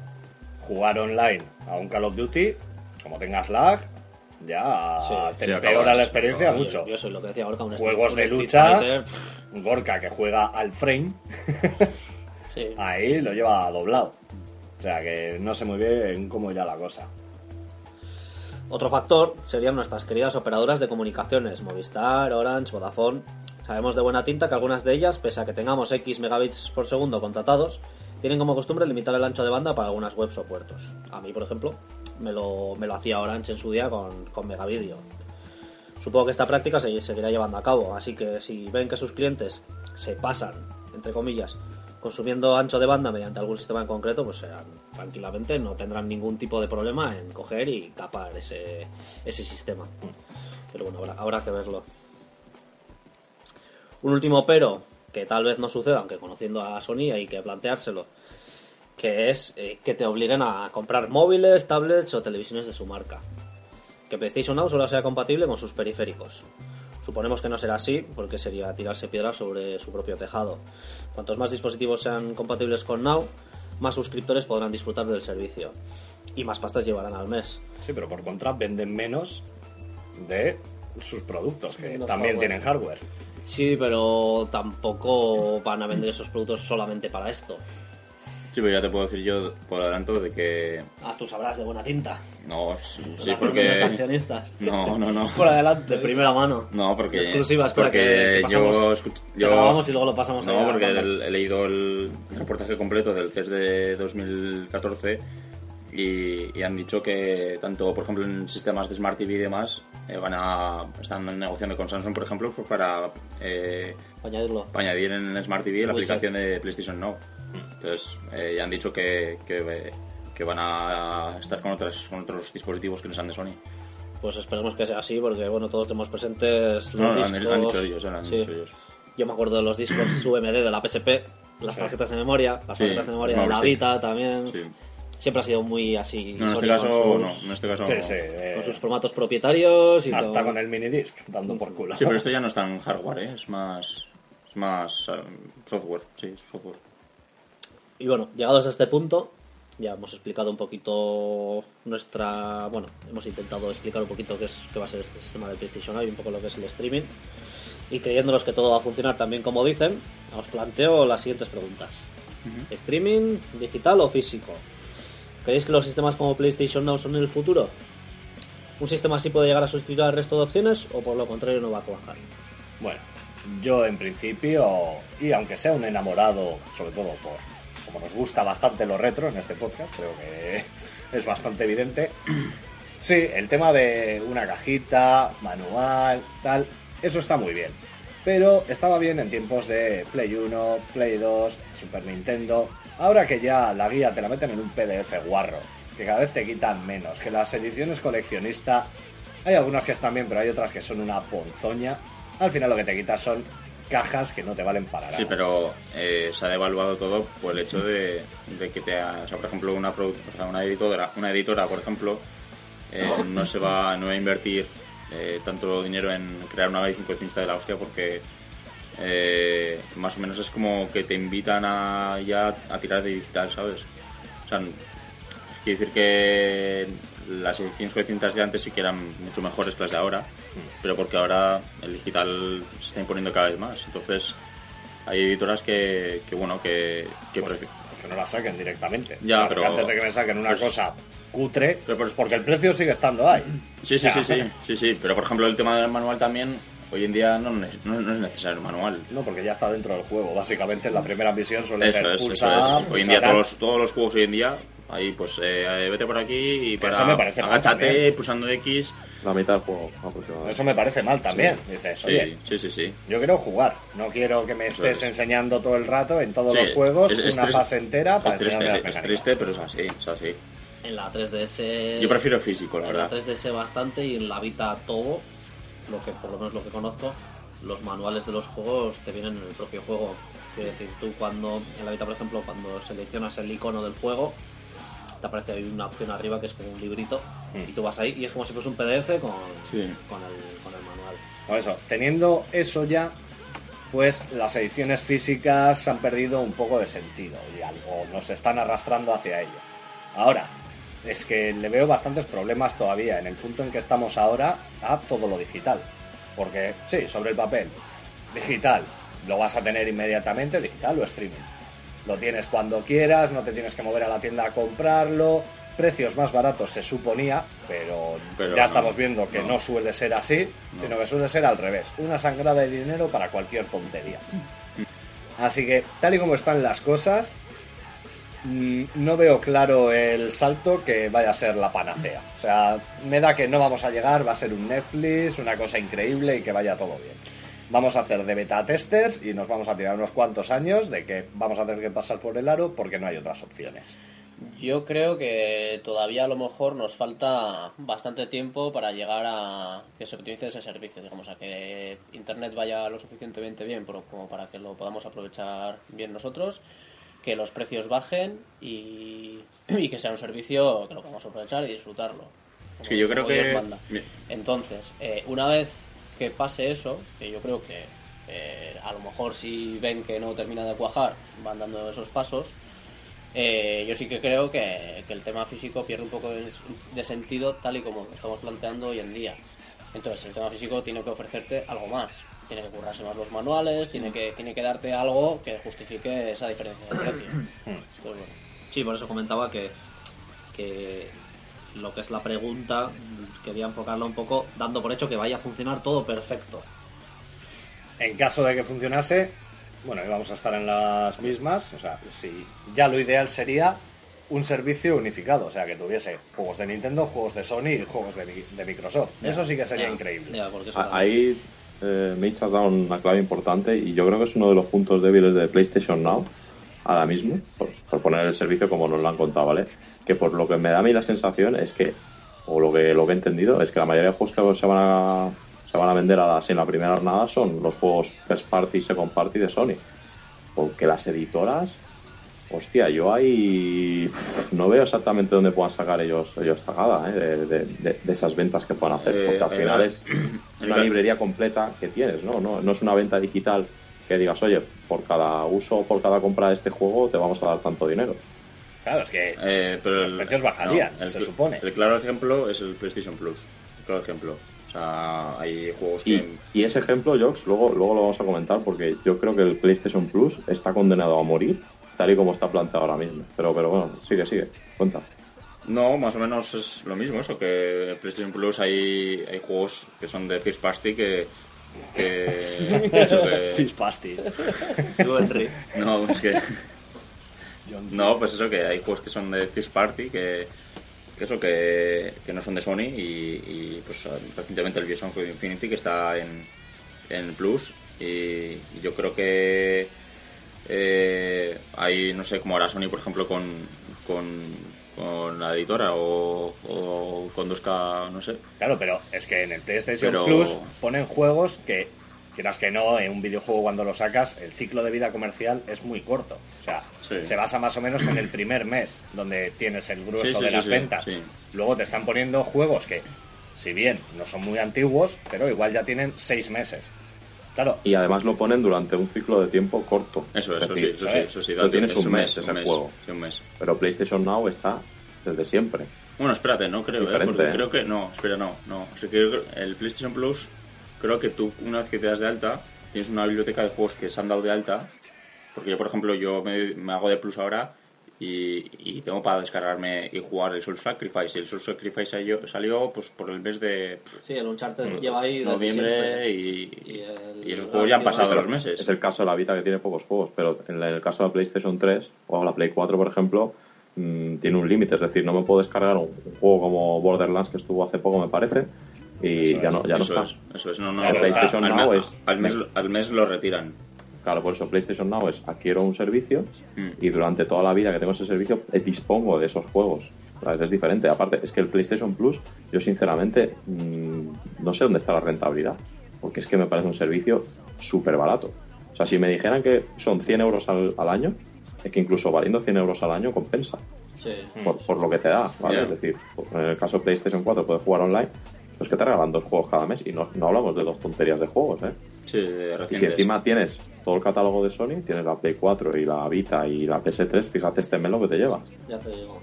jugar online a un Call of Duty, como tengas lag, ya Sí, te sí, empeora acabas. la experiencia Yo- mucho. Yo, soy lo que decía ahora, un Juegos Street- de lucha. Fighter, Gorka que juega al frame, Sí. ahí lo lleva doblado. O sea que no sé muy bien cómo irá la cosa. Otro factor serían nuestras queridas operadoras de comunicaciones, Movistar, Orange, Vodafone. Sabemos de buena tinta que algunas de ellas, pese a que tengamos X megabits por segundo contratados, tienen como costumbre limitar el ancho de banda para algunas webs o puertos. A mí, por ejemplo, me lo, me lo hacía Orange en su día con, con Megavideo. Supongo que esta práctica se seguirá llevando a cabo, así que si ven que sus clientes se pasan, entre comillas, consumiendo ancho de banda mediante algún sistema en concreto, pues tranquilamente no tendrán ningún tipo de problema en coger y capar ese, ese sistema. Pero bueno, habrá, habrá que verlo. Un último pero, que tal vez no suceda, aunque conociendo a Sony hay que planteárselo, que es eh, que te obliguen a comprar móviles, tablets o televisiones de su marca. Que PlayStation Now solo sea compatible con sus periféricos. Suponemos que no será así, porque sería tirarse piedras sobre su propio tejado. Cuantos más dispositivos sean compatibles con Now, más suscriptores podrán disfrutar del servicio. Y más pastas llevarán al mes. Sí, pero por contra venden menos de sus productos, que también hardware. tienen hardware. Sí, pero tampoco van a vender esos productos solamente para esto. Sí, pero ya te puedo decir yo por adelanto de que... Ah, tú sabrás de buena tinta. No, sí, sí, porque... No, no, no. Por adelante. De primera mano. No, porque... Exclusiva, espera, porque que- que pasamos- yo, grabamos y luego lo pasamos No, a porque he leído el reportaje completo del CES de 2014 y, y han dicho que tanto, por ejemplo, en sistemas de Smart TV y demás, eh, van a están negociando con Samsung, por ejemplo, pues para, eh, Para añadirlo. para añadir en el Smart TV la Widget. aplicación de PlayStation Now. Entonces, eh, ya han dicho que, que, que van a estar con, otras, con otros dispositivos que no sean de Sony. Pues esperemos que sea así, porque bueno, todos tenemos presentes los No, lo han, discos. han dicho ellos, lo han Sí. dicho ellos. Yo me acuerdo de los discos UMD de la PSP, las tarjetas de memoria, las Sí, tarjetas de memoria de la. Vita también. Sí. Siempre ha sido muy así. No, en este caso, con no. sus, En este caso, Sí, no. sí. eh, con sus formatos propietarios y hasta todo. con el minidisc, dando por culo. Sí, pero esto ya no es tan hardware, ¿eh? Es más... Es más eh, software, sí, es software. Y bueno, llegados a este punto, ya hemos explicado un poquito nuestra. Bueno, hemos intentado explicar un poquito qué, es, qué va a ser este sistema de PlayStation y un poco lo que es el streaming. Y creyéndonos que todo va a funcionar también como dicen, os planteo las siguientes preguntas: ¿Streaming, digital o físico? ¿Creéis que los sistemas como PlayStation Now son el futuro? ¿Un sistema así puede llegar a sustituir al resto de opciones o por lo contrario no va a cuajar? Bueno, yo en principio, y aunque sea un enamorado, sobre todo por como nos gusta bastante lo retro en este podcast, creo que es bastante evidente. Sí, el tema de una cajita, manual, tal, eso está muy bien. Pero estaba bien en tiempos de Play 1, Play 2, Super Nintendo. Ahora que ya la guía te la meten en un PDF guarro, que cada vez te quitan menos, que las ediciones coleccionista hay algunas que están bien, pero hay otras que son una ponzoña. Al final lo que te quitas son cajas que no te valen para nada. Sí, pero eh, se ha devaluado todo por el hecho de, de que te ha, o sea, por ejemplo, una, produ- o sea, una editora, una editora, por ejemplo, eh, no se va, no va a invertir eh, tanto dinero en crear una edición coleccionista de la hostia porque eh, más o menos es como que te invitan a ya a tirar de digital, ¿sabes? O sea, quiere decir que las ediciones coleccionistas de antes sí que eran mucho mejores que las de ahora, pero porque ahora el digital se está imponiendo cada vez más. Entonces, hay editoras que, que bueno, que, que pues, pues que no la saquen directamente. Ya, pero- antes de que me saquen una pues- cosa cutre, Pero pues- porque el precio sigue estando ahí. Sí, sí, Ya. sí, sí, sí, sí, pero por ejemplo el tema del manual también, hoy en día no, ne- no, no es necesario el manual. No, porque ya está dentro del juego. Básicamente la primera misión suele Eso ser es, eso es. Hoy en día todos los, todos los juegos hoy en día, ahí pues eh, vete por aquí y para Eso me parece mal agáchate también. pulsando X. La mitad del juego aproximadamente. Eso me parece mal también. Dices, Sí, oye, sí, sí, sí. yo quiero jugar. No quiero que me estés es. enseñando todo el rato en todos Sí, los juegos es- es una triste. fase entera para Es triste, las es, triste, pero es así, es así. En la 3DS. Yo prefiero físico, la En la verdad. 3DS bastante y en la Vita todo, lo que por lo menos lo que conozco, los manuales de los juegos te vienen en el propio juego. Quiero decir, tú cuando, en la Vita por ejemplo, cuando seleccionas el icono del juego, te aparece ahí una opción arriba que es como un librito Mm. y tú vas ahí y es como si fuese un PDF con, Sí. con, el, con el manual. Por eso, teniendo eso ya, pues las ediciones físicas han perdido un poco de sentido y algo nos están arrastrando hacia ello. Ahora, es que le veo bastantes problemas todavía en el punto en que estamos ahora a todo lo digital. Porque, sí, sobre el papel, digital, lo vas a tener inmediatamente, digital o streaming. Lo tienes cuando quieras, no te tienes que mover a la tienda a comprarlo. Precios más baratos se suponía, pero, Pero ya no, estamos viendo que no. no suele ser así, sino que suele ser al revés. Una sangrada de dinero para cualquier tontería. Así que, tal y como están las cosas, no veo claro el salto que vaya a ser la panacea. O sea, me da que no vamos a llegar, va a ser un Netflix, una cosa increíble y que vaya todo bien. Vamos a hacer de beta testers y nos vamos a tirar unos cuantos años de que vamos a tener que pasar por el aro porque no hay otras opciones. Yo creo que todavía a lo mejor nos falta bastante tiempo para llegar a que se optimice ese servicio, digamos, a que Internet vaya lo suficientemente bien como para que lo podamos aprovechar bien nosotros, que los precios bajen y, y que sea un servicio que lo podamos aprovechar y disfrutarlo. Es que yo creo como Dios que... manda. Entonces, eh, una vez que pase eso, que yo creo que eh, a lo mejor si ven que no termina de cuajar, van dando esos pasos, eh, yo sí que creo que, que el tema físico pierde un poco de, de sentido tal y como lo estamos planteando hoy en día. Entonces, el tema físico tiene que ofrecerte algo más. Tiene que currarse más los manuales, tiene que, tiene que darte algo que justifique esa diferencia de precio. Pues bueno. Sí, por eso comentaba que, que lo que es la pregunta quería enfocarla un poco dando por hecho que vaya a funcionar todo perfecto. En caso de que funcionase, bueno, íbamos a estar en las mismas. O sea, si ya lo ideal sería un servicio unificado, o sea, que tuviese juegos de Nintendo, juegos de Sony y juegos de, Mi- de Microsoft. Eso sí que sería increíble. porque eso Ahí, eh, Mitch, has dado una clave importante y yo creo que es uno de los puntos débiles de PlayStation Now, ahora mismo, por, poner el servicio como nos lo han contado, ¿vale? Que por lo que me da a mí la sensación es que, o lo que, lo que he entendido, es que la mayoría de juegos que se van a, se van a vender a la, sin la primera jornada son los juegos first party y second party de Sony. Porque las editoras, hostia, yo ahí no veo exactamente dónde puedan sacar ellos, ellos tagada ¿eh? de, de- de- de esas ventas que puedan hacer. Eh, Porque al eh, final eh, es una librería completa que tienes, ¿no? No, no es una venta digital que digas, oye, por cada uso o por cada compra de este juego te vamos a dar tanto dinero. Claro, es que Eh, pero los el- precios bajarían, no, el se supone. El claro ejemplo es el PlayStation Plus. El claro ejemplo. O sea, hay juegos que. Y, y ese ejemplo, Jox, luego, luego lo vamos a comentar porque yo creo que el PlayStation Plus está condenado a morir tal y como está planteado ahora mismo. Pero, pero bueno, sigue, sigue, cuenta. No, más o menos es lo mismo eso, que en PlayStation Plus hay, hay juegos que son de First Party que... que, eso que-. Digo, Henry. no, es que... No, pues eso, que hay juegos que son de First Party que, que eso, que, que no son de Sony y, y, pues recientemente el Bioshock Infinity que está en, en Plus y, y yo creo que eh, hay, no sé, como ahora Sony, por ejemplo, con, con, con la editora o, o con 2K, no sé. Claro, pero es que en el PlayStation Pero- Plus ponen juegos que, quieras que no, en un videojuego cuando lo sacas, el ciclo de vida comercial es muy corto. O sea, Sí. se basa más o menos en el primer mes, donde tienes el grueso Sí, sí, de las ventas. Luego te están poniendo juegos que, si bien no son muy antiguos, pero igual ya tienen seis meses. Claro, Y además lo ponen durante un ciclo de tiempo corto. Eso, Es eso decir, sí, eso sí, eso sí. Lo tienes es un mes, ese un mes, juego. sí, un mes. Pero PlayStation Now está desde siempre. Bueno, espérate, no creo, ¿eh? Porque ¿eh? creo que... No, espera, no, no. O sea, que el PlayStation Plus, creo que tú, una vez que te das de alta, tienes una biblioteca de juegos que se han dado de alta. Porque yo, por ejemplo, yo me, me hago de Plus ahora y, y tengo para descargarme y jugar el Soul Sacrifice. Y el Soul Sacrifice salió, salió pues por el mes de Sí, el Uncharted lleva ahí noviembre y, Y el- y esos juegos ya han pasado los meses. Es el caso de la Vita que tiene pocos juegos, pero en el caso de la PlayStation 3 o la Play 4, por ejemplo, mm, tiene un límite. Es decir, no me puedo descargar un, un juego como Borderlands que estuvo hace poco, me parece, y Eso ya es, no, ya no eso está. es, eso es, no, no, está. PlayStation al, Now me- es- al mes, al mes lo retiran. Claro, por eso PlayStation Now es adquiero un servicio Mm. y durante toda la vida que tengo ese servicio eh, dispongo de esos juegos. ¿Sabes? Es diferente. Aparte, es que el PlayStation Plus, yo sinceramente mm, no sé dónde está la rentabilidad. Porque es que me parece un servicio súper barato. O sea, si me dijeran que son 100 euros al, al año, es que incluso valiendo 100 euros al año compensa. Sí. Por, por lo que te da, ¿vale? Es decir, en el caso de PlayStation 4 puedes jugar online, pues que te regalan dos juegos cada mes. Y no, no hablamos de dos tonterías de juegos, ¿eh? Sí, Y si encima tienes todo el catálogo de Sony, tienes la Play 4 y la Vita y la PS3, fíjate este mes lo que te lleva. Ya te digo.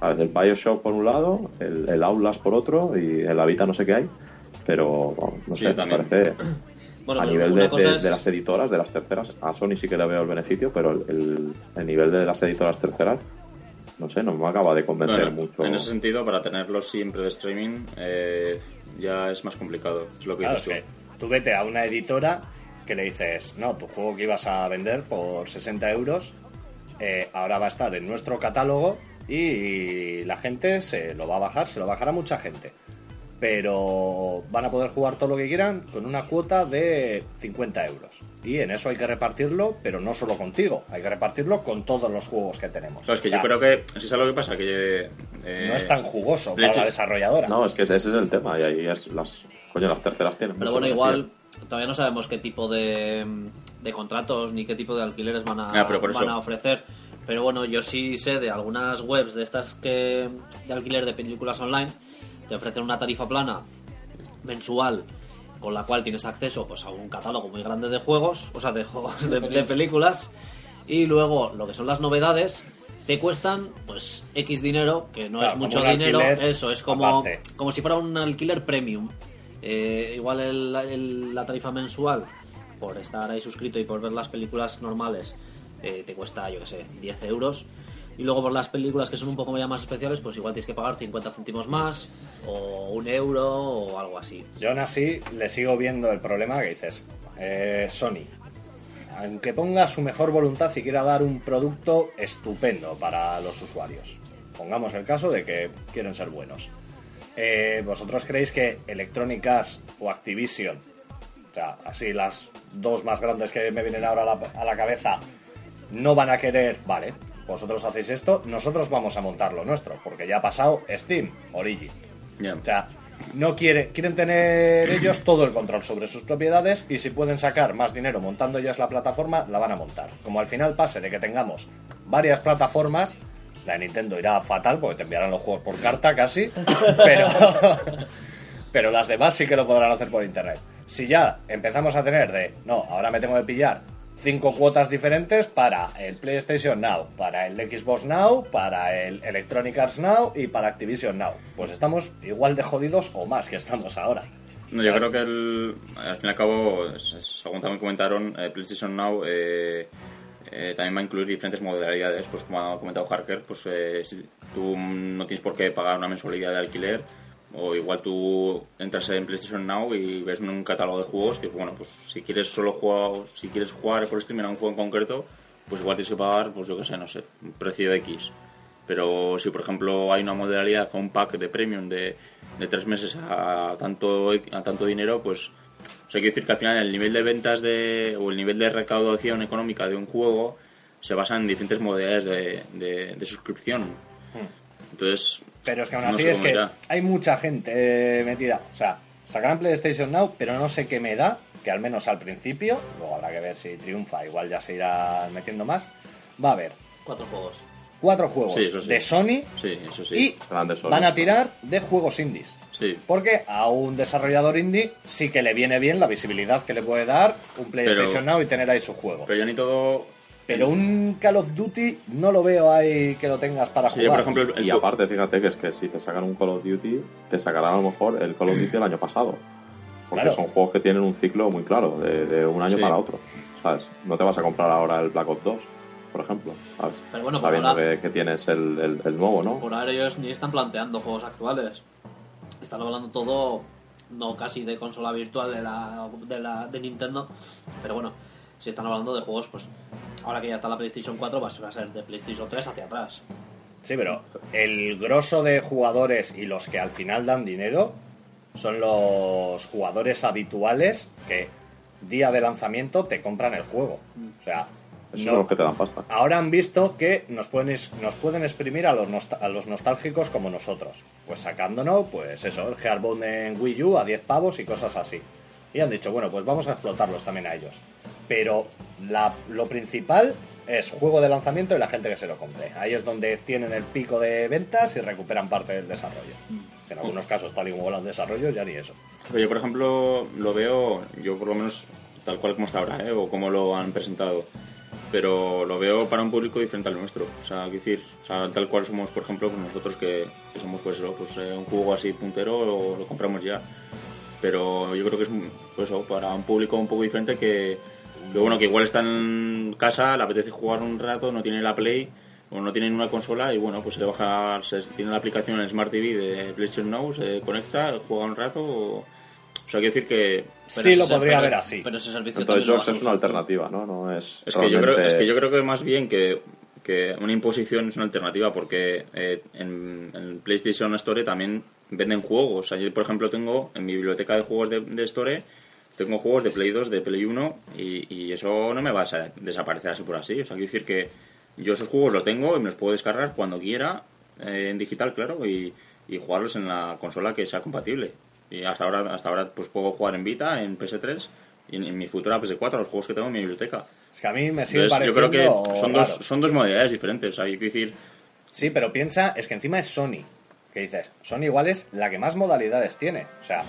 ¿Sabes? El Bioshock por un lado, el, el Outlast por otro y en la Vita no sé qué hay, pero vamos, no Sí, sé, me también. parece Bueno, a nivel de, de- es- de las editoras, de las terceras, a Sony sí que le veo el beneficio, pero el, el- el nivel de las editoras terceras, no sé, no me acaba de convencer Bueno, mucho. En ese sentido, para tenerlos siempre de streaming, eh, ya es más complicado. Es lo que Claro, es dices tú vete a una editora que le dices, no, tu juego que ibas a vender por 60 euros, eh, ahora va a estar en nuestro catálogo y la gente se lo va a bajar, se lo bajará mucha gente. Pero van a poder jugar todo lo que quieran con una cuota de 50 euros. Y en eso hay que repartirlo, pero no solo contigo, hay que repartirlo con todos los juegos que tenemos. Claro, es que O sea, yo creo que, si sabes lo que pasa, que... eh, no es tan jugoso para la desarrolladora. No, es que ese ese es el tema, y ahí es las, coño, las terceras tienen. Pero bueno, igual todavía no sabemos qué tipo de, de contratos ni qué tipo de alquileres van a, Ah, pero van a ofrecer. Pero bueno, yo sí sé de algunas webs de estas que de alquiler de películas online te ofrecen una tarifa plana mensual con la cual tienes acceso pues a un catálogo muy grande de juegos, o sea, de juegos de, de películas y luego lo que son las novedades te cuestan pues X dinero, que no Claro, es mucho dinero, alquiler eso es como aparte. como si fuera un alquiler premium. Eh, igual el- el- la tarifa mensual por estar ahí suscrito y por ver las películas normales eh, te cuesta, yo que sé, 10 euros. Y luego por las películas que son un poco más especiales, pues igual tienes que pagar 50 céntimos más, o un euro, o algo así. Yo aún así le sigo viendo el problema que dices, eh, Sony, aunque ponga su mejor voluntad y quiera dar un producto estupendo para los usuarios, pongamos el caso de que quieren ser buenos, eh, ¿vosotros creéis que Electronic Arts o Activision, o sea, así las dos más grandes que me vienen ahora a la, a la cabeza, no van a querer, vale, vosotros hacéis esto, nosotros vamos a montar lo nuestro, porque ya ha pasado Steam, Origin. O sea, no quiere, quieren tener ellos todo el control sobre sus propiedades y si pueden sacar más dinero montando ellos la plataforma, la van a montar. Como al final pase de que tengamos varias plataformas, la Nintendo irá fatal porque te enviarán los juegos por carta casi, pero, pero las demás sí que lo podrán hacer por internet. Si ya empezamos a tener de, no, ahora me tengo que pillar cinco cuotas diferentes para el PlayStation Now, para el Xbox Now, para el Electronic Arts Now y para Activision Now. Pues estamos igual de jodidos o más que estamos ahora. No, yo creo que el, al fin y al cabo, según también comentaron, eh, PlayStation Now eh, eh, también va a incluir diferentes modalidades. Pues como ha comentado Harker, pues eh, si tú no tienes por qué pagar una mensualidad de alquiler, o igual tú entras en PlayStation Now y ves un catálogo de juegos que, bueno, pues si quieres solo jugar, si quieres jugar por streaming a un juego en concreto, pues igual tienes que pagar, pues yo que sé, no sé, un precio X. Pero si, por ejemplo, hay una modalidad o un pack de premium de, de tres meses a tanto, a tanto dinero, pues o sea, hay que decir que al final el nivel de ventas de, o el nivel de recaudación económica de un juego se basa en diferentes modalidades de, de- de suscripción. Entonces, Pero es que aún no así sé es que hay mucha gente eh, metida. O sea, sacarán PlayStation Now, pero no sé qué me da, que al menos al principio, luego habrá que ver si triunfa, igual ya se irá metiendo más, va a haber Cuatro juegos. Cuatro juegos Sí, eso sí. de Sony Sí, eso sí. y van a tirar de juegos indies. Sí. Porque a un desarrollador indie sí que le viene bien la visibilidad que le puede dar un PlayStation Now y tener ahí su juego. Pero ya ni todo. Pero un Call of Duty no lo veo ahí que lo tengas para Sí, jugar. por ejemplo, el- el- Y aparte, fíjate que es que si te sacan un Call of Duty, te sacarán a lo mejor el Call of Duty del año pasado. Porque Claro. son juegos que tienen un ciclo muy claro, de, de un año Sí. para otro. ¿Sabes? No te vas a comprar ahora el Black Ops 2, por ejemplo. ¿sabes? Pero bueno, por Sabiendo ahora- que, que tienes el, el- el nuevo, ¿no? Por ahora ellos ni están planteando juegos actuales. Están hablando todo, no casi de consola virtual de la, de la de Nintendo, pero bueno, si están hablando de juegos, pues ahora que ya está la PlayStation 4 va a ser- va a ser de PlayStation 3 hacia atrás. Sí, pero el grosso de jugadores y los que al final dan dinero son los jugadores habituales que día de lanzamiento te compran el juego. O sea, Esos no- son los que te dan pasta. ahora han visto que nos pueden, es- nos pueden exprimir a los, a los nostálgicos como nosotros. Pues sacándonos, pues eso, el Heartbone en Wii U a 10 pavos y cosas así. Y han dicho, bueno, pues vamos a explotarlos también a ellos. Pero la- lo principal es juego de lanzamiento y la gente que se lo compre. Ahí es donde tienen el pico de ventas y recuperan parte del desarrollo. Que en algunos casos, tal y como van los desarrollos, ya ni eso. Pero yo, por ejemplo, lo veo, yo por lo menos tal cual como está ahora, ¿eh? o como lo han presentado, pero lo veo para un público diferente al nuestro. O sea, decir, o sea, tal cual somos, por ejemplo, pues nosotros que, que somos pues, pues eh, un juego así puntero, lo, compramos ya. Pero yo creo que es pues, para un público un poco diferente que, bueno, que igual está en casa, le apetece jugar un rato, no tiene la Play o no tienen una consola y bueno, pues se baja, se, tiene la aplicación en Smart TV de PlayStation Now, se conecta, juega un rato o... O sea, quiero decir que... Sí, lo podría pero- ver así. Pero ese servicio Entonces, a es una alternativa, ¿no? No es. Es que, yo creo, es que yo creo que más bien que, que una imposición es una alternativa porque eh, en, en PlayStation Store también venden juegos. O sea, yo, por ejemplo, tengo en mi biblioteca de juegos de, de Store, tengo juegos de Play 2, de Play 1 y, y eso no me va a desaparecer así por así. O sea, quiero decir que yo esos juegos los tengo y me los puedo descargar cuando quiera eh, en digital, claro, y, y jugarlos en la consola que sea compatible. Y hasta ahora, hasta ahora pues puedo jugar en Vita, en PS3 y en, en mi futura PS4, los juegos que tengo en mi biblioteca. Es que a mí me sigue Entonces, yo creo pareciendo que son dos, son dos modalidades diferentes. O sea, quiero decir, Sí, pero piensa, es que encima es Sony. Que dices, Sony igual es la que más modalidades tiene. O sea,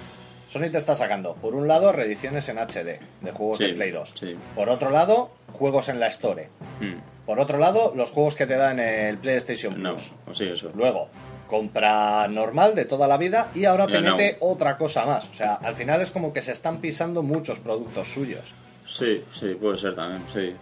Sony te está sacando, por un lado, reediciones en HD de juegos Sí, de Play 2. sí. Por otro lado, juegos en la Store. mm, Por otro lado, los juegos que te dan el PlayStation no, Plus. o sí, eso. Luego, compra normal de toda la vida y ahora te Ya no. mete otra cosa más. O sea, al final es como que se están pisando muchos productos suyos. Sí, sí, puede ser también, sí.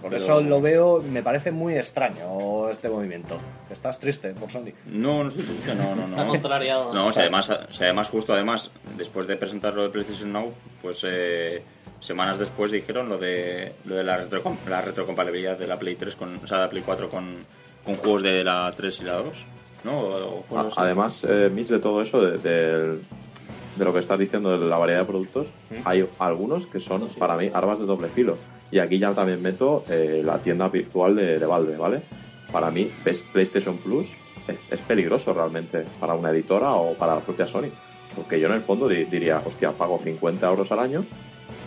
Por Pero- eso lo veo, me parece muy extraño este movimiento. Estás triste por Sony. No, no estoy triste, no, no, no. Está contrariado. No, o sea, además, o sea, además, justo además, después de presentar lo de PlayStation Now, pues eh, semanas después dijeron lo de, lo de la, retrocom- la retrocompatibilidad de la Play 3 con, o sea, la Play 4 con, con juegos de la 3 y la 2. ¿No? O- o A-. Además, eh, Mitch, de todo eso, de, del- de lo que estás diciendo de la variedad de productos, hay algunos que son, para mí, armas de doble filo. Y aquí ya también meto eh, la tienda virtual de, de Valve, ¿vale? Para mí, PlayStation Plus es, es peligroso realmente para una editora o para la propia Sony. Porque yo en el fondo di- diría, hostia, pago 50 euros al año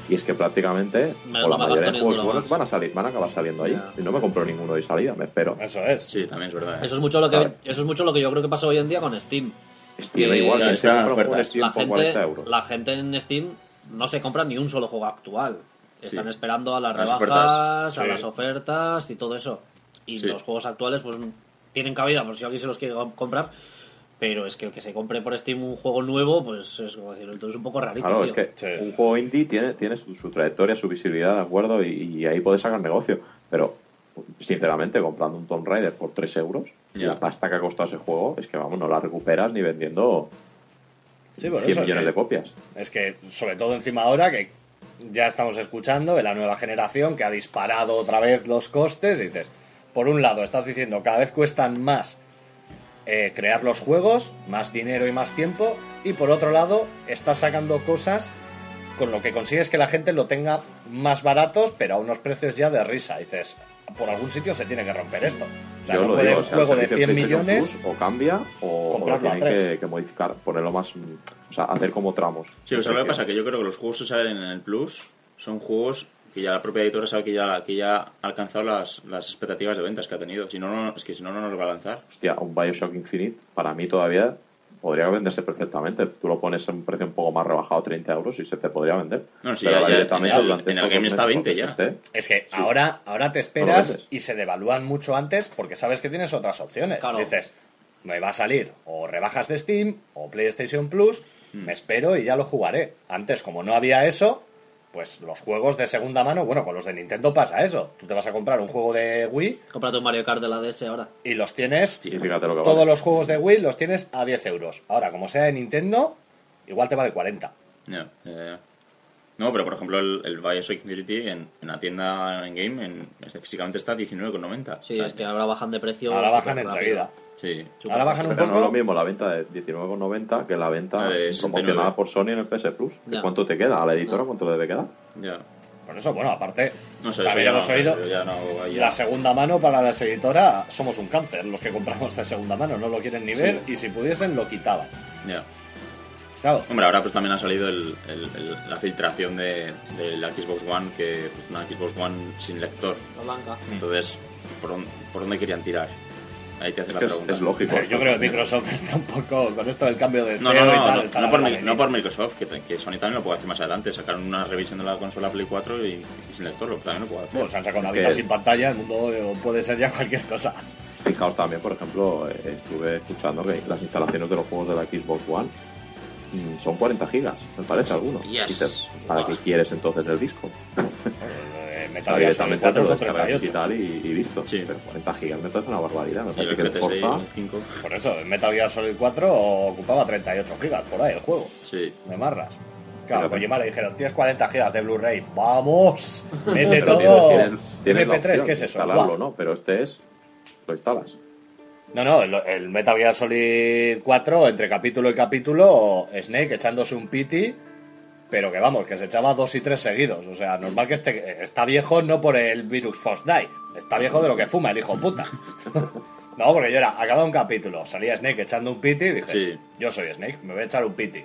y es que prácticamente Me- o la mayoría de juegos buenos van a salir, van a acabar saliendo ahí. Y no me compro ninguno de salida, me espero. Eso es. Sí, también es verdad. ¿eh? Eso es mucho lo que eso es mucho lo que yo creo que pasa hoy en día con Steam. Steam que- igual, que se compra. Steam La por gente, 40 euros. la gente en Steam no se compra ni un solo juego actual. Están Sí. esperando a las, Las rebajas, ofertas. a Sí. las ofertas y todo eso. Y Sí. los juegos actuales pues tienen cabida por si alguien se los quiere com- comprar. Pero es que el que se compre por Steam un juego nuevo, pues es como decir, entonces es un poco rarito. Claro, tío. es que Sí. un juego indie tiene, tiene su, su trayectoria, su visibilidad, ¿de acuerdo? Y, y ahí puedes sacar negocio. Pero, sinceramente, comprando un Tomb Raider por 3 euros, Ya. la pasta que ha costado ese juego es que, vamos, no la recuperas ni vendiendo Sí, por 100 eso es millones que- de copias. Es que, sobre todo encima ahora que ya estamos escuchando de la nueva generación que ha disparado otra vez los costes, y dices, por un lado, estás diciendo cada vez cuestan más eh, crear los juegos, más dinero y más tiempo, y por otro lado, estás sacando cosas con lo que consigues que la gente lo tenga más baratos, pero a unos precios ya de risa. dices, por algún sitio se tiene que romper esto. O sea, Yo no lo puede digo, un o sea, el juego de servicio 100 PlayStation millones... Plus o cambia o, o lo tienen que, que modificar, ponerlo más. O sea, hacer como tramos. Sí, o sea, lo que pasa es que yo creo que los juegos que salen en el Plus son juegos que ya la propia editora sabe que ya, que ya ha alcanzado las, las expectativas de ventas que ha tenido. Si no, no, es que si no, no nos va a lanzar. Hostia, un Bioshock Infinite, para mí todavía podría venderse perfectamente. Tú lo pones en un precio un poco más rebajado, 30 euros, y se te podría vender. No, sí, Pero ya- ya- directamente en el- durante en el game está meses 20 ya. esté, Es que Sí. ahora, ahora te esperas y se devalúan mucho antes porque sabes que tienes otras opciones. Claro. Dices, me va a salir o rebajas de Steam o PlayStation Plus, Hmm. me espero y ya lo jugaré. Antes, como no había eso, pues los juegos de segunda mano, bueno, con los de Nintendo pasa eso. Tú te vas a comprar un juego de Wii Cómprate un Mario Kart de la DS ahora. y los tienes, Y fíjate lo que todos vale. los juegos de Wii los tienes a 10 euros. Ahora, como sea de Nintendo, igual te vale 40. Ya, ya, ya. No, pero por ejemplo el, el Bioshock Infinity en, en la tienda en game en, este, físicamente está a 19,90. Sí, O sea, es que ahora bajan de precio. Ahora bajan enseguida. rápido. Sí. Ahora bajan un Pero no es lo poco. mismo la venta de 19,90 que la venta 69. promocionada por Sony en el PS Plus. Ya. ¿Cuánto te queda? ¿A la editora cuánto le debe quedar? Ya. Por eso, bueno, aparte, No sé, ya no, hemos oído, ya no ya- La segunda mano para las editoras somos un cáncer, los que compramos de segunda mano, no lo quieren ni ver y si pudiesen lo quitaban. ya. Claro, Hombre, ahora pues también ha salido el- el- el- la filtración de, de la Xbox One, que es una Xbox One sin lector. La blanca. Entonces, ¿por, dónde- por dónde querían tirar? Ahí te hace la Es, pregunta. es lógico. yo creo que Microsoft está un poco con esto del cambio de No, no, y no, tal, no, por, mi- no Microsoft, que, que Sony también lo puede hacer más adelante. Sacaron una revisión de la consola Play 4 y, y sin lector, lo también lo puede hacer. Bueno, se han sacado una Que- vida sin pantalla, el mundo eh, puede ser ya cualquier cosa. Fijaos también, por ejemplo, eh, estuve escuchando que las instalaciones de los juegos de la Xbox One mm, son 40 gigas, me parece alguno. Yes. ¿Para Buah. qué quieres entonces el disco? Metal Gear Solid directamente 4 te lo son descargas 38. digital y, y listo. Sí. Pero 40 gigas me parece una barbaridad. Me parece que el GT6 Forza... 5, Por eso, el Metal Gear Solid 4 ocupaba 38 gigas por ahí el juego. sí. Me marras. Claro, Pero- Kojima le dijeron, tienes 40 gigas de Blu-ray, ¡vamos! Mete todo. tienes, tienes la MP3, opción ¿qué es de eso? Instalarlo. ¿no? Pero este es... Lo instalas. No, no, el, el Metal Gear Solid 4, entre capítulo y capítulo, Snake echándose un piti, pero que vamos, que se echaba dos y tres seguidos. O sea, normal que esté, está viejo no por el virus Fortnite, está viejo de lo que fuma el hijo puta. no, porque yo era, acababa un capítulo, salía Snake echando un piti y dije, Sí. yo soy Snake, me voy a echar un piti.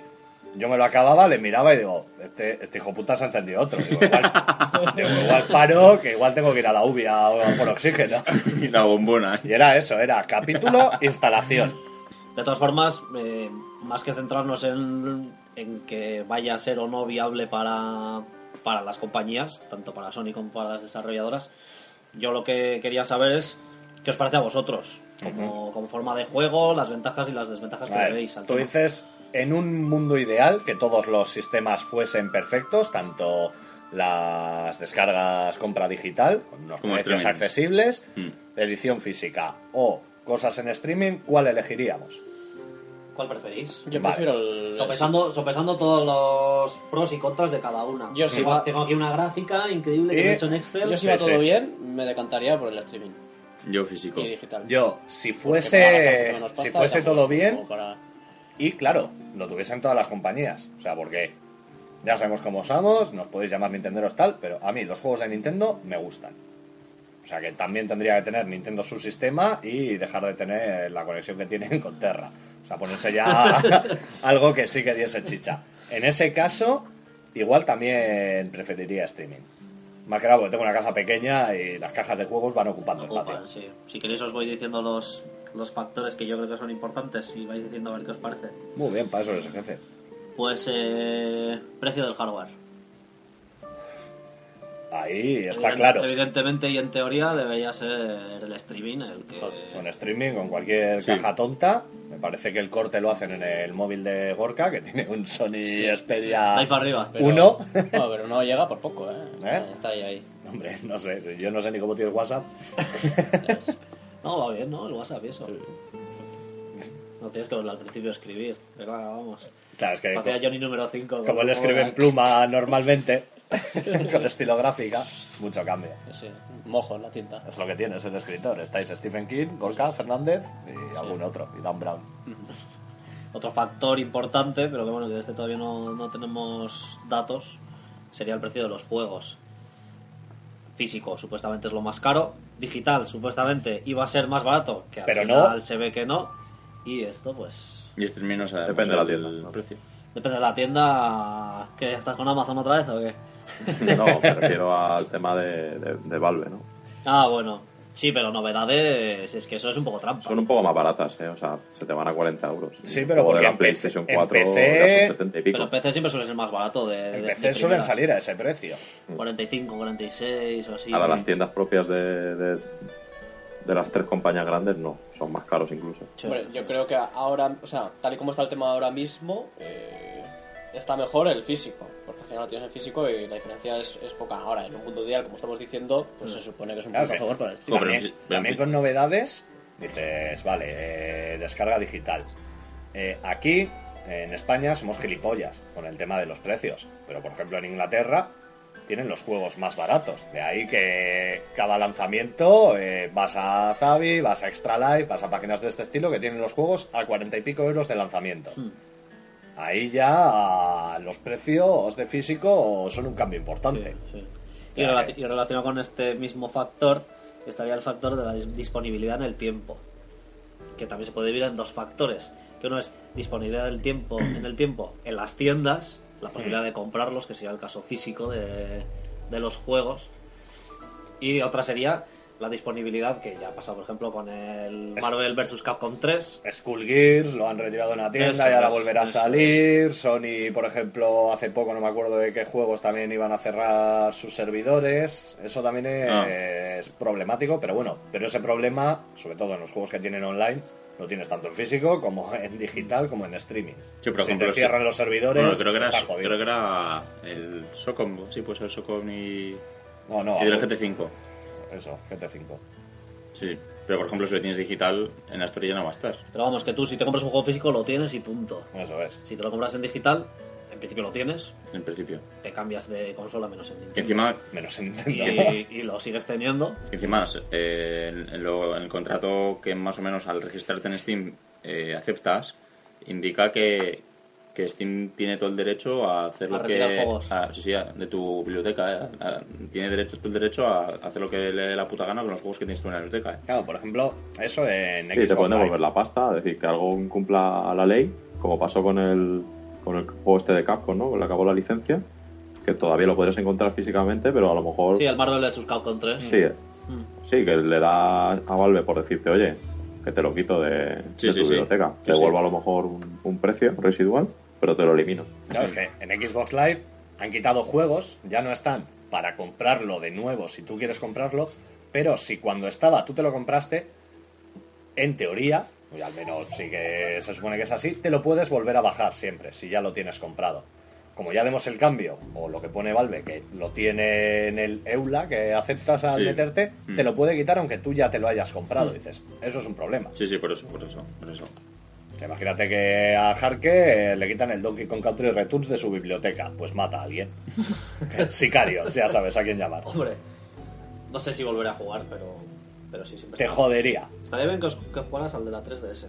Yo me lo acababa, le miraba y digo, este, este hijo puta se ha encendido otro. Digo, igual, digo, igual paro, que igual tengo que ir a la UBI a, a por oxígeno. Y la bombona. Y era eso, era capítulo, instalación. De todas formas, eh, más que centrarnos en, en que vaya a ser o no viable para, para las compañías, tanto para Sony como para las desarrolladoras, yo lo que quería saber es qué os parece a vosotros, como, como forma de juego, las ventajas y las desventajas que Vale, le veis al Tú tema. dices, en un mundo ideal, que todos los sistemas fuesen perfectos, tanto las descargas compra digital, con unos Como precios streaming. accesibles, Mm. edición física o cosas en streaming, ¿cuál elegiríamos? ¿Cuál preferís? Yo Vale. prefiero el. Sopesando, sopesando todos los pros y contras de cada una. Yo sí tengo, va- tengo aquí una gráfica increíble que Y- me he hecho en Excel. Yo si Sí, va todo sí. bien, me decantaría por el streaming Yo físico. y digital. Yo, si Porque gastar fuese, mucho menos si pasta, fuese tampoco todo es bien, como para- y claro, lo tuviesen todas las compañías. O sea, porque ya sabemos cómo somos, nos podéis llamar Nintenderos tal, pero a mí los juegos de Nintendo me gustan. O sea que también tendría que tener Nintendo su sistema y dejar de tener la conexión que tienen con Terra. O sea, ponerse ya algo que sí que diese chicha. En ese caso, igual también preferiría streaming. Más que nada porque tengo una casa pequeña y las cajas de juegos van ocupando espacio. Ocupan, sí. Si queréis os voy diciendo los, los factores que yo creo que son importantes y vais diciendo a ver qué os parece. Muy bien, para eso eres el jefe. Pues eh, precio del hardware. Ahí está Evident- claro. Evidentemente y en teoría debería ser el streaming el que... Con streaming, con cualquier Sí. caja tonta. Me parece que el corte lo hacen en el móvil de Gorka, que tiene un Sony Xperia Ahí para arriba. Pero- 1. No, pero no llega por poco, ¿eh? ¿Eh? Está ahí, ahí. Hombre, no sé, yo no sé ni cómo tienes WhatsApp. No, va bien, ¿no? El WhatsApp y eso. No tienes que verlo al principio escribir. Pero vamos. Claro, es que Hacía Johnny número 5. como él escribe en pluma normalmente, con estilográfica, es mucho cambio. Sí, mojo en la tinta. Es lo que tiene ser escritor. Estáis Stephen King, Gorka, Fernández y algún otro, y Dan Brown. Otro factor importante, pero que bueno, que de este todavía no, no tenemos datos, sería el precio de los juegos. Físico, supuestamente es lo más caro. Digital, supuestamente iba a ser más barato, que al Pero final no. se ve que no. Y esto, pues, Y streaming no sabemos Depende de la el- tienda, el depende de la tienda. ¿Que estás con Amazon otra vez o qué? No, me refiero al tema de, de, de Valve, ¿no? Ah, bueno. Sí, pero novedades, es que eso es un poco trampa. Son un poco más baratas, ¿eh? O sea, se te van a 40 euros. Sí, pero porque de la en PlayStation PC 4 en PC ya son 70 y pico. Pero PC siempre suele ser más barato de. de- En de PC suelen salir a ese precio. 45, 46 o así. Ahora las tiendas propias de, de, de las tres compañías grandes no, son más caros incluso. Sí. Hombre, yo creo que ahora, o sea, tal y como está el tema ahora mismo, eh, está mejor el físico. Final lo tienes en físico y la diferencia es, es poca. Ahora, en un mundo ideal, como estamos diciendo, pues se supone que es un Claro, punto a favor para el streaming. Hombre, También, pero- también con novedades, dices, vale, eh, descarga digital. Eh, aquí, en España, somos gilipollas con el tema de los precios. Pero, por ejemplo, en Inglaterra tienen los juegos más baratos. De ahí que cada lanzamiento eh, vas a Zavi, vas a Extra Life, vas a páginas de este estilo que tienen los juegos a cuarenta y pico euros de lanzamiento. Hmm. Ahí ya los precios de físico son un cambio importante. Sí, sí. O Y, relacionado con este mismo factor estaría el factor de la dis- disponibilidad en el tiempo, que también se puede dividir en dos factores, que uno es disponibilidad del tiempo en el tiempo en las tiendas, la posibilidad de comprarlos, que sería el caso físico de, de los juegos, y otra sería la disponibilidad que ya ha pasado, por ejemplo, con el Marvel vs. Capcom 3. Skull Gears lo han retirado en la tienda Eso y ahora volverá a eso salir. Sony, por ejemplo, hace poco no me acuerdo de qué juegos también iban a cerrar sus servidores. Eso también es, Ah. es problemático, pero bueno, pero ese problema, sobre todo en los juegos que tienen online, lo tienes tanto en físico como en digital como en streaming. Sí, pero, si te cierran sí. los servidores, Bueno, creo que, era, creo que era el Socom, sí, puede ser Socom y, No, no, y del aún- GT5. Eso, GT5. Sí, pero por ejemplo, si lo tienes digital, en la historia ya no va a estar. Pero vamos, que tú si te compras un juego físico lo tienes y punto. Eso es. Si te lo compras en digital, en principio lo tienes, En principio. te cambias de consola menos en Nintendo. encima, Menos y, Nintendo. y lo sigues teniendo. encima eh, en, en lo- en el contrato que más o menos al registrarte en Steam eh, aceptas, indica que, que Steam tiene todo el derecho a hacer A lo que. juegos. a- sí, sí, a- de tu biblioteca. eh, a- tiene derecho, todo el derecho a hacer lo que le dé la puta gana con los juegos que tienes tú en la biblioteca. eh. Claro, por ejemplo, eso en Sí, te Xbox pueden devolver la pasta, decir que algo incumpla la ley, como pasó con el, con el juego este de Capcom, ¿no? Que le acabó la licencia, que todavía lo podrías encontrar físicamente, pero a lo mejor Sí, el Marvel vs. Capcom 3. sí, eh, Mm. sí, que le da a Valve por decirte, oye, que te lo quito de, Sí, de tu sí. biblioteca. Sí, te devuelvo sí. a lo mejor un, un precio residual, pero te lo elimino. Claro, es que en Xbox Live han quitado juegos, ya no están para comprarlo de nuevo si tú quieres comprarlo, pero si cuando estaba tú te lo compraste, en teoría, y al menos sí que se supone que es así, te lo puedes volver a bajar siempre, si ya lo tienes comprado. Como ya demos el cambio, o lo que pone Valve, que lo tiene en el EULA, que aceptas al Sí. meterte, Mm. te lo puede quitar aunque tú ya te lo hayas comprado. Dices, eso es un problema. Sí, sí, por eso, por eso, por eso. Sea, imagínate que a Harke le quitan el Donkey Kong Country Returns de su biblioteca. Pues mata a alguien. Sicario, ya sabes a quién llamar. Hombre, no sé si volveré a jugar, pero, pero sí, siempre Te está- jodería. Estaría bien que, os, que jugaras al de la 3DS.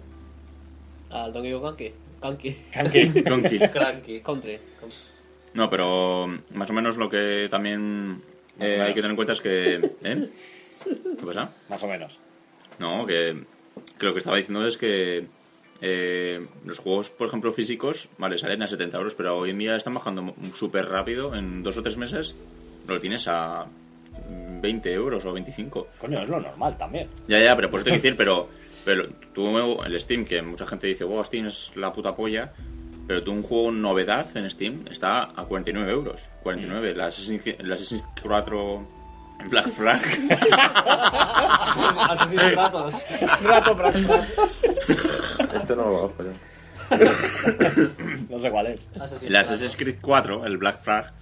Al Donkey Kong Country. Country. Kanki. Conky. Cranky. Country. No, pero más o menos lo que también eh, hay que tener en cuenta es que... ¿eh? ¿Qué pasa? Más o menos. No, que, que lo que estaba diciendo es que eh, los juegos, por ejemplo, físicos, vale, salen a 70 euros, pero hoy en día están bajando súper rápido. En dos o tres meses lo tienes a 20 euros o 25. Coño, es lo normal también. Ya, ya, pero por eso te quiero decir, pero, pero tú, el Steam, que mucha gente dice, wow, Steam es la puta polla, pero tú un juego novedad en Steam está a 49 euros. 49. La Assassin's Creed- la Assassin's 4 Black Flag. Asesinos ratos. Rato práctico. Este no lo conozco yo. No sé cuál es. el Assassin's Creed 4, el Black Flag,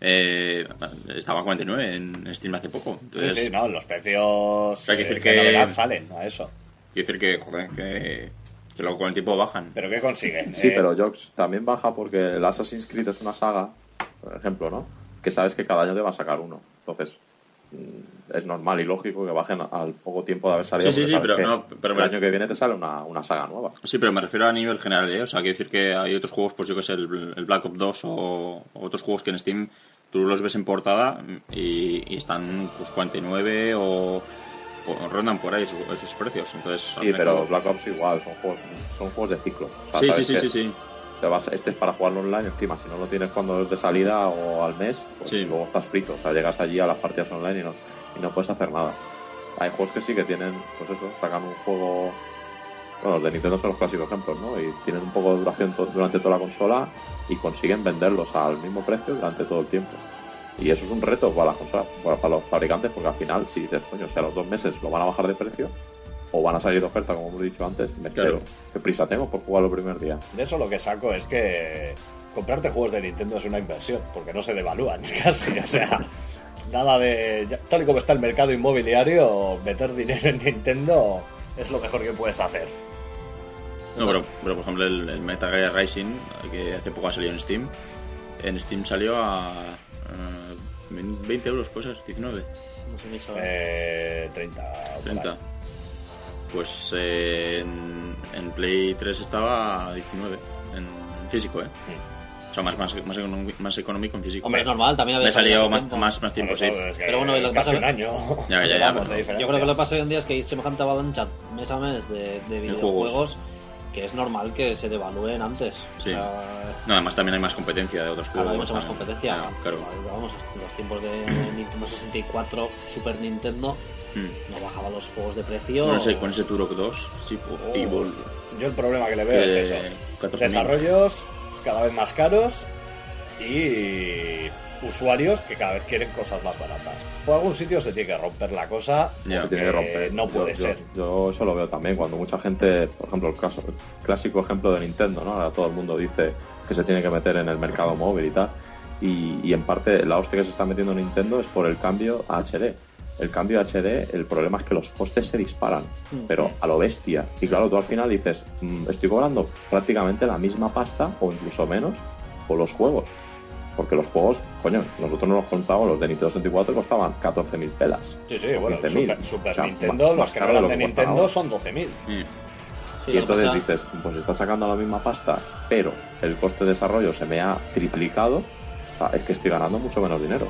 eh, estaba a 49 en Steam hace poco. Sí, Entonces, sí, no, los precios Hay que eh, decir de que- novedad salen a eso. Quiero decir que, joder, que, que luego con el tiempo bajan. ¿Pero qué consiguen? Sí, Eh, pero Jox también baja porque el Assassin's Creed es una saga, por ejemplo, ¿no? Que sabes que cada año te va a sacar uno. Entonces, es normal y lógico que bajen al poco tiempo de haber salido. Sí, sí, sí, pero que no, pero el me- año que viene te sale una, una saga nueva. Sí, pero me refiero a nivel general, ¿eh? O sea, quiero decir que hay otros juegos, pues yo que sé, el, el Black Ops 2 o, o otros juegos que en Steam tú los ves en portada y, y están pues 49 o, o rondan por ahí su- esos precios. Entonces, Sí, pero Black Ops igual, son juegos, son juegos de ciclo. O sea, Sí, sí, sí, que sí, sí. Te vas- este es para jugarlo online encima, si no lo tienes cuando es de salida o al mes, pues Sí. luego estás frito. O sea, llegas allí a las partidas online y no, y no puedes hacer nada. Hay juegos que sí que tienen, pues eso, sacan un juego. Bueno, los de Nintendo son los clásicos ejemplos, ¿no? Y tienen un poco de duración to- durante toda la consola y consiguen venderlos al mismo precio durante todo el tiempo. Y eso es un reto para las consolas, para, para los fabricantes, porque al final, si dices, coño, si a los dos meses lo van a bajar de precio, o van a salir de oferta, como hemos dicho antes, me Claro. ¿Qué prisa tengo por jugarlo el primer día? De eso lo que saco es que comprarte juegos de Nintendo es una inversión, porque no se devalúan casi. O sea, nada de. ya- Tal y como está el mercado inmobiliario, meter dinero en Nintendo es lo mejor que puedes hacer. No, pero, pero por ejemplo el, el Metal Gear Rising, que hace poco ha salido en Steam, en Steam salió a eh, 20 euros, pues es 19, No sé. Eh, 30. por 30. Pues eh, en, en Play 3 estaba a 19, en físico, ¿eh? O sea, más, más, más, económico, más económico en físico. Hombre, es normal, también había Me salió salido más, tiempo. más, más tiempo, Por sí. es que Pero bueno, lo que pasa- un año. Ya, ya, ya, llevamos pero-. Yo creo que lo que pasa hoy en día es que hay semejante avalancha mes a mes de, de videojuegos que es normal que se devalúen antes. Sí. O sea, No, además también hay más competencia de otros Ahora hay juegos. mucha más competencia. Ah, claro. Vamos, los tiempos de Nintendo 64, Super Nintendo, Mm. no bajaba los juegos de precio. Bueno, ese- con ese Turok 2, sí, Oh. Evil. Yo el problema que le veo Que es eso. 14.000. Desarrollos cada vez más caros y usuarios que cada vez quieren cosas más baratas. Por algún sitio se tiene que romper la cosa. Se tiene que romper. no puede Yo- yo- ser. Yo, eso lo veo también cuando mucha gente, por ejemplo, el, caso, el clásico ejemplo de Nintendo, ¿no? Ahora todo el mundo dice que se tiene que meter en el mercado móvil y tal. Y, y en parte la hostia que se está metiendo Nintendo es por el cambio a HD. El cambio a HD, el problema es que los costes se disparan, pero a lo bestia. Y claro, tú al final dices, "Mm, estoy cobrando prácticamente la misma pasta o incluso menos por los juegos. Porque los juegos, coño, nosotros no los contamos, los de Nintendo 64 costaban 14.000 pelas. Sí, sí, bueno, 15.000. Super, Super O sea, Nintendo, más- los más que no de eran de que Nintendo ahora. son 12.000. Mm. Sí, y entonces pasa- dices, pues está sacando la misma pasta, pero el coste de desarrollo se me ha triplicado, o sea, es que estoy ganando mucho menos dinero.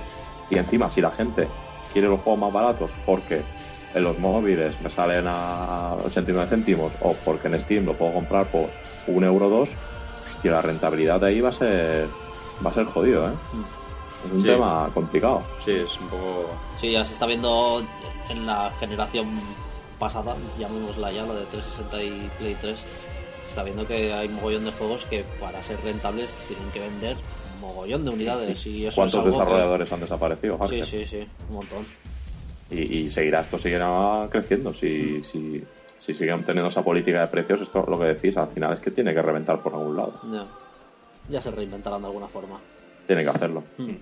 Y encima, si la gente quiere los juegos más baratos porque en los móviles me salen a 89 céntimos o porque en Steam lo puedo comprar por un euro dos, hostia, la rentabilidad de ahí va a ser, va a ser jodido, ¿eh? Es un Sí. tema complicado. Sí, es un poco... Sí, ya se está viendo en la generación pasada, llamémosla ya, la de 360 y Play 3, se está viendo que hay mogollón de juegos que para ser rentables tienen que vender mogollón de unidades y eso es ¿Cuántos que- desarrolladores han desaparecido? Sí, Hasker? sí, sí, un montón. y, y seguirá esto seguirá creciendo si, si, si siguen teniendo esa política de precios esto lo que decís al final es que tiene que reventar por algún lado Ya, ya se reinventarán de alguna forma. tiene que hacerlo Mm.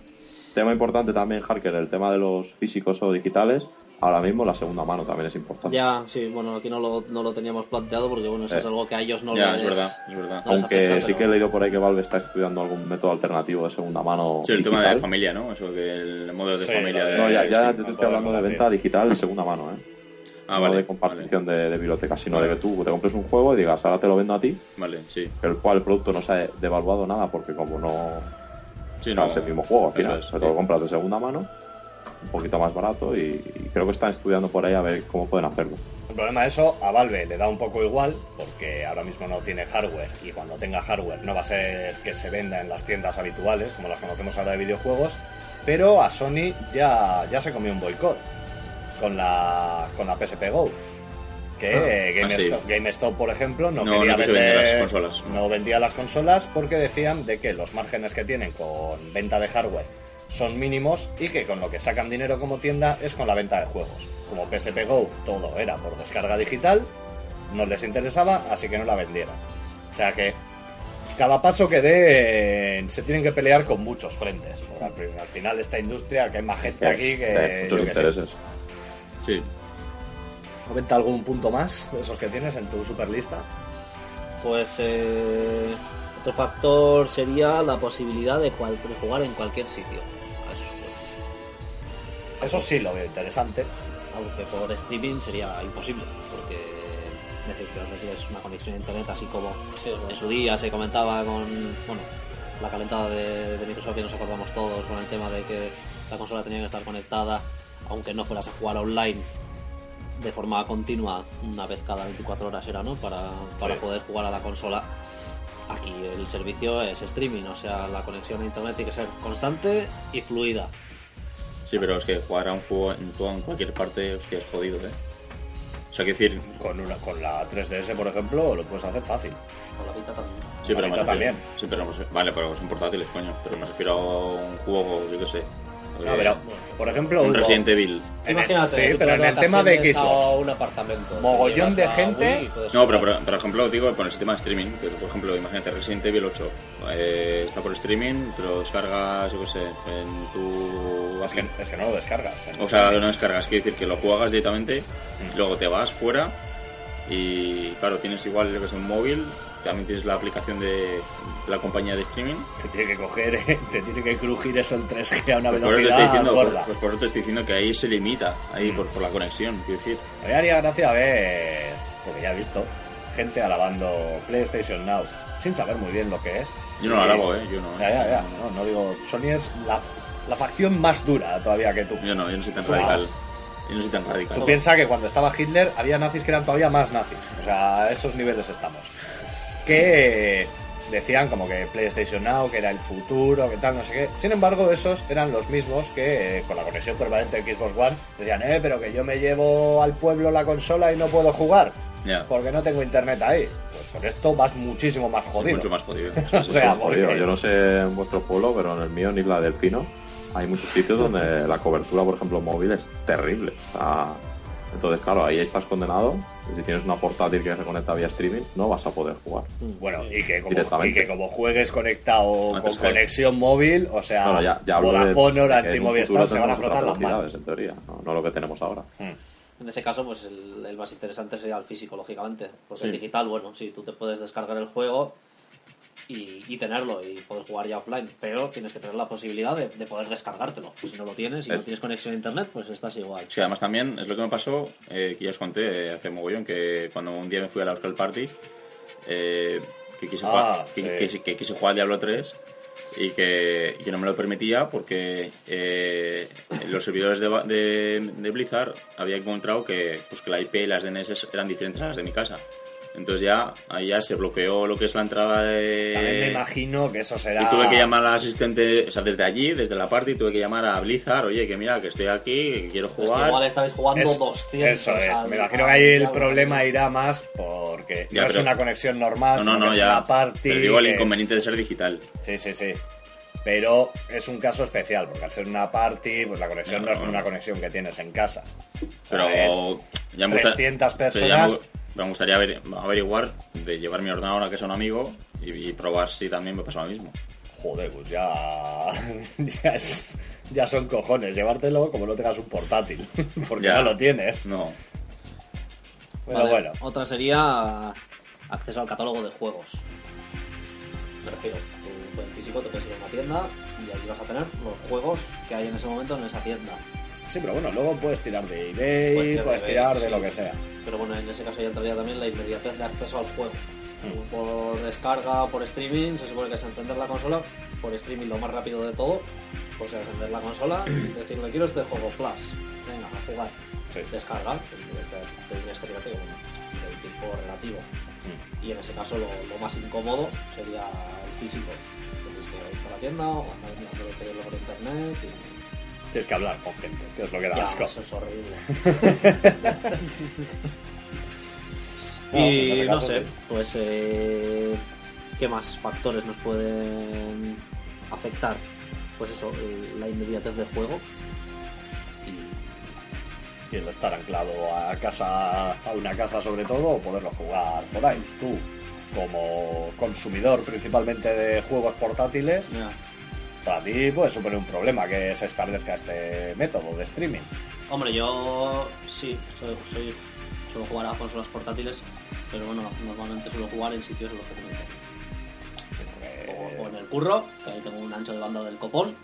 tema importante también Harker el tema de los físicos o digitales ahora mismo la segunda mano también es importante Ya, sí, bueno, aquí no lo, no lo teníamos planteado porque bueno, eso Eh. es algo que a ellos no ya, les... es verdad, es verdad. no aunque afecta, sí pero- que he leído por ahí que Valve está estudiando algún método alternativo de segunda mano Sí, el tema digital. de familia, ¿no? Eso que el modelo de Sí, familia de... no ya, ya Sí, te no estoy hablando de venta digital de segunda mano ¿eh? Ah, no vale. de compartición de, de biblioteca sino de que tú te compres un juego y digas ahora te lo vendo a ti Vale, vale, sí. el cual el producto no se ha devaluado nada porque como no Sí, no, no, es el mismo juego al final es, te lo compras de segunda mano un poquito más barato y, y creo que están estudiando por ahí a ver cómo pueden hacerlo. El problema de eso a Valve le da un poco igual porque ahora mismo no tiene hardware y cuando tenga hardware no va a ser que se venda en las tiendas habituales como las conocemos ahora de videojuegos, pero a Sony ya, ya se comió un boicot con la, con la PSP Go. Que Ah, GameStop, ah, sí. GameStop, por ejemplo, no, No, quería no quiso vender vender las consolas. no vendía las consolas porque decían de que los márgenes que tienen con venta de hardware son mínimos y que con lo que sacan dinero como tienda es con la venta de juegos. Como PSP Go todo era por descarga digital, no les interesaba, así que no la vendieron. O sea que cada paso que den se tienen que pelear con muchos frentes. Porque al, final esta industria, que hay más gente aquí Sí, que... muchos qué sé. intereses. Sí. ¿Comenta algún punto más de esos que tienes en tu superlista? Pues eh, otro factor sería la posibilidad de, cual- de jugar en cualquier sitio. Eso sí lo veo interesante. Aunque por streaming sería imposible, porque necesitas una conexión a internet, así como en su día se comentaba con bueno, la calentada de, de Microsoft, que nos acordamos todos con el tema de que la consola tenía que estar conectada, aunque no fueras a jugar online de forma continua, una vez cada 24 horas era, ¿no? Para, para Sí. poder jugar a la consola. Aquí el servicio es streaming, o sea, la conexión a internet tiene que ser constante y fluida. Sí, pero es que jugar a un juego en, todo- en cualquier parte que es jodido, ¿eh? O sea, que decir, Con, una, con la 3DS, por ejemplo, lo puedes hacer fácil. Con la Vita también. sí, pero me refiero- también. Sí, pero me- vale, pero son portátiles, coño. Pero me refiero a un juego, yo qué sé. No, eh, pero, por ejemplo, un Resident Evil. en el- Imagínate, sí, tú pero te en el tema de vacaciones a Xbox, un apartamento. Mogollón te de gente- Wii y puedes No, pero por, por ejemplo, digo con el sistema de streaming, que por ejemplo, imagínate Resident Evil 8, eh, está por streaming, te lo descargas, yo qué sé, en tu... Es que, es que no lo descargas. O sea, no descargas, quiere decir que lo juegas directamente, luego te vas fuera y claro, tienes igual lo que es un móvil, también tienes la aplicación de la compañía de streaming. Te tiene que coger, te tiene que crujir eso en 3G a una Pues velocidad diciendo, por, gorda. pues por eso te estoy diciendo que ahí se limita, ahí por, por la conexión, quiero decir. A mí me haría gracia ver, porque ya he visto, gente alabando PlayStation Now sin saber muy bien lo que es. Yo no lo alabo, ¿eh? Yo no. Ya, ya, ya. No, no digo, Sony es la, la facción más dura todavía que tú. Yo no, yo no soy tan radical. Yo no soy tan radical. Tú piensas que cuando estaba Hitler había nazis que eran todavía más nazis. O sea, a esos niveles estamos. Que decían como que PlayStation Now, que era el futuro, que tal, no sé qué. Sin embargo, esos eran los mismos que eh, con la conexión permanente de Xbox One decían, eh, pero que yo me llevo al pueblo la consola y no puedo jugar. Ya. Porque no tengo internet ahí. Pues con esto vas muchísimo más Sí, jodido. mucho más jodido. o sea, Jodido, porque- Yo no sé en vuestro pueblo, pero en el mío, en Isla del Pino, hay muchos sitios donde la cobertura, por ejemplo, móvil es terrible. O sea, entonces, claro, ahí estás condenado. Si tienes una portátil que se conecta vía streaming, no vas a poder jugar. Bueno, y que, como, Directamente. y que como juegues conectado con pues, conexión móvil, o sea, Claro, ya, ya Vodafone, Orange y Movistar se van a frotar las manos. en teoría, no, no lo que tenemos ahora. En ese caso, pues el, el más interesante sería el físico, lógicamente. Porque Sí. el digital, bueno, sí, tú te puedes descargar el juego y, y tenerlo y poder jugar ya offline, pero tienes que tener la posibilidad de, de poder descargártelo. Si no lo tienes y no Es- tienes conexión a internet, pues estás igual. Sí, además también es lo que me pasó, eh, que ya os conté eh, hace mogollón, que cuando un día me fui a la Euskal Party, eh, que, quise Ah, jugar, que, sí. que- que quise jugar al Diablo 3 y que, no me lo permitía porque eh, los servidores de, de, de Blizzard había encontrado que, pues, que la IP y las DNS eran diferentes a las de mi casa. Entonces ya, ahí ya se bloqueó lo que es la entrada de... También me imagino que eso será. Y tuve que llamar al asistente, o sea, desde allí, desde la party, tuve que llamar a Blizzard, oye, que mira, que estoy aquí, que quiero Es que jugar. igual estabais jugando Es- 200. Eso es. al- Me imagino que ahí el problema irá más porque Ya, no es una conexión normal, No, no, es ya. una party. Pero digo el que- inconveniente de ser digital. Sí, sí, sí. Pero es un caso especial, porque al ser una party, pues la conexión no, No, es no. una conexión que tienes en casa. Pero ya me, gusta- 300 pero ya personas. me, me gustaría aver- averiguar de llevar mi ordenador a que sea un amigo y, y probar si también me pasa lo mismo. Joder, pues ya. Ya, es- ya son cojones. Llevártelo como no tengas un portátil. Porque Ya. no lo tienes. No. Pero Vale, bueno. Otra sería acceso al catálogo de juegos. Me refiero, tú en físico te puedes ir a una tienda y ahí vas a tener los juegos que hay en ese momento en esa tienda. Sí, pero bueno, luego puedes tirar de eBay, Puedes puedes tirar tirar, de lo sí. que sea. Pero bueno, en ese caso ya entraría también la inmediatez de acceso al juego. Por descarga, por streaming, se supone que es encender la consola, por streaming lo más rápido de todo, pues es encender la consola, decirle quiero este juego, plus, venga, a jugar. Sí. Descarga, te- tendrías que tirarte bueno, del tiempo relativo. Mm. Y en ese caso lo, lo más incómodo sería el físico. Tienes que ir por la tienda o andar mirando por internet y Tienes que hablar con gente, que es lo que da ya, asco. eso es horrible. Y ese no caso sé, sí. pues eh, ¿qué más factores nos pueden afectar? Pues eso, la inmediatez del juego. Y el estar anclado a casa, a una casa sobre todo, o poderlo jugar por ahí. Tú, como consumidor principalmente de juegos portátiles. Para ti puede suponer un problema que se establezca este método de streaming. Hombre, yo sí, soy, soy- suelo jugar a consolas portátiles, pero bueno, normalmente suelo jugar en sitios en los que tengo. Porque- o, o en el curro, que ahí tengo un ancho de banda del copón,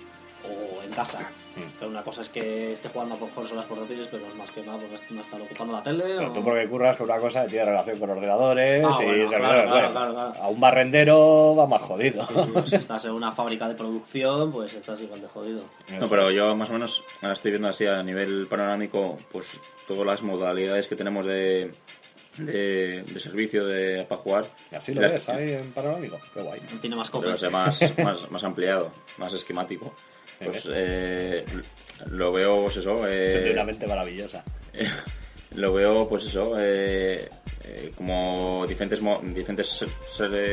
o en casa. Mm. Pero una cosa es que esté jugando por consolas portátiles, pero es más que nada porque no estar ocupando la tele. Pero o- tú porque curras con una cosa que tiene relación con ordenadores Ah, y bueno, servidores claro, claro, web. claro, claro. A un barrendero va más jodido. Sí, sí, si estás en una fábrica de producción, pues estás igual de jodido. No, pero yo más o menos ahora estoy viendo así a nivel panorámico, pues todas las modalidades que tenemos de, de, de servicio de, para jugar. Y así lo ves ahí en panorámico. Qué guay. Tiene más Pero copias. sea más, más, más ampliado, más esquemático. Pues eh, lo veo, pues eso. eh, Siente una mente maravillosa. lo veo, pues eso, eh, eh, como diferentes, mo- diferentes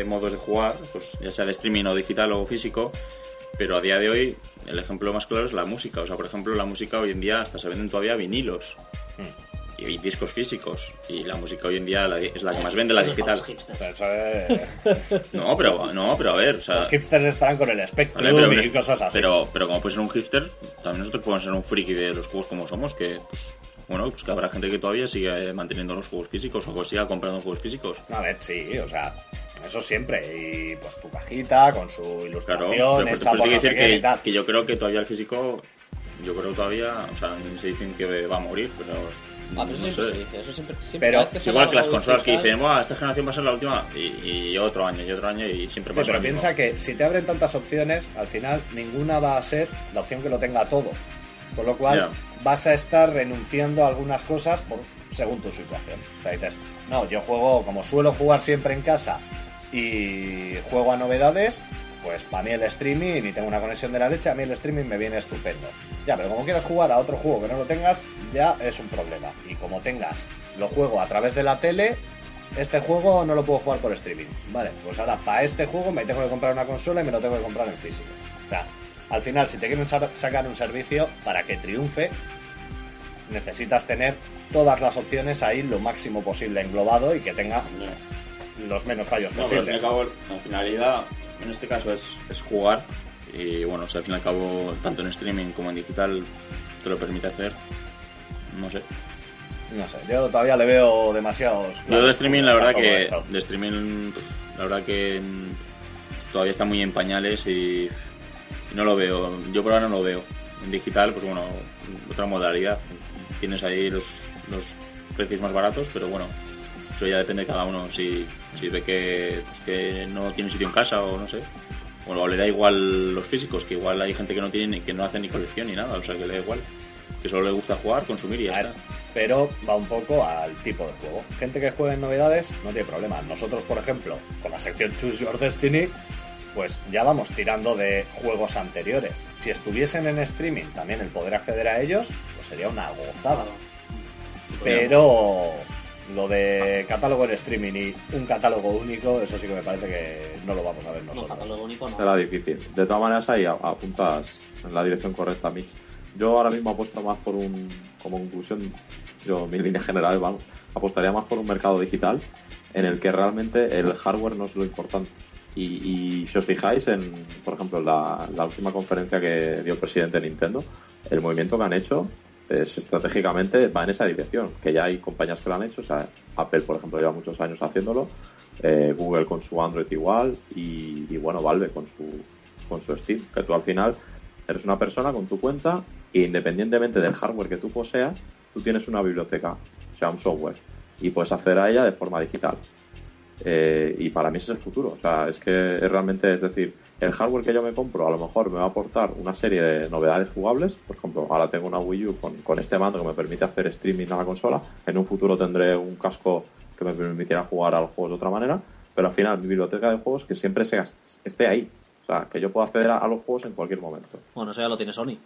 modos de jugar, pues ya sea de streaming o digital o físico, pero a día de hoy el ejemplo más claro es la música. O sea, por ejemplo, la música hoy en día hasta se venden todavía vinilos y discos físicos. Y la música hoy en día la es la que más vende, la digital. No, pero, no, pero a ver, o sea... Los hipsters estarán con el Vale, pero, y cosas así. pero, pero como puede ser un hipster, también nosotros podemos ser un friki de los juegos como somos, que pues, bueno, pues que habrá gente que todavía sigue manteniendo los juegos físicos o que siga comprando juegos físicos. A ver, sí, o sea, eso siempre. Y pues tu cajita con su Claro, ilustración pero, pero no sé decir que, tal. que yo creo que todavía el físico, yo creo todavía, o sea, se dicen que va a morir, pero Ah, pero eso no siempre sé. se dice, eso siempre, siempre Pero que igual que las consolas que dicen, "Buah, esta generación va a ser la última, y, y otro año, y otro año, y siempre Sí, pasa pero lo mismo. piensa que si te abren tantas opciones, al final ninguna va a ser la opción que lo tenga todo. Con lo cual vas a estar renunciando a algunas cosas por, según tu situación. O sea, dices, no, yo juego como suelo jugar siempre en casa y juego a novedades, pues para mí el streaming y tengo una conexión de la leche, a mí el streaming me viene estupendo. Ya, pero como quieras jugar a otro juego que no lo tengas, ya es un problema. Y como tengas, lo juego a través de la tele, este juego no lo puedo jugar por streaming. Vale, pues ahora para este juego me tengo que comprar una consola y me lo tengo que comprar en físico. O sea, al final, si te quieren sa- sacar un servicio para que triunfe, necesitas tener todas las opciones ahí lo máximo posible englobado y que tenga los menos fallos No, pero al posibles. al la finalidad en este caso es, es jugar y bueno, si al fin y al cabo tanto en streaming como en digital te lo permite hacer, no sé. No sé, yo todavía le veo demasiados. Yo de streaming la verdad que de streaming la verdad que mm, todavía está muy en pañales y no lo veo, yo por ahora no lo veo. En digital, pues bueno, otra modalidad. Tienes ahí los, los precios más baratos, pero bueno, eso ya depende de cada uno. Si, si ve que, pues que no tiene sitio en casa o no sé. O le da igual los físicos, que igual hay gente que no tiene ni que no hace ni colección ni nada, o sea que le da igual. Que solo le gusta jugar, consumir y ya está. pero va un poco al tipo de juego. Gente que juega en novedades no tiene problema. Nosotros, por ejemplo, con la sección Choose Your Destiny, pues ya vamos tirando de juegos anteriores. Si estuviesen en streaming también el poder acceder a ellos, pues sería una gozada. Pero lo de catálogo en streaming y un catálogo único, eso sí que me parece que no lo vamos a ver No, nosotros. catálogo único no. Será difícil. De todas maneras, ahí apuntas en la dirección correcta, Mitch. Yo ahora mismo apuesto más por un, como conclusión, yo mi línea general, vamos, apostaría más por un mercado digital en el que realmente el hardware no es lo importante. Y, y si os fijáis en, por ejemplo, la, la última conferencia que dio el presidente de Nintendo, el movimiento que han hecho es estratégicamente va en esa dirección, que ya hay compañías que lo han hecho, o sea, Apple, por ejemplo, lleva muchos años haciéndolo, eh, Google con su Android igual y, bueno, Valve con su, con su Steam, que tú al final eres una persona con tu cuenta e independientemente del hardware que tú poseas, tú tienes una biblioteca, o sea, un software, y puedes acceder a ella de forma digital. Eh, y para mí ese es el futuro. O sea, es que es realmente, es decir, el hardware que yo me compro a lo mejor me va a aportar una serie de novedades jugables. Por ejemplo, ahora tengo una Wii U con, con este mando que me permite hacer streaming a la consola. En un futuro tendré un casco que me permitirá jugar a los juegos de otra manera. Pero al final, mi biblioteca de juegos que siempre se gast- esté ahí. O sea, que yo pueda acceder a, a los juegos en cualquier momento. Bueno, eso ya lo tiene Sony.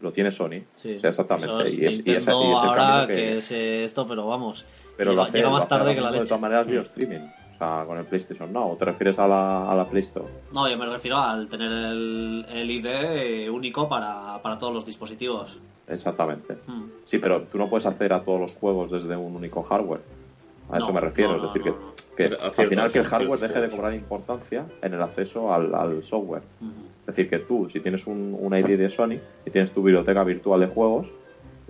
Lo tiene Sony. Sí, O sea, exactamente. Eso es y, es, y, y es ahora que... que, es esto, pero vamos. Pero llega, lo hace, llega lo más hace tarde que la mismo De leche. todas maneras, vía streaming. O sea, con el PlayStation Now. ¿O te refieres a la, a la Play Store? No, yo me refiero al tener el, el ID eh, único para, para todos los dispositivos. Exactamente. Mm. Sí, pero tú no puedes hacer a todos los juegos desde un único hardware. A eso No, me refiero. no, es decir, no, que, no. que al final que el hardware deje de cobrar importancia en el acceso al, al software. Es decir, que tú, si tienes un, un ID de Sony y tienes tu biblioteca virtual de juegos,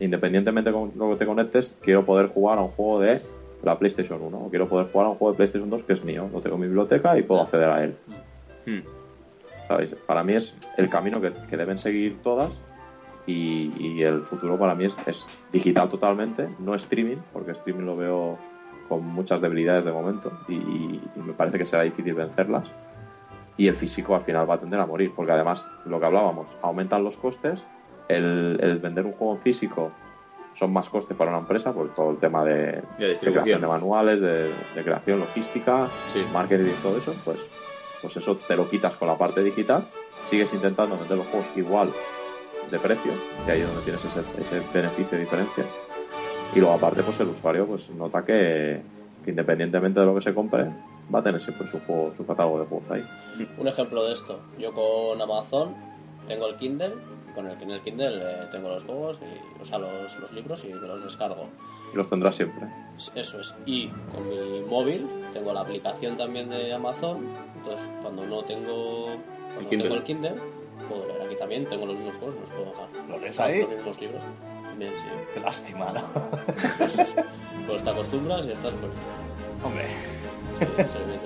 independientemente con lo que te conectes, quiero poder jugar a un juego de la PlayStation 1 o quiero poder jugar a un juego de PlayStation 2 que es mío. Lo tengo en mi biblioteca y puedo acceder a él. Hmm. ¿Sabéis? Para mí es el camino que, que deben seguir todas y, y el futuro para mí es, es digital totalmente, no streaming, porque streaming lo veo con muchas debilidades de momento y, y- y me parece que será difícil vencerlas. Y el físico al final va a tender a morir, porque además, lo que hablábamos, aumentan los costes, el, el vender un juego en físico son más costes para una empresa por todo el tema de, De de distribución. creación de manuales, de, de creación logística, Sí. marketing y todo eso, pues, pues eso te lo quitas con la parte digital, sigues intentando vender los juegos igual de precio, que ahí es donde tienes ese, ese beneficio de diferencia. Y luego aparte, pues el usuario pues nota que, que independientemente de lo que se compre, va a tener siempre su juego, su catálogo de juegos ahí. Un ejemplo de esto, yo con Amazon tengo el Kindle, con el, en el Kindle eh, tengo los juegos, y, o sea, los, los libros y me los descargo. Y los tendrás siempre. Eso es. Y con mi móvil tengo la aplicación también de Amazon, entonces cuando no tengo, cuando Kindle. tengo el Kindle, puedo leer aquí también, tengo los mismos juegos, los puedo bajar. ¿Lo lees ahí? Los mismos libros. Bien, sí. Qué lástima, ¿no? Pues te acostumbras y estás pues... Hombre.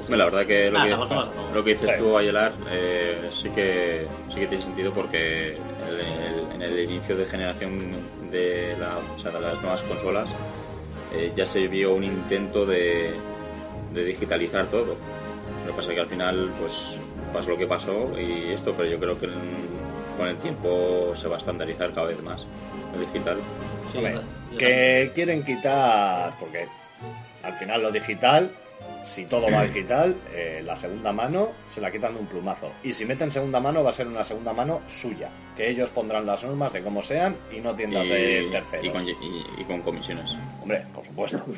Sí, La verdad que lo, Ah, que, lo dices Sí. tú, Ayelar, eh, sí, que, sí que tiene sentido porque el- el- en el inicio de generación de, la, o sea, de las nuevas consolas eh, ya se vio un intento de, de digitalizar todo. Lo que pasa es que al final pues pasó lo que pasó y esto, pero yo creo que en- con el tiempo se va a estandarizar cada vez más lo digital. Sí, Hombre, que quieren quitar, porque al final lo digital, si todo va digital, eh, la segunda mano se la quitan de un plumazo. Y si meten segunda mano, va a ser una segunda mano suya, que ellos pondrán las normas de cómo sean y no tiendas de terceros. y con, y- y con comisiones. Hombre, por supuesto.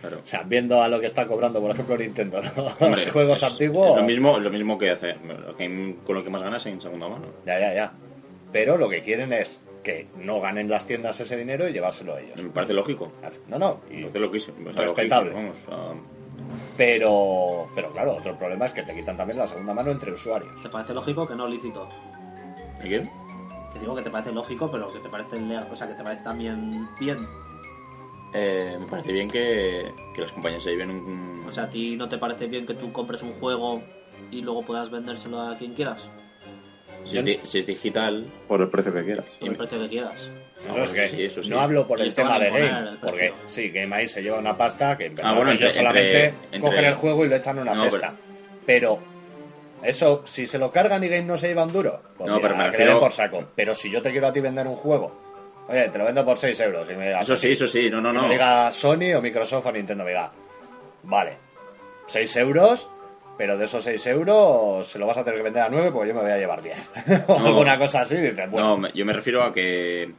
Claro. o sea, viendo a lo que está cobrando, por ejemplo, Nintendo, ¿no? Hombre, los juegos es- antiguos. Es lo mismo, lo mismo que que- con lo que más ganas en segunda mano. Ya, ya, ya. Pero lo que quieren es que no ganen las tiendas ese dinero y llevárselo a ellos. Me parece lógico. No, no. y- Me parece loquísimo. Respetable. lógico, vamos, pero, pero claro, otro problema es que te quitan también la segunda mano entre usuarios. ¿Te parece lógico que no lícito? a- ¿Y qué? Que digo que te parece lógico, pero que te parece legal, o sea, que te parece también bien. Eh, me parece bien que, que las compañías se lleven un. O sea, ¿a ti no te parece bien que tú compres un juego y luego puedas vendérselo a quien quieras? si, es di- si es digital. Por el precio que quieras. Por el precio que quieras. Eso es que sí, eso sí. no hablo por el tema de Game, porque sí, Game ahí se lleva una pasta que en verdad Ah, bueno, ellos entre- solamente entre- cogen el juego y lo echan en una No, cesta. Pero... eso, si se lo cargan y Game no se lleva un duro, pues No, mira, pero me refiero- den por saco. Pero si yo te quiero a ti vender un juego, oye, te lo vendo por 6 euros y me digas, Eso sí, eso sí. No, no, no. me diga Sony o Microsoft o Nintendo, me diga, vale, 6 euros, pero de esos 6 euros se lo vas a tener que vender a 9 porque yo me voy a llevar 10. o No. alguna cosa así, dices, bueno, No, yo me refiero a que,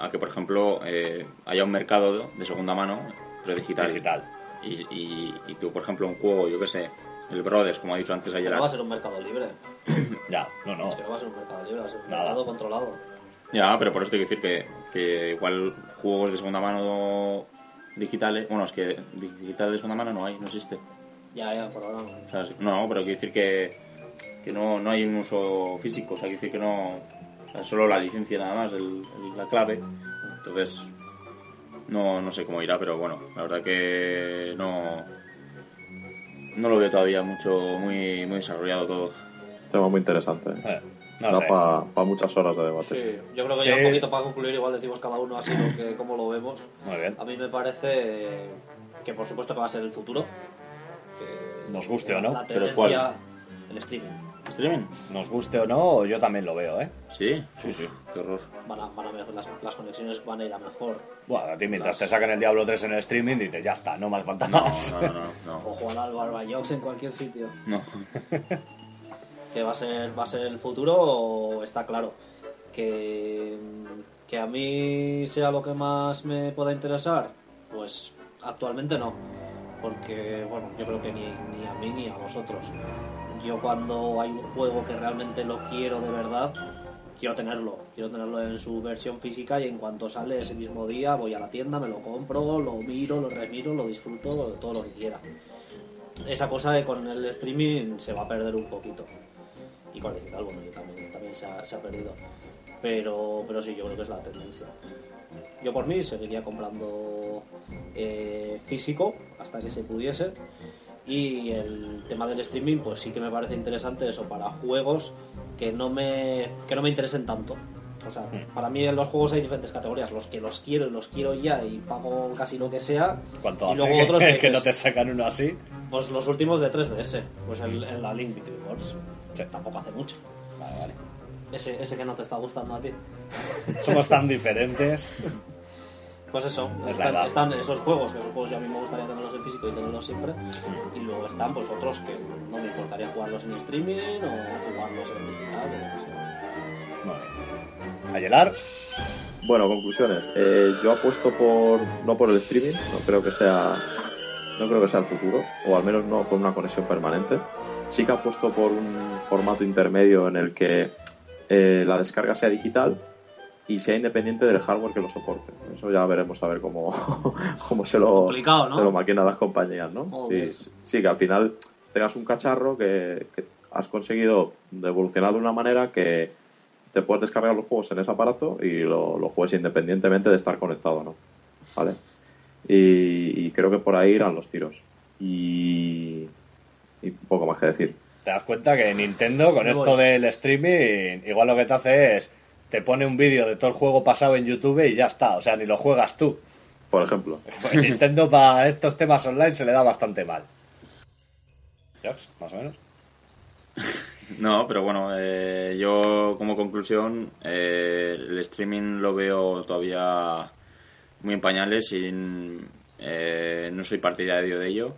a que por ejemplo, eh, haya un mercado de segunda mano, pero digital. digital. Y, y, y tú, por ejemplo, un juego, yo qué sé, el Brothers, como ha dicho antes ayer. No va a ser un mercado libre. Ya, no, no. Es que no va a ser un mercado libre, va a ser un Nada. mercado controlado. Ya, pero por eso te quiero decir que, que igual juegos de segunda mano digitales, bueno, es que digital de segunda mano no hay, no existe. Ya, ya, perdón. O sea, no, pero quiero decir que, que no, no hay un uso físico, o sea, quiero decir que no, solo la licencia nada más, el- el- la clave. Entonces, no, no sé cómo irá, pero bueno, la verdad que no, no lo veo todavía mucho, muy, muy desarrollado todo. Tema muy interesante. ¿eh? Eh, no da para muchas horas de debate. Sí, yo creo que Sí. ya un poquito para concluir, igual decimos cada uno así lo que, cómo lo vemos. Muy bien. A mí me parece que por supuesto que va a ser el futuro. que Nos guste o no, la pero tendencia el streaming ¿Streaming? Nos guste o no, yo también lo veo, ¿eh? Sí. Sí, sí. Qué horror. van a, van a mejor- las, las conexiones van a ir a mejor Bueno, a ti mientras te saquen el Diablo 3 en el streaming, dices, ya está, no me falta No, más. no, no, no. no. o jugar al Barbajox en cualquier sitio No. que va a ser va a ser el futuro está claro que que a mí sea lo que más me pueda interesar pues actualmente no porque bueno yo creo que ni, ni a mí ni a vosotros yo cuando hay un juego que realmente lo quiero de verdad quiero tenerlo. Quiero tenerlo en su versión física y en cuanto sale ese mismo día voy a la tienda me lo compro lo miro lo remiro lo disfruto todo lo que quiera. Esa cosa de con el streaming se va a perder un poquito. Y con el digital bueno yo también, también se, ha, se ha perdido. Pero pero sí yo creo que es la tendencia. Yo por mí seguiría comprando eh, físico hasta que se pudiese y el tema del streaming pues sí que me parece interesante eso para juegos que no me que no me interesen tanto o sea para mí en los juegos hay diferentes categorías los que los quiero y los quiero ya y pago casi lo que sea ¿Cuánto y luego otros que que no te sacan uno así? pues los últimos de 3DS pues el, el- la Link Between Worlds Sí. tampoco hace mucho Vale, vale. ese, ese que no te está gustando a ti Somos tan diferentes. Pues eso, Es están, están esos juegos, que esos juegos ya a mí me gustaría tenerlos en físico y tenerlos siempre. Y luego están pues otros que no me importaría jugarlos en streaming o jugarlos en digital. o lo que sea. Vale. Ayelar, Bueno, conclusiones. Eh, yo apuesto por no por el streaming, no creo que sea no creo que sea el futuro, o al menos no con una conexión permanente. Sí que apuesto por un formato intermedio en el que eh, la descarga sea digital y sea independiente del hardware que lo soporte. Eso ya veremos a ver cómo, cómo se lo se lo maquinan las compañías, ¿no? Joder. Sí, sí, que al final tengas un cacharro que, que has conseguido evolucionar de una manera que te puedes descargar los juegos en ese aparato y lo, lo juegues independientemente de estar conectado no. ¿Vale? Y, y creo que por ahí irán los tiros. Y, y poco más que decir. te das cuenta que Nintendo con esto del streaming, igual lo que te hace es te pone un vídeo de todo el juego pasado en YouTube y ya está, o sea, ni lo juegas tú. Por ejemplo. Pues Nintendo para estos temas online se le da bastante mal. Jox, más o menos. No, pero bueno, eh, yo como conclusión, eh, el streaming lo veo todavía muy en pañales y eh, no soy partidario de ello,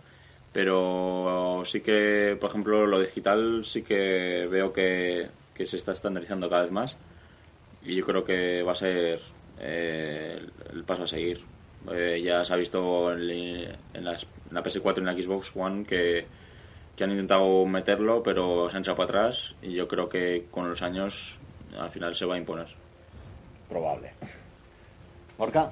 pero sí que, por ejemplo, lo digital sí que veo que, que se está estandarizando cada vez más y yo creo que va a ser eh, el, el paso a seguir. Eh, ya se ha visto en, en las- en la PS4 y en la Xbox One que, que han intentado meterlo, pero se han echado para atrás y yo creo que con los años al final se va a imponer. Probable. Morca,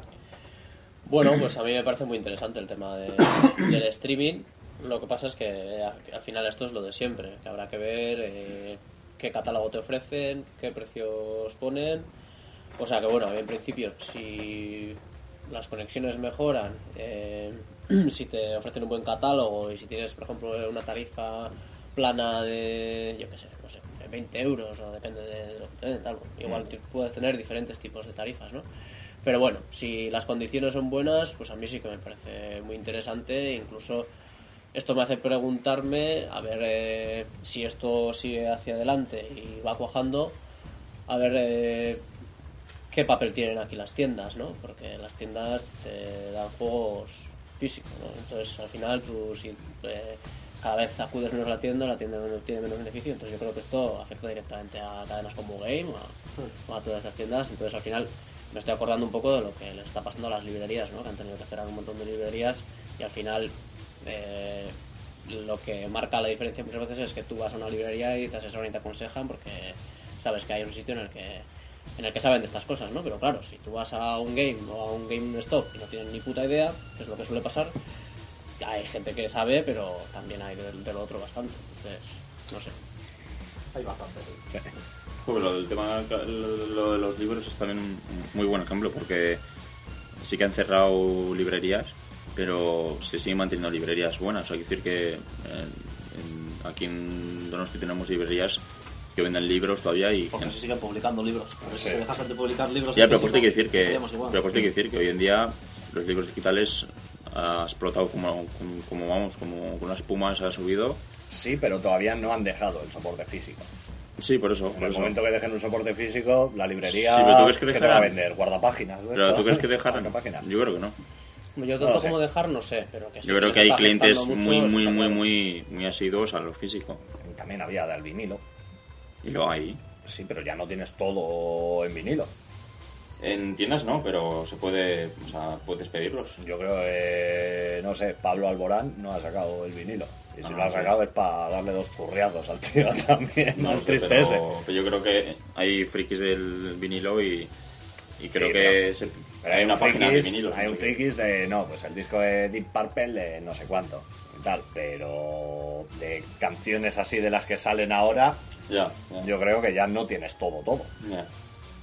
Bueno, pues a mí me parece muy interesante el tema de- del streaming. Lo que pasa es que al final esto es lo de siempre, que habrá que ver eh, qué catálogo te ofrecen, qué precios ponen. O sea que bueno, en principio, si las conexiones mejoran, eh, si te ofrecen un buen catálogo y si tienes, por ejemplo, una tarifa plana de, yo qué sé, no sé, de 20 euros o depende de lo que te den, algo. Igual te- puedes tener diferentes tipos de tarifas, ¿no? Pero bueno, si las condiciones son buenas, pues a mí sí que me parece muy interesante. Incluso esto me hace preguntarme a ver eh, si esto sigue hacia adelante y va cuajando, a ver eh, qué papel tienen aquí las tiendas, ¿no? Porque las tiendas te dan juegos físicos, ¿no? Entonces al final tú si eh, cada vez acudes menos a la tienda, la tienda tiene menos beneficio, entonces yo creo que esto afecta directamente a cadenas como Game o a, o a todas estas tiendas, entonces al final me estoy acordando un poco de lo que les está pasando a las librerías, ¿no? Que han tenido que cerrar un montón de librerías y al final eh, lo que marca la diferencia muchas veces es que tú vas a una librería y te asesoran y te aconsejan porque sabes que hay un sitio en el que en el que saben de estas cosas, ¿no? Pero claro, si tú vas a un game o a un game stop y no tienen ni puta idea, que es lo que suele pasar, hay gente que sabe, pero también hay de, de lo otro bastante. Entonces, no sé. Hay bastante, sí. Lo del tema lo de los libros es también un muy buen ejemplo porque sí que han cerrado librerías, pero se siguen manteniendo librerías buenas. Hay que decir que eh, en- aquí en Donosti tenemos librerías que venden libros todavía y Porque gente- se siguen publicando libros. Porque si se dejasen de publicar libros. Ya, en pero pues hay que decir que, pero pues hay que decir que hoy en día los libros digitales ha explotado como, como, como, vamos, como con una espuma se ha subido. Sí, pero todavía no han dejado el soporte físico. Sí, por eso. En por el eso. momento que dejen un soporte físico, la librería Sí, pero ¿tú crees que ¿qué te va a vender? Guardapáginas. Pero tú crees que dejarán? Guardapáginas. Yo creo que no. Yo No tanto como dejar, no sé, pero que sí Yo creo que hay clientes muy, muy, muy, claro. muy, muy asiduos a lo físico. También había del vinilo. Y lo hay. Sí, pero ya no tienes todo en vinilo. En tiendas no, pero se puede, o sea, puedes pedirlos. Yo creo que, no sé, Pablo Alborán no ha sacado el vinilo. Y si Ah, lo ha sí. sacado es para darle dos churriazos al tío también. No, No es triste pero, ese. pero yo creo que hay frikis del vinilo y, y creo Sí, que pero- se- Pero hay una un página de frikis- vinilos. Hay un frikis de, no, pues el disco de Deep Purple de no sé cuánto y tal. Pero de canciones así de las que salen ahora, ya. yo creo que ya no tienes todo, todo. Ya.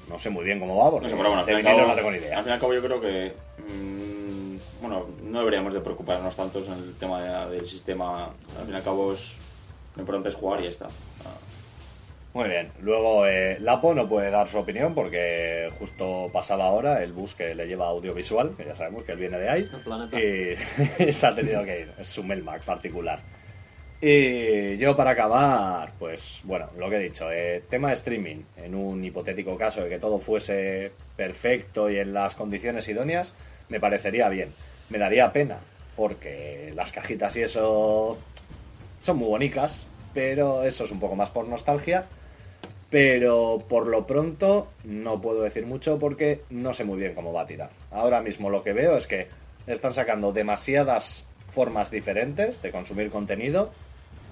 No sé muy bien cómo va, porque No sé, pero bueno, al de fin, y al vinilo cabo, no tengo ni idea. al fin y al cabo yo creo que mm, bueno, no deberíamos de preocuparnos tanto en el tema de- del sistema. Al fin y al cabo es lo importante es jugar y ya está. Muy bien. Luego eh, Lapo no puede dar su opinión porque justo pasaba ahora el bus que le lleva audiovisual, que ya sabemos que él viene de ahí, y se ha tenido que ir. Es su Melmac particular. Y yo para acabar, pues bueno, lo que he dicho, eh, tema de streaming, en un hipotético caso de que todo fuese perfecto y en las condiciones idóneas, me parecería bien. Me daría pena, porque las cajitas y eso son muy bonitas, pero eso es un poco más por nostalgia. Pero por lo pronto no puedo decir mucho porque no sé muy bien cómo va a tirar. Ahora mismo lo que veo es que están sacando demasiadas formas diferentes de consumir contenido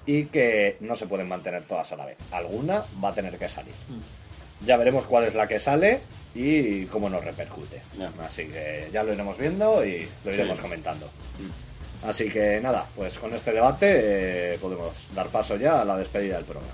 y que no se pueden mantener todas a la vez. Alguna va a tener que salir. Ya veremos cuál es la que sale y cómo nos repercute. Así que ya lo iremos viendo y lo iremos Sí. comentando. Así que nada, pues con este debate eh, podemos dar paso ya a la despedida del programa.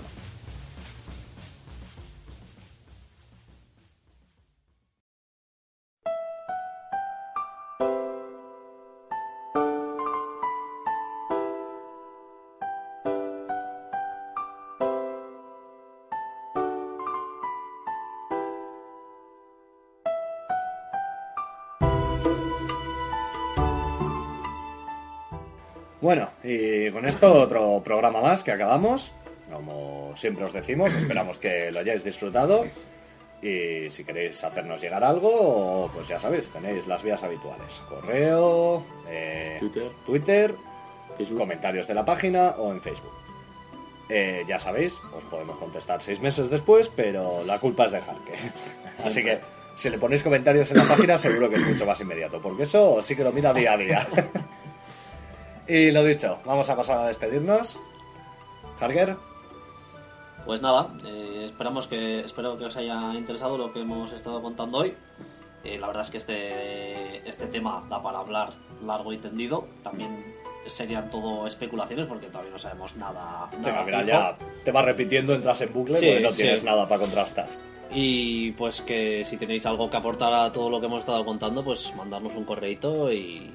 Con esto otro programa más que acabamos. Como siempre os decimos, esperamos que lo hayáis disfrutado. Y si queréis hacernos llegar algo, pues ya sabéis, tenéis las vías habituales. Correo, eh, Twitter. Twitter, Facebook. comentarios de la página o en Facebook. Eh, ya sabéis, os podemos contestar seis meses después, pero la culpa es de Jarque. Así que si le ponéis comentarios en la página, seguro que es mucho más inmediato, porque eso sí que lo mira día a día. y lo dicho, vamos a pasar a despedirnos. Harger, Pues nada, eh, esperamos que espero que os haya interesado lo que hemos estado contando hoy. Eh, la verdad es que este, este tema da para hablar largo y tendido. También serían todo especulaciones porque todavía no sabemos nada. Sí, nada fijo. ya te vas repitiendo, entras en bucle Sí, porque no sí. tienes nada para contrastar. Y pues que si tenéis algo que aportar a todo lo que hemos estado contando, pues mandarnos un correito y,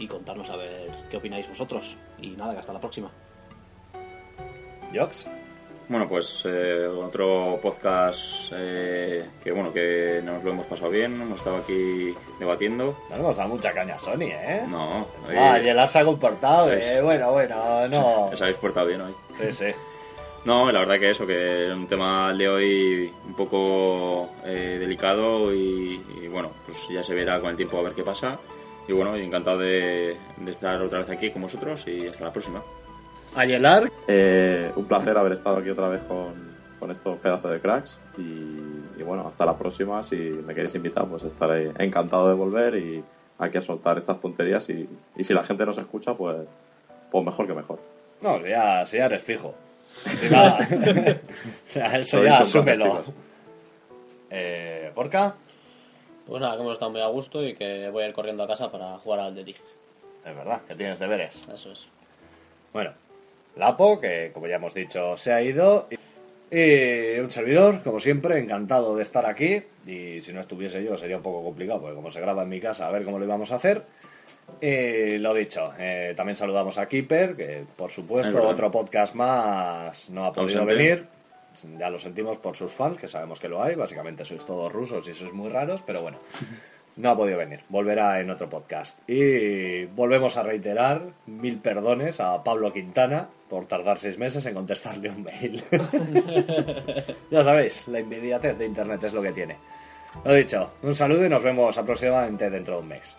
y contarnos a ver qué opináis vosotros. Y nada, que hasta la próxima. Jox, Bueno, pues eh, otro podcast eh, que bueno que nos lo hemos pasado bien, hemos estado aquí debatiendo. no hemos dado mucha caña a Sony, ¿eh? No, hoy Ah, y el se ha comportado, eh, bueno, bueno, no. os habéis portado bien hoy. Sí, sí. No, la verdad que eso, que es un tema de hoy un poco eh, delicado y, y, bueno, pues ya se verá con el tiempo a ver qué pasa. Y bueno, encantado de, de estar otra vez aquí con vosotros y hasta la próxima. Ayelar, Eh, un placer haber estado aquí otra vez con, con estos pedazos de cracks. Y, y bueno, hasta la próxima. Si me queréis invitar, pues estaré encantado de volver y aquí a soltar estas tonterías. Y, y si la gente nos escucha, pues, pues mejor que mejor. No, ya, si ya eres fijo. Si va- o sea, eso Lo he ya asúmelo. Eh, ¿Porca? Pues nada, que hemos estado muy a gusto y que voy a ir corriendo a casa para jugar al Dig. Es verdad, que tienes deberes. Eso es. Bueno, Lapo, que como ya hemos dicho, se ha ido. Y un servidor, como siempre, encantado de estar aquí. Y si no estuviese yo sería un poco complicado, porque como se graba en mi casa, a ver cómo lo íbamos a hacer. Y lo dicho, eh, también saludamos a Keeper, que por Es supuesto otro podcast más no ha podido Ausente. venir. Ya lo sentimos por sus fans, que sabemos que lo hay. Básicamente sois todos rusos y sois muy raros, pero bueno. no ha podido venir. Volverá en otro podcast. Y volvemos a reiterar mil perdones a Pablo Quintana por tardar seis meses en contestarle un mail. ya sabéis, la inmediatez de Internet es lo que tiene. Lo dicho, un saludo y nos vemos aproximadamente dentro de un mes.